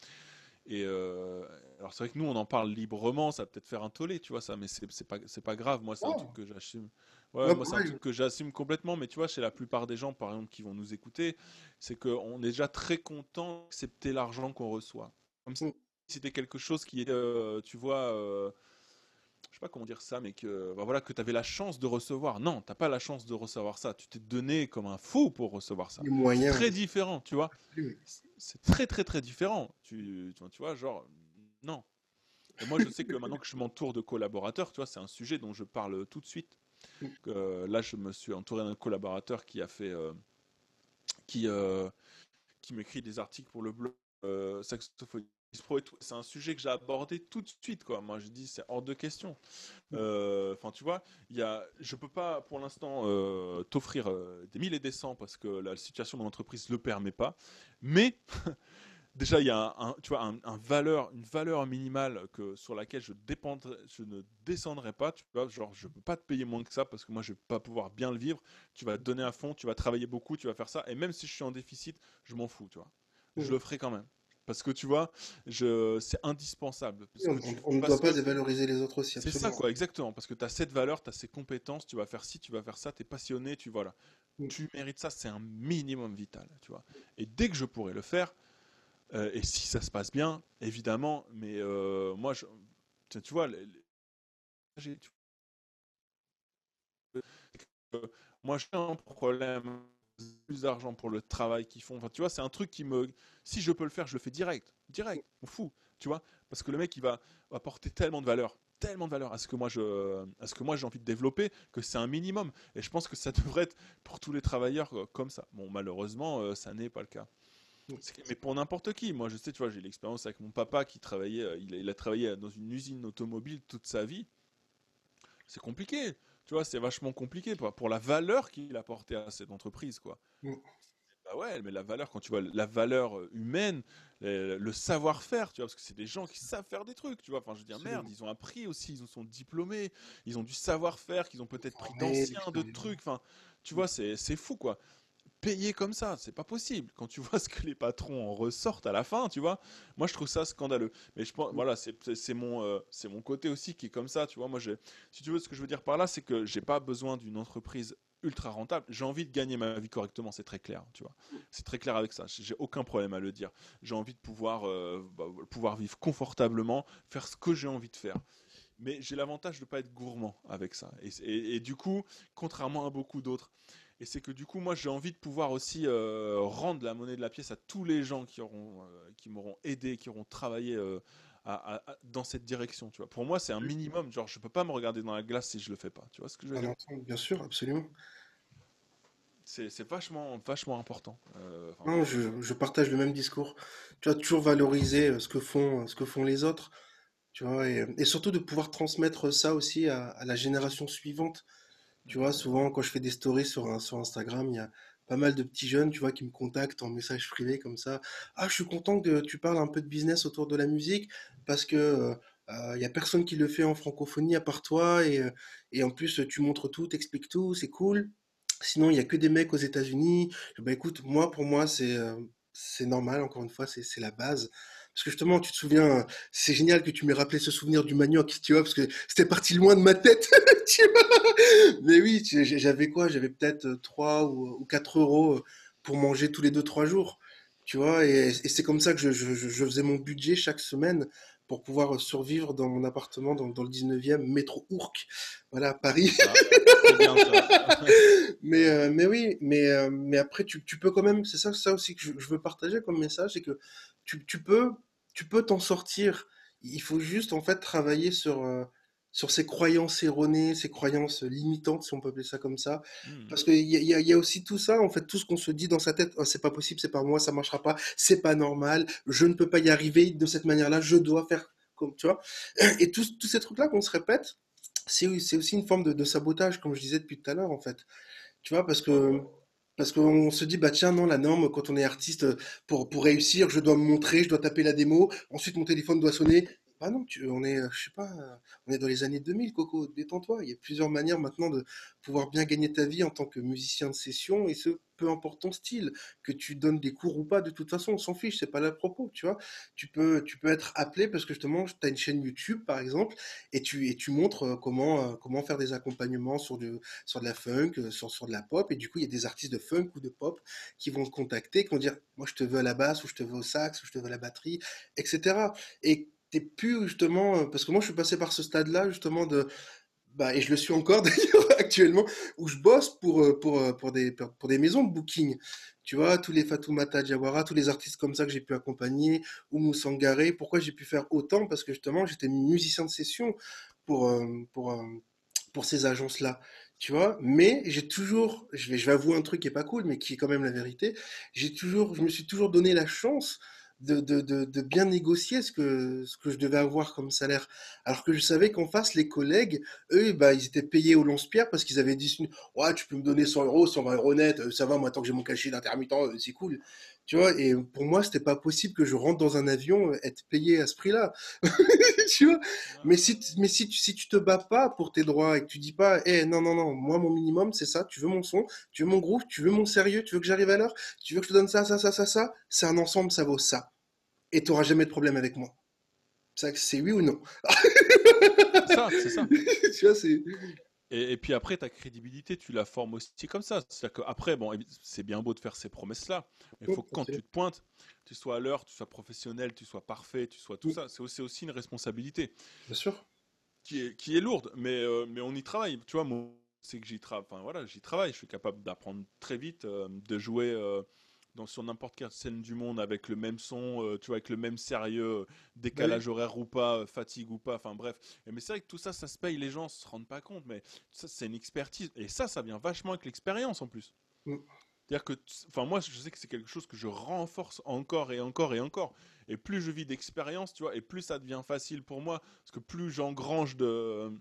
B: et euh, alors c'est vrai que nous on en parle librement, ça peut-être faire un tollé, tu vois ça, mais c'est pas c'est pas grave. Moi c'est un truc que j'assume. Ouais, moi c'est un truc que j'assume complètement, mais tu vois chez la plupart des gens par exemple qui vont nous écouter, c'est qu'on est déjà très content d'accepter l'argent qu'on reçoit. Comme si mmh. c'était quelque chose qui est, euh, tu vois. Euh, je sais pas comment dire ça, mais que bah voilà que tu avais la chance de recevoir. Non, t'as pas la chance de recevoir ça. Tu t'es donné comme un fou pour recevoir ça. C'est très différent, tu vois. C'est très très très différent. Tu, tu vois, genre non. Et moi, je sais que maintenant que je m'entoure de collaborateurs, tu vois, c'est un sujet dont je parle tout de suite. Euh, là, je me suis entouré d'un collaborateur qui a fait, euh, qui, euh, qui m'écrit des articles pour le blog Saxophonie c'est un sujet que j'ai abordé tout de suite, quoi. Moi, je dis, c'est hors de question. Mm. Euh, enfin, tu vois, il y a, je peux pas, pour l'instant, euh, t'offrir euh, des mille et des cents parce que la situation de mon entreprise le permet pas. Mais [LAUGHS] déjà, il y a un, tu vois, un, valeur, une valeur minimale que sur laquelle je dépendrai, je ne descendrai pas. Tu vois, genre, je peux pas te payer moins que ça parce que moi, je vais pas pouvoir bien le vivre. Tu vas te donner à fond, tu vas travailler beaucoup, tu vas faire ça. Et même si je suis en déficit, je m'en fous, tu vois. Je mm. le ferai quand même. Parce que tu vois, je... c'est indispensable.
A: on, ne doit pas dévaloriser les autres aussi.
B: C'est ça, quoi, exactement. Parce que tu as cette valeur, tu as ces compétences, tu vas faire ci, tu vas faire ça, tu es passionné, tu voilà. Mm. Tu mérites ça, c'est un minimum vital, tu vois. Et dès que je pourrai le faire, euh, et si ça se passe bien, évidemment, mais euh, moi, je, tu vois, moi j'ai un problème plus d'argent pour le travail qu'ils font. Enfin, tu vois, c'est un truc qui me. Si je peux le faire, je le fais direct. Direct. On fout. Tu vois Parce que le mec, il va apporter tellement de valeur tellement de valeur à ce que moi je à ce que moi j'ai envie de développer que c'est un minimum et je pense que ça [LAUGHS] devrait être pour tous les travailleurs euh, comme ça bon malheureusement euh, ça n'est pas le cas mais pour n'importe qui moi je sais tu vois j'ai l'expérience avec mon papa qui travaillait euh, il a travaillé dans une usine automobile toute sa vie c'est compliqué tu vois, c'est vachement compliqué pour, pour la valeur qu'il a apportée à cette entreprise, quoi. Mm. Bah ouais, mais la valeur, quand tu vois la valeur euh, humaine, le, savoir-faire, tu vois, parce que c'est des gens qui savent faire des trucs, tu vois. Enfin, je veux dire, merde, ils ont appris aussi, ils sont diplômés, ils ont du savoir-faire, qu'ils ont peut-être pris d'anciens, de trucs. Enfin, tu vois, c'est fou, quoi payer comme ça, c'est pas possible. Quand tu [LAUGHS] vois ce que les patrons en ressortent à la fin, tu vois, moi je trouve ça scandaleux. Mais je pense, voilà, c'est mon, euh, mon côté aussi qui est comme ça, tu vois. Moi, si tu veux, ce que je veux dire par là, c'est que j'ai pas besoin d'une entreprise ultra rentable. J'ai envie de gagner ma vie correctement, c'est très clair, tu vois. C'est très clair avec ça. J'ai aucun problème à le dire. J'ai envie de pouvoir, euh, bah, pouvoir vivre confortablement, faire ce que j'ai envie de faire mais j'ai l'avantage de ne pas être gourmand avec ça. et, du coup, contrairement à beaucoup d'autres, et c'est que du coup, moi, j'ai envie de pouvoir aussi euh, rendre la monnaie de la pièce à tous les gens qui auront, euh, qui m'auront aidé, qui auront travaillé euh, dans cette direction. Tu vois, pour moi, c'est un minimum. Genre, je peux pas me regarder dans la glace si je le fais pas. Tu vois ce que je veux dire?
A: Bien sûr, absolument.
B: C'est vachement, vachement important.
A: non, je, je, partage le même discours. Tu vas toujours valoriser ce que font, ce que font les autres. Tu vois, et, et surtout de pouvoir transmettre ça aussi à, à la génération suivante. Tu vois, souvent, quand je fais des stories sur, sur Instagram, il y a pas mal de petits jeunes, tu vois, qui me contactent en message privé comme ça. Ah, je suis content que tu parles un peu de business autour de la musique parce que euh, il y a personne qui le fait en francophonie à part toi et, euh, et en plus tu montres tout, t'expliques tout, c'est cool. Sinon, il y a que des mecs aux États-Unis. Bah écoute, moi, pour moi, c'est euh, normal. Encore une fois, c'est c'est la base. Parce que justement, tu te souviens, c'est génial que tu m'aies rappelé ce souvenir du manioc, tu vois, parce que c'était parti loin de ma tête, [LAUGHS] tu vois. Mais oui, j'avais quoi? J'avais peut-être 3 ou 4 euros pour manger tous les 2-3 jours, tu vois. Et, c'est comme ça que je, je, faisais mon budget chaque semaine pour pouvoir survivre dans mon appartement dans, le 19e, métro Ourcq, voilà, Paris. bien, ça. [LAUGHS] mais, euh, mais oui, mais, euh, mais après, tu, tu, peux quand même, c'est ça, ça aussi que je, je veux partager comme message, c'est que tu, tu peux tu peux t'en sortir. Il faut juste en fait travailler sur euh, sur ces croyances erronées, ces croyances limitantes, si on peut appeler ça comme ça. Hmm. Parce qu'il y a, y a aussi tout ça, en fait, tout ce qu'on se dit dans sa tête, oh, c'est pas possible, c'est pas moi, ça marchera pas, c'est pas normal, je ne peux pas y arriver de cette manière-là, je dois faire comme, tu vois. [CLEARS THROAT] Et tous, tous ces trucs-là qu'on se répète, c'est aussi une forme de, de, sabotage, comme je disais depuis tout à l'heure, en fait. Tu vois, parce que parce qu'on se dit, bah tiens, non, la norme, quand on est artiste, pour, pour réussir, je dois me montrer, je dois taper la démo, ensuite mon téléphone doit sonner, ah non, tu, on est, je sais pas, on est dans les années 2000, Coco, détends-toi. Il y a plusieurs manières maintenant de pouvoir bien gagner ta vie en tant que musicien de session, et ce, peu importe ton style, que tu donnes des cours ou pas, de toute façon, on s'en fiche, c'est pas là le propos, tu vois. Tu peux, tu peux être appelé parce que justement, tu as une chaîne YouTube, par exemple, et tu, et tu montres euh, comment, euh, comment faire des accompagnements sur, du, sur de la funk, euh, sur, sur de la pop, et du coup, il y a des artistes de funk ou de pop qui vont te contacter, qui vont dire, moi, je te veux à la basse, ou je te veux au sax, ou je te veux à la batterie, etc. Et plus justement, euh, parce que moi je suis passé par ce stade-là justement de, bah, et je le suis encore [LAUGHS] d'ailleurs actuellement, où je bosse pour, euh, pour, euh, pour, des, pour des maisons de booking. Tu vois, tous les Fatoumata Diawara, tous les artistes comme ça que j'ai pu accompagner, ou Moussangare, pourquoi j'ai pu faire autant? Parce que justement, j'étais musicien de session pour, pour, pour ces agences-là. Tu vois, mais j'ai toujours, je vais, je vais avouer un truc qui est pas cool, mais qui est quand même la vérité. J'ai toujours, je me suis toujours donné la chance de, bien négocier ce que, je devais avoir comme salaire. Alors que je savais qu'en face, les collègues, eux, bah, ils étaient payés au lance-pierre parce qu'ils avaient dit Ouais, tu peux me donner 100 euros, 120 euros net, euh, ça va, moi, tant que j'ai mon cachet d'intermittent, euh, c'est cool. Tu vois, et pour moi, c'était pas possible que je rentre dans un avion, euh, être payé à ce prix-là. [LAUGHS] tu vois? Mais, si, mais si, tu, te bats pas pour tes droits et que tu dis pas Eh, non, non, non, moi, mon minimum, c'est ça, tu veux mon son, tu veux mon groupe, tu veux mon sérieux, tu veux que j'arrive à l'heure, tu veux que je te donne ça, ça, ça, ça, ça, c'est un ensemble, ça vaut ça et tu n'auras jamais de problème avec moi. C'est oui ou non
B: C'est ça, c'est ça. [LAUGHS] tu vois, c'est. Et, puis après, ta crédibilité, tu la formes aussi comme ça. C'est-à-dire qu'après, bon, c'est bien beau de faire ces promesses-là, mais il faut que quand tu te pointes, tu sois à l'heure, tu sois professionnel, tu sois parfait, tu sois tout ça. C'est aussi, aussi, une responsabilité.
A: Bien sûr.
B: Qui est, qui est lourde, mais, euh, mais on y travaille. Tu vois, moi, c'est que j'y travaille. Enfin, voilà, j'y travaille. Je suis capable d'apprendre très vite, euh, de jouer. Euh, sur n'importe quelle scène du monde avec le même son, euh, tu vois, avec le même sérieux, décalage horaire ou pas, euh, fatigue ou pas, enfin bref. mais c'est vrai que tout ça, ça se paye, les gens se rendent pas compte, mais ça, c'est une expertise. Et ça, ça vient vachement avec l'expérience en plus. Mm. C'est-à-dire que, enfin, moi, je sais que c'est quelque chose que je renforce encore et encore et encore. Et plus je vis d'expérience, tu vois, et plus ça devient facile pour moi, parce que plus j'engrange de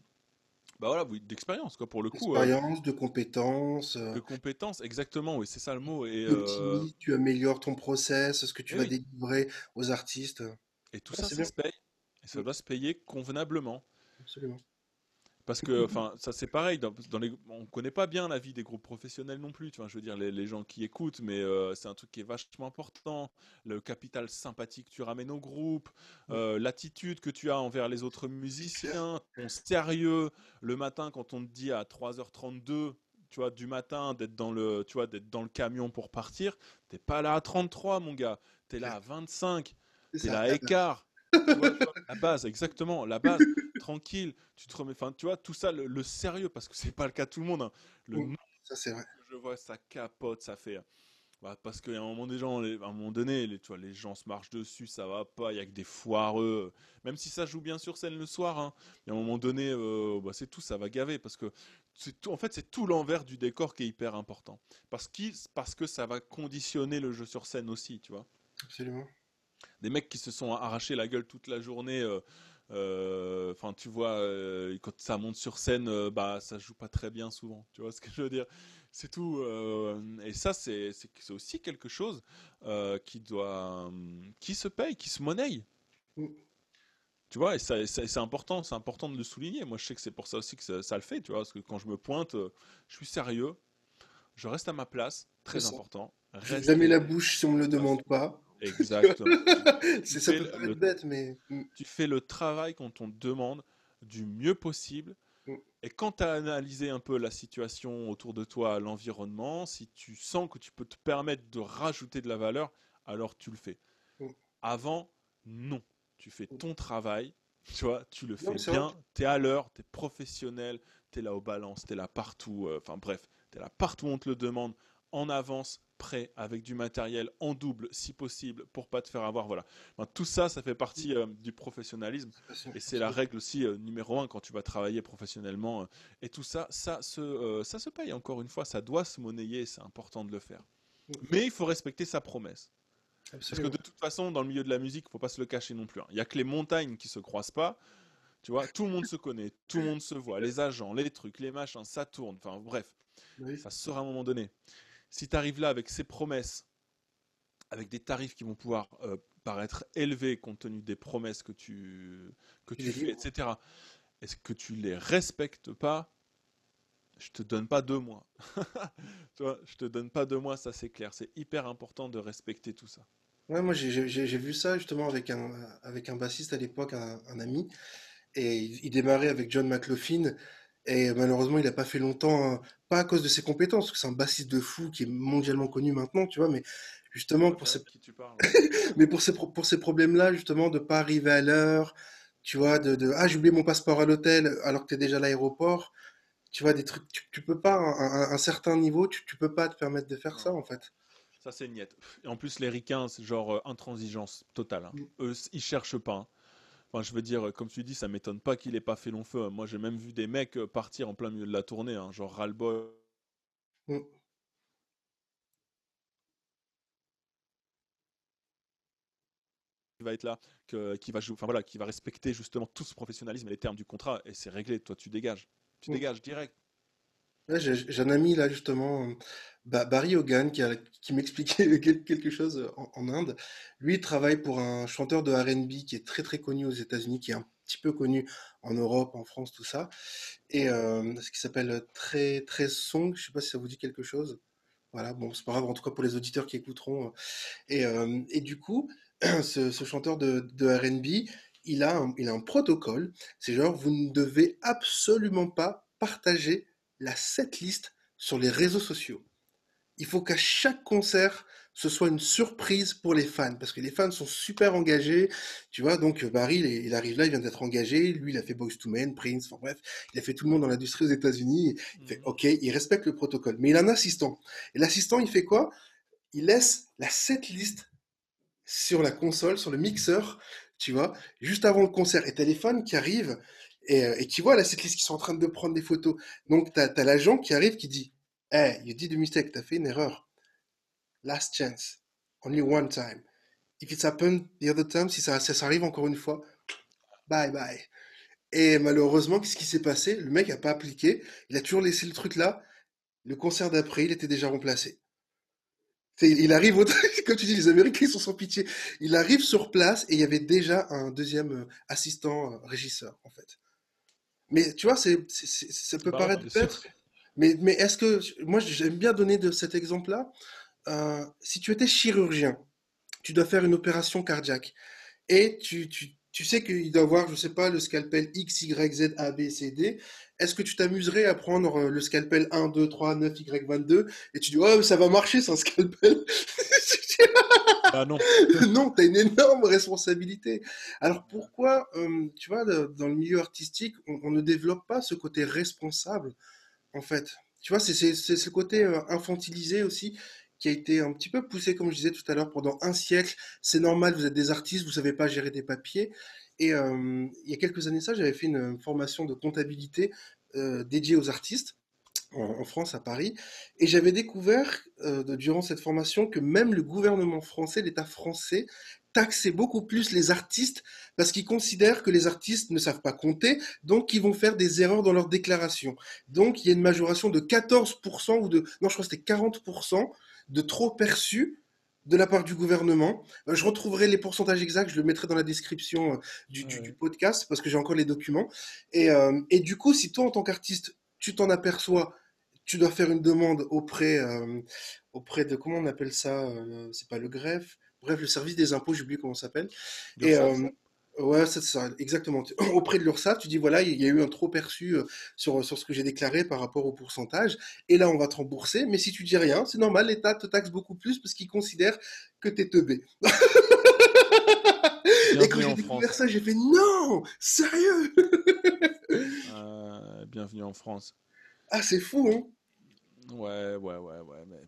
B: bah voilà, d'expérience quoi pour le coup.
A: Euh. D'expérience, de compétences.
B: Euh. De compétences, exactement, oui, c'est ça le mot. Et
A: euh, tu améliores ton process, ce que tu vas délivrer aux artistes.
B: Et tout ça, ça se paye. Et ça doit se payer convenablement. Absolument. Parce que, [LAUGHS] enfin, ça c'est pareil. Dans, les, on connaît pas bien la vie des groupes professionnels non plus. Tu vois, je veux dire, les, gens qui écoutent, mais euh, c'est un truc qui est vachement important. Le capital sympathique que tu ramènes au groupe, euh, l'attitude que tu as envers les autres musiciens, ton sérieux. Le matin, quand on te dit à 3h32, tu vois, du matin, d'être dans le, tu vois, d'être dans le camion pour partir, t'es pas là à 33, mon gars. tu es là à 25. T'es là à écart. [LAUGHS] la base, exactement, la base tranquille, tu te remets, enfin, tu vois, tout ça, le, sérieux, parce que c'est pas le cas de tout le monde. Hein. Le
A: ça c'est vrai.
B: Je vois, ça capote, ça fait. Bah, parce qu'à un moment, des gens, à un moment donné, les, tu vois, les gens se marchent dessus, ça va pas, il y a que des foireux. Même si ça joue bien sur scène le soir, hein, à un moment donné, euh, bah, c'est tout, ça va gaver. Parce que c'est tout, en fait, c'est tout l'envers du décor qui est hyper important. Parce, parce que ça va conditionner le jeu sur scène aussi, tu vois.
A: Absolument.
B: Des mecs qui se sont arrachés la gueule toute la journée. Euh, euh, enfin, tu vois, euh, quand ça monte sur scène, euh, bah, ça joue pas très bien souvent. Tu vois ce que je veux dire C'est tout. et ça, c'est aussi quelque chose qui doit, qui se paye, qui se monnaie. Mm. Tu vois, et c'est important, c'est important de le souligner. Moi, je sais que c'est pour ça aussi que ça, le fait, tu vois, parce que quand je me pointe, je suis sérieux, je reste à ma place, très important.
A: Jamais la bouche si on me le demande pas.
B: Exactement. [LAUGHS]
A: c'est ça peut paraître bête, mais.
B: Mm. Tu fais le travail quand on te demande du mieux possible. Mm. Et quand tu as analysé un peu la situation autour de toi, l'environnement, si tu sens que tu peux te permettre de rajouter de la valeur, alors tu le fais. Mm. Avant, non. Tu fais ton travail, tu vois, tu le fais bien, tu es à l'heure, tu es professionnel, tu es là au balance, tu es là partout, euh, enfin bref, tu es là partout où on te le demande, en avance, prêt, avec du matériel en double si possible pour pas te faire avoir. Voilà. tout ça, ça fait partie euh, du professionnalisme et c'est la règle aussi euh, numéro un quand tu vas travailler professionnellement. Euh. et tout ça, ça se, ça se paye encore une fois, ça doit se monnayer, c'est important de le faire. Mais il faut respecter sa promesse. Parce que de toute façon, dans le milieu de la musique, il faut pas se le cacher non plus. Hein. Il y a que les montagnes qui se croisent pas. Tu vois, tout le monde se connaît, tout le monde se voit, les agents, les trucs, les machins, ça tourne. Enfin, bref, ça sera à un moment donné. Si tu arrives là avec ces promesses, avec des tarifs qui vont pouvoir euh, paraître élevés compte tenu des promesses que tu, que tu fais, etc., est-ce que tu les respectes pas? Je te donne pas deux mois. [LAUGHS] tu vois, je te donne pas deux mois, ça c'est clair. C'est hyper important de respecter tout ça.
A: Ouais, moi j'ai vu ça justement avec un, avec un bassiste à l'époque, un, ami, et il, démarrait avec John McLaughlin, et malheureusement il n'a pas fait longtemps, hein, pas à cause de ses compétences, parce que c'est un bassiste de fou qui est mondialement connu maintenant, tu vois, mais justement pour ces, [LAUGHS] mais pour ces, pour ces problèmes-là, justement, de pas arriver à l'heure, tu vois, de, de ah j'ai oublié mon passeport à l'hôtel alors que tu es déjà à l'aéroport, tu vois, des trucs, tu, peux pas, à un, certain niveau, tu, tu peux pas te permettre de faire ça, en fait.
B: Ça, c'est une Et en plus, les ricains, c'est genre euh, intransigeance totale. Hein. Mm. Eux, ils cherchent pas. Hein. Enfin, je veux dire, comme tu dis, ça m'étonne pas qu'il ait pas fait long feu. Moi, j'ai même vu des mecs euh, partir en plein milieu de la tournée, hein, genre ras mm. va être là, qui va jouer, enfin voilà, qui va respecter justement tout ce professionnalisme et les termes du contrat, et c'est réglé. Toi, tu dégages. Tu mm. dégages direct.
A: J'ai un ami là justement, Barry Hogan, qui, m'expliquait [LAUGHS] quelque chose en, Inde. Lui, il travaille pour un chanteur de RB qui est très très connu aux États-Unis, qui est un petit peu connu en Europe, en France, tout ça. Et euh, ce qui s'appelle très très Song, je sais pas si ça vous dit quelque chose. Voilà, bon, c'est pas grave, en tout cas pour les auditeurs qui écouteront. Et, euh, du coup, [CLEARS THROAT] ce, chanteur de, RB, il a il a un protocole. C'est genre, vous ne devez absolument pas partager la setlist sur les réseaux sociaux. Il faut qu'à chaque concert, ce soit une surprise pour les fans, parce que les fans sont super engagés, tu vois, donc Barry, il, arrive là, il vient d'être engagé, lui, il a fait Boys to Men, Prince, enfin bref, il a fait tout le monde dans l'industrie aux États-Unis, il fait, mhm. ok, il respecte le protocole, mais il a un assistant, et l'assistant, il fait quoi? Il laisse la setlist sur la console, sur le mixeur, tu vois, juste avant le concert. Et t'as les fans qui arrivent et, euh, qui voient là cette liste qui sont en train de prendre des photos. Donc t'as as, l'agent qui arrive qui dit Hey, you did a mistake, t'as fait une erreur. Last chance. Only one time. If it's happened the other time, si ça, ça, arrive encore une fois, bye bye. Et malheureusement, qu'est-ce qui s'est passé? Le mec a pas appliqué, il a toujours laissé le truc là. Le concert d'après, il était déjà remplacé il arrive, au... [LAUGHS] comme tu dis, les Américains sont sans pitié. Il arrive sur place et il y avait déjà un deuxième euh, assistant euh, régisseur, en fait. Mais tu vois, c'est, ça peut paraître bête, mais, mais est-ce que, moi j'aime bien donner de cet exemple-là, euh, si tu étais chirurgien, tu dois faire une opération cardiaque et tu, tu, tu sais qu'il doit avoir, je sais pas, le scalpel X, Y, Z, A, B, C, D. Est-ce que tu t'amuserais à prendre euh, le scalpel 1, 2, 3, 9, Y, 22 et tu dis, oh, ça va marcher, [LAUGHS] c'est un scalpel
B: Ah non. [LAUGHS]
A: non, tu as une énorme responsabilité. Alors pourquoi, euh, tu vois, dans le milieu artistique, on, ne développe pas ce côté responsable, en fait? Tu vois, c'est ce côté euh, infantilisé aussi qui a été un petit peu poussé, comme je disais tout à l'heure, pendant un siècle. C'est normal, vous êtes des artistes, vous savez pas gérer des papiers. Et euh, il y a quelques années ça, j'avais fait une formation de comptabilité dédiée aux artistes en, France, à Paris, et j'avais découvert euh, durant cette formation que même le gouvernement français, l'État français, taxait beaucoup plus les artistes parce qu'ils considèrent que les artistes ne savent pas compter, donc ils vont faire des erreurs dans leur déclaration. Donc il y a une majoration de 14% ou de, non je crois que c'était 40% de trop perçus de la part du gouvernement. Euh, je retrouverai les pourcentages exacts, je le mettrai dans la description euh, du, podcast parce que j'ai encore les documents. Et, euh, et, du coup, si toi, en tant qu'artiste, tu t'en aperçois, tu dois faire une demande auprès, auprès de, comment on appelle ça C'est pas le greffe, bref, le service des impôts, j'ai oublié comment ça s'appelle. Et, Ouais, c'est ça, exactement. [COUGHS] Auprès de l'URSSAF, tu dis voilà, il y a eu un trop perçu euh, sur, sur ce que j'ai déclaré par rapport au pourcentage, et là on va te rembourser, mais si tu dis rien, c'est normal, l'État te taxe beaucoup plus parce qu'il considère que t'es teubé. [LAUGHS] et quand j'ai découvert ça, j'ai fait non, sérieux?
B: Euh, Bienvenue en France.
A: Ah, c'est fou, hein
B: Ouais, ouais, ouais, ouais, mais.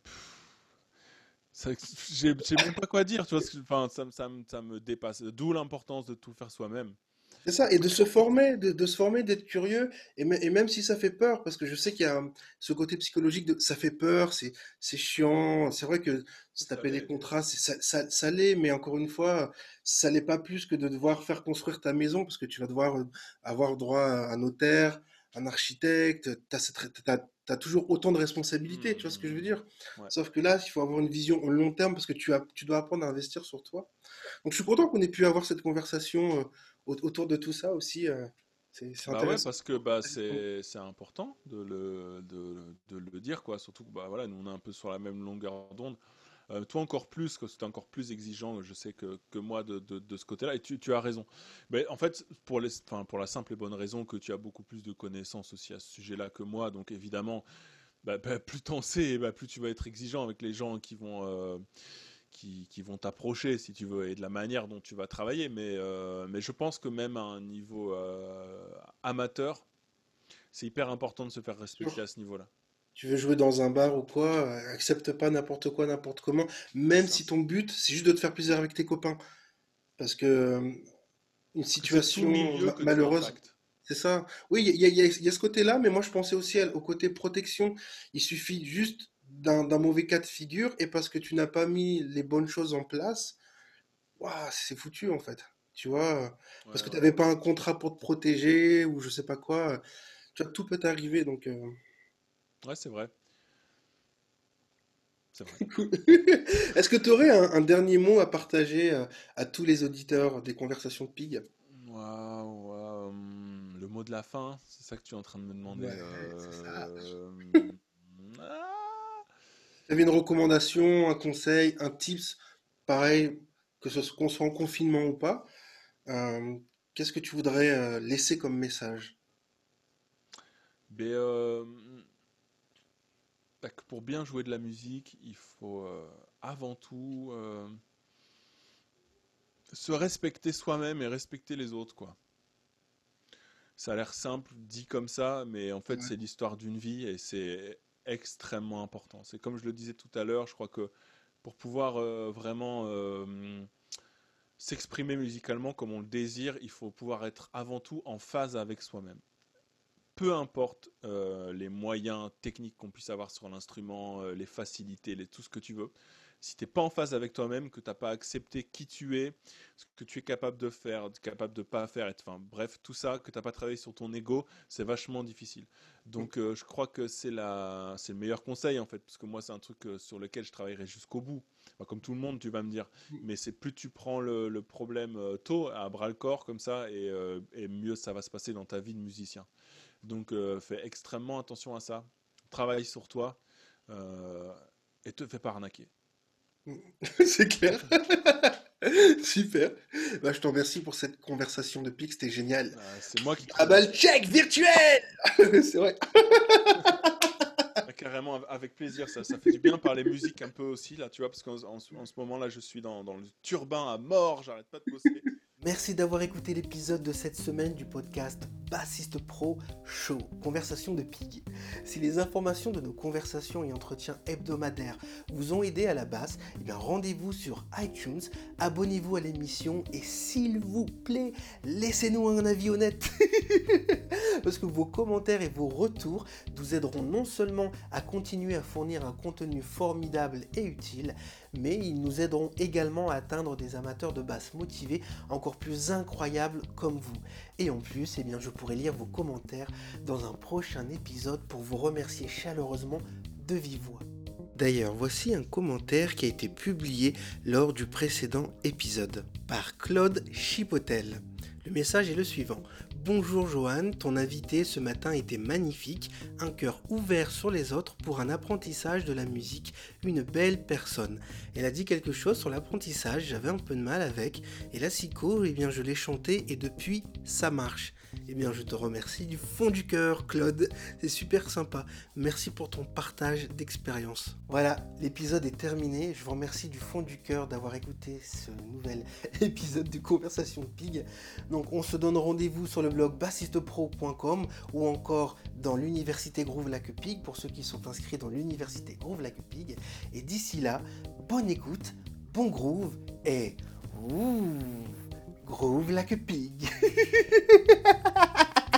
B: J'ai même pas quoi dire, tu vois. Enfin, ça, ça, ça me dépasse. D'où l'importance de tout faire soi-même.
A: C'est ça, et de se former, de, se former, d'être curieux, et, même si ça fait peur, parce que je sais qu'il y a ce côté psychologique de ça fait peur, c'est chiant, c'est vrai que se taper des contrats, ça, ça, ça l'est, mais encore une fois, ça l'est pas plus que de devoir faire construire ta maison, parce que tu vas devoir euh, avoir droit à un notaire, un architecte, tu as, toujours autant de responsabilités, tu vois ce que je veux dire? Sauf que là, il faut avoir une vision au long terme, parce que tu, as, tu dois apprendre à investir sur toi. Donc je suis content qu'on ait pu avoir cette conversation. Euh, autour de tout ça aussi. Euh, c'est
B: bah ouais, parce que bah, c'est important de le, de, de, le dire, quoi. Surtout que bah, voilà, nous on est un peu sur la même longueur d'onde. Euh, toi encore plus, que c'est encore plus exigeant, je sais que, que moi de, de, ce côté-là, et tu, tu, as raison. Mais en fait, pour, les, pour la simple et bonne raison que tu as beaucoup plus de connaissances aussi à ce sujet-là que moi, donc évidemment, bah, plus t'en sais, plus tu vas être exigeant avec les gens qui vont, euh, qui, vont t'approcher, si tu veux, et de la manière dont tu vas travailler. Mais, euh, mais je pense que même à un niveau amateur, c'est hyper important de se faire respecter à ce niveau-là.
A: Tu veux jouer dans un bar ou quoi, accepte pas n'importe quoi, n'importe comment, même si ton but, c'est juste de te faire plaisir avec tes copains. Parce que euh, une situation malheureuse. C'est ça. Oui, il y, y, a ce côté-là, mais moi je pensais aussi au côté protection. Il suffit juste d'un mauvais cas de figure et parce que tu n'as pas mis les bonnes choses en place, c'est foutu en fait. Tu vois, parce que tu n'avais pas un contrat pour te protéger ou je sais pas quoi. Tu vois, tout peut arriver donc. Euh.
B: Ouais, c'est vrai. [LAUGHS]
A: Est-ce que tu aurais un, dernier mot à partager euh, à, tous les auditeurs des conversations de Pig?
B: Hum, Le mot de la fin, c'est ça que tu es en train de me demander. Euh, [LAUGHS]
A: tu avais une recommandation, un conseil, un tips, pareil, que ce soit qu'on soit en confinement ou pas, euh, qu'est-ce que tu voudrais laisser comme message?
B: Ben, euh, Pour bien jouer de la musique, il faut avant tout se respecter soi-même et respecter les autres, quoi. Ça a l'air simple dit comme ça, mais en fait c'est l'histoire d'une vie et c'est extrêmement important. C'est comme je le disais tout à l'heure, je crois que pour pouvoir euh, vraiment euh, s'exprimer musicalement comme on le désire, il faut pouvoir être avant tout en phase avec soi-même. Peu importe euh, les moyens techniques qu'on puisse avoir sur l'instrument, les facilités, les, tout ce que tu veux, si tu n'es pas en phase avec toi-même, que tu n'as pas accepté qui tu es, ce que tu es capable de faire, capable de pas faire, enfin bref, tout ça, que tu n'as pas travaillé sur ton ego, c'est vachement difficile. Donc euh, je crois que c'est la, c'est le meilleur conseil en fait, parce que moi c'est un truc euh, sur lequel je travaillerai jusqu'au bout. comme tout le monde, tu vas me dire, mais c'est plus tu prends le, problème euh, tôt, à bras le corps comme ça, et, et, mieux ça va se passer dans ta vie de musicien. Donc fais extrêmement attention à ça, travaille sur toi et te fais pas arnaquer. [LAUGHS]
A: C'est clair. [LAUGHS] Super. Bah, je te remercie pour cette conversation de pique, c'était génial.
B: Bah, c'est moi qui.
A: Ah bah le check virtuel [LAUGHS] C'est vrai.
B: Ah, carrément, avec plaisir. Ça, ça fait du bien parler musique un peu aussi, là, tu vois, parce qu'en en, ce moment-là, je suis dans, dans le turbin à mort, j'arrête pas de bosser.
A: Merci d'avoir écouté l'épisode de cette semaine du podcast Bassiste Pro Show, Conversation de Pig. Si les informations de nos conversations et entretiens hebdomadaires vous ont aidé à la basse, eh rendez-vous sur iTunes, abonnez-vous à l'émission et s'il vous plaît, laissez-nous un avis honnête. [LAUGHS] Parce que vos commentaires et vos retours nous aideront non seulement à continuer à fournir un contenu formidable et utile, mais ils nous aideront également à atteindre des amateurs de basse motivés encore plus incroyables comme vous. Et en plus, eh je pourrai lire vos commentaires dans un prochain épisode pour vous remercier chaleureusement de vive voix. D'ailleurs, voici un commentaire qui a été publié lors du précédent épisode par Claude Chipotel. Le message est le suivant. Bonjour Johan, ton invité ce matin était magnifique, un cœur ouvert sur les autres pour un apprentissage de la musique, une belle personne. Elle a dit quelque chose sur l'apprentissage, j'avais un peu de mal avec, et la psycho, eh bien je l'ai chanté et depuis ça marche. Eh bien, je te remercie du fond du cœur, Claude. C'est super sympa. Merci pour ton partage d'expérience. Voilà, l'épisode est terminé. Je vous remercie du fond du cœur d'avoir écouté ce nouvel [LAUGHS] épisode de Conversation Pig. Donc, on se donne rendez-vous sur le blog bassistepro.com ou encore dans l'université Groove Lac Pig pour ceux qui sont inscrits dans l'université Groove Lac Pig. Et d'ici là, bonne écoute, bon groove et ouh Groove like a pig. [LAUGHS]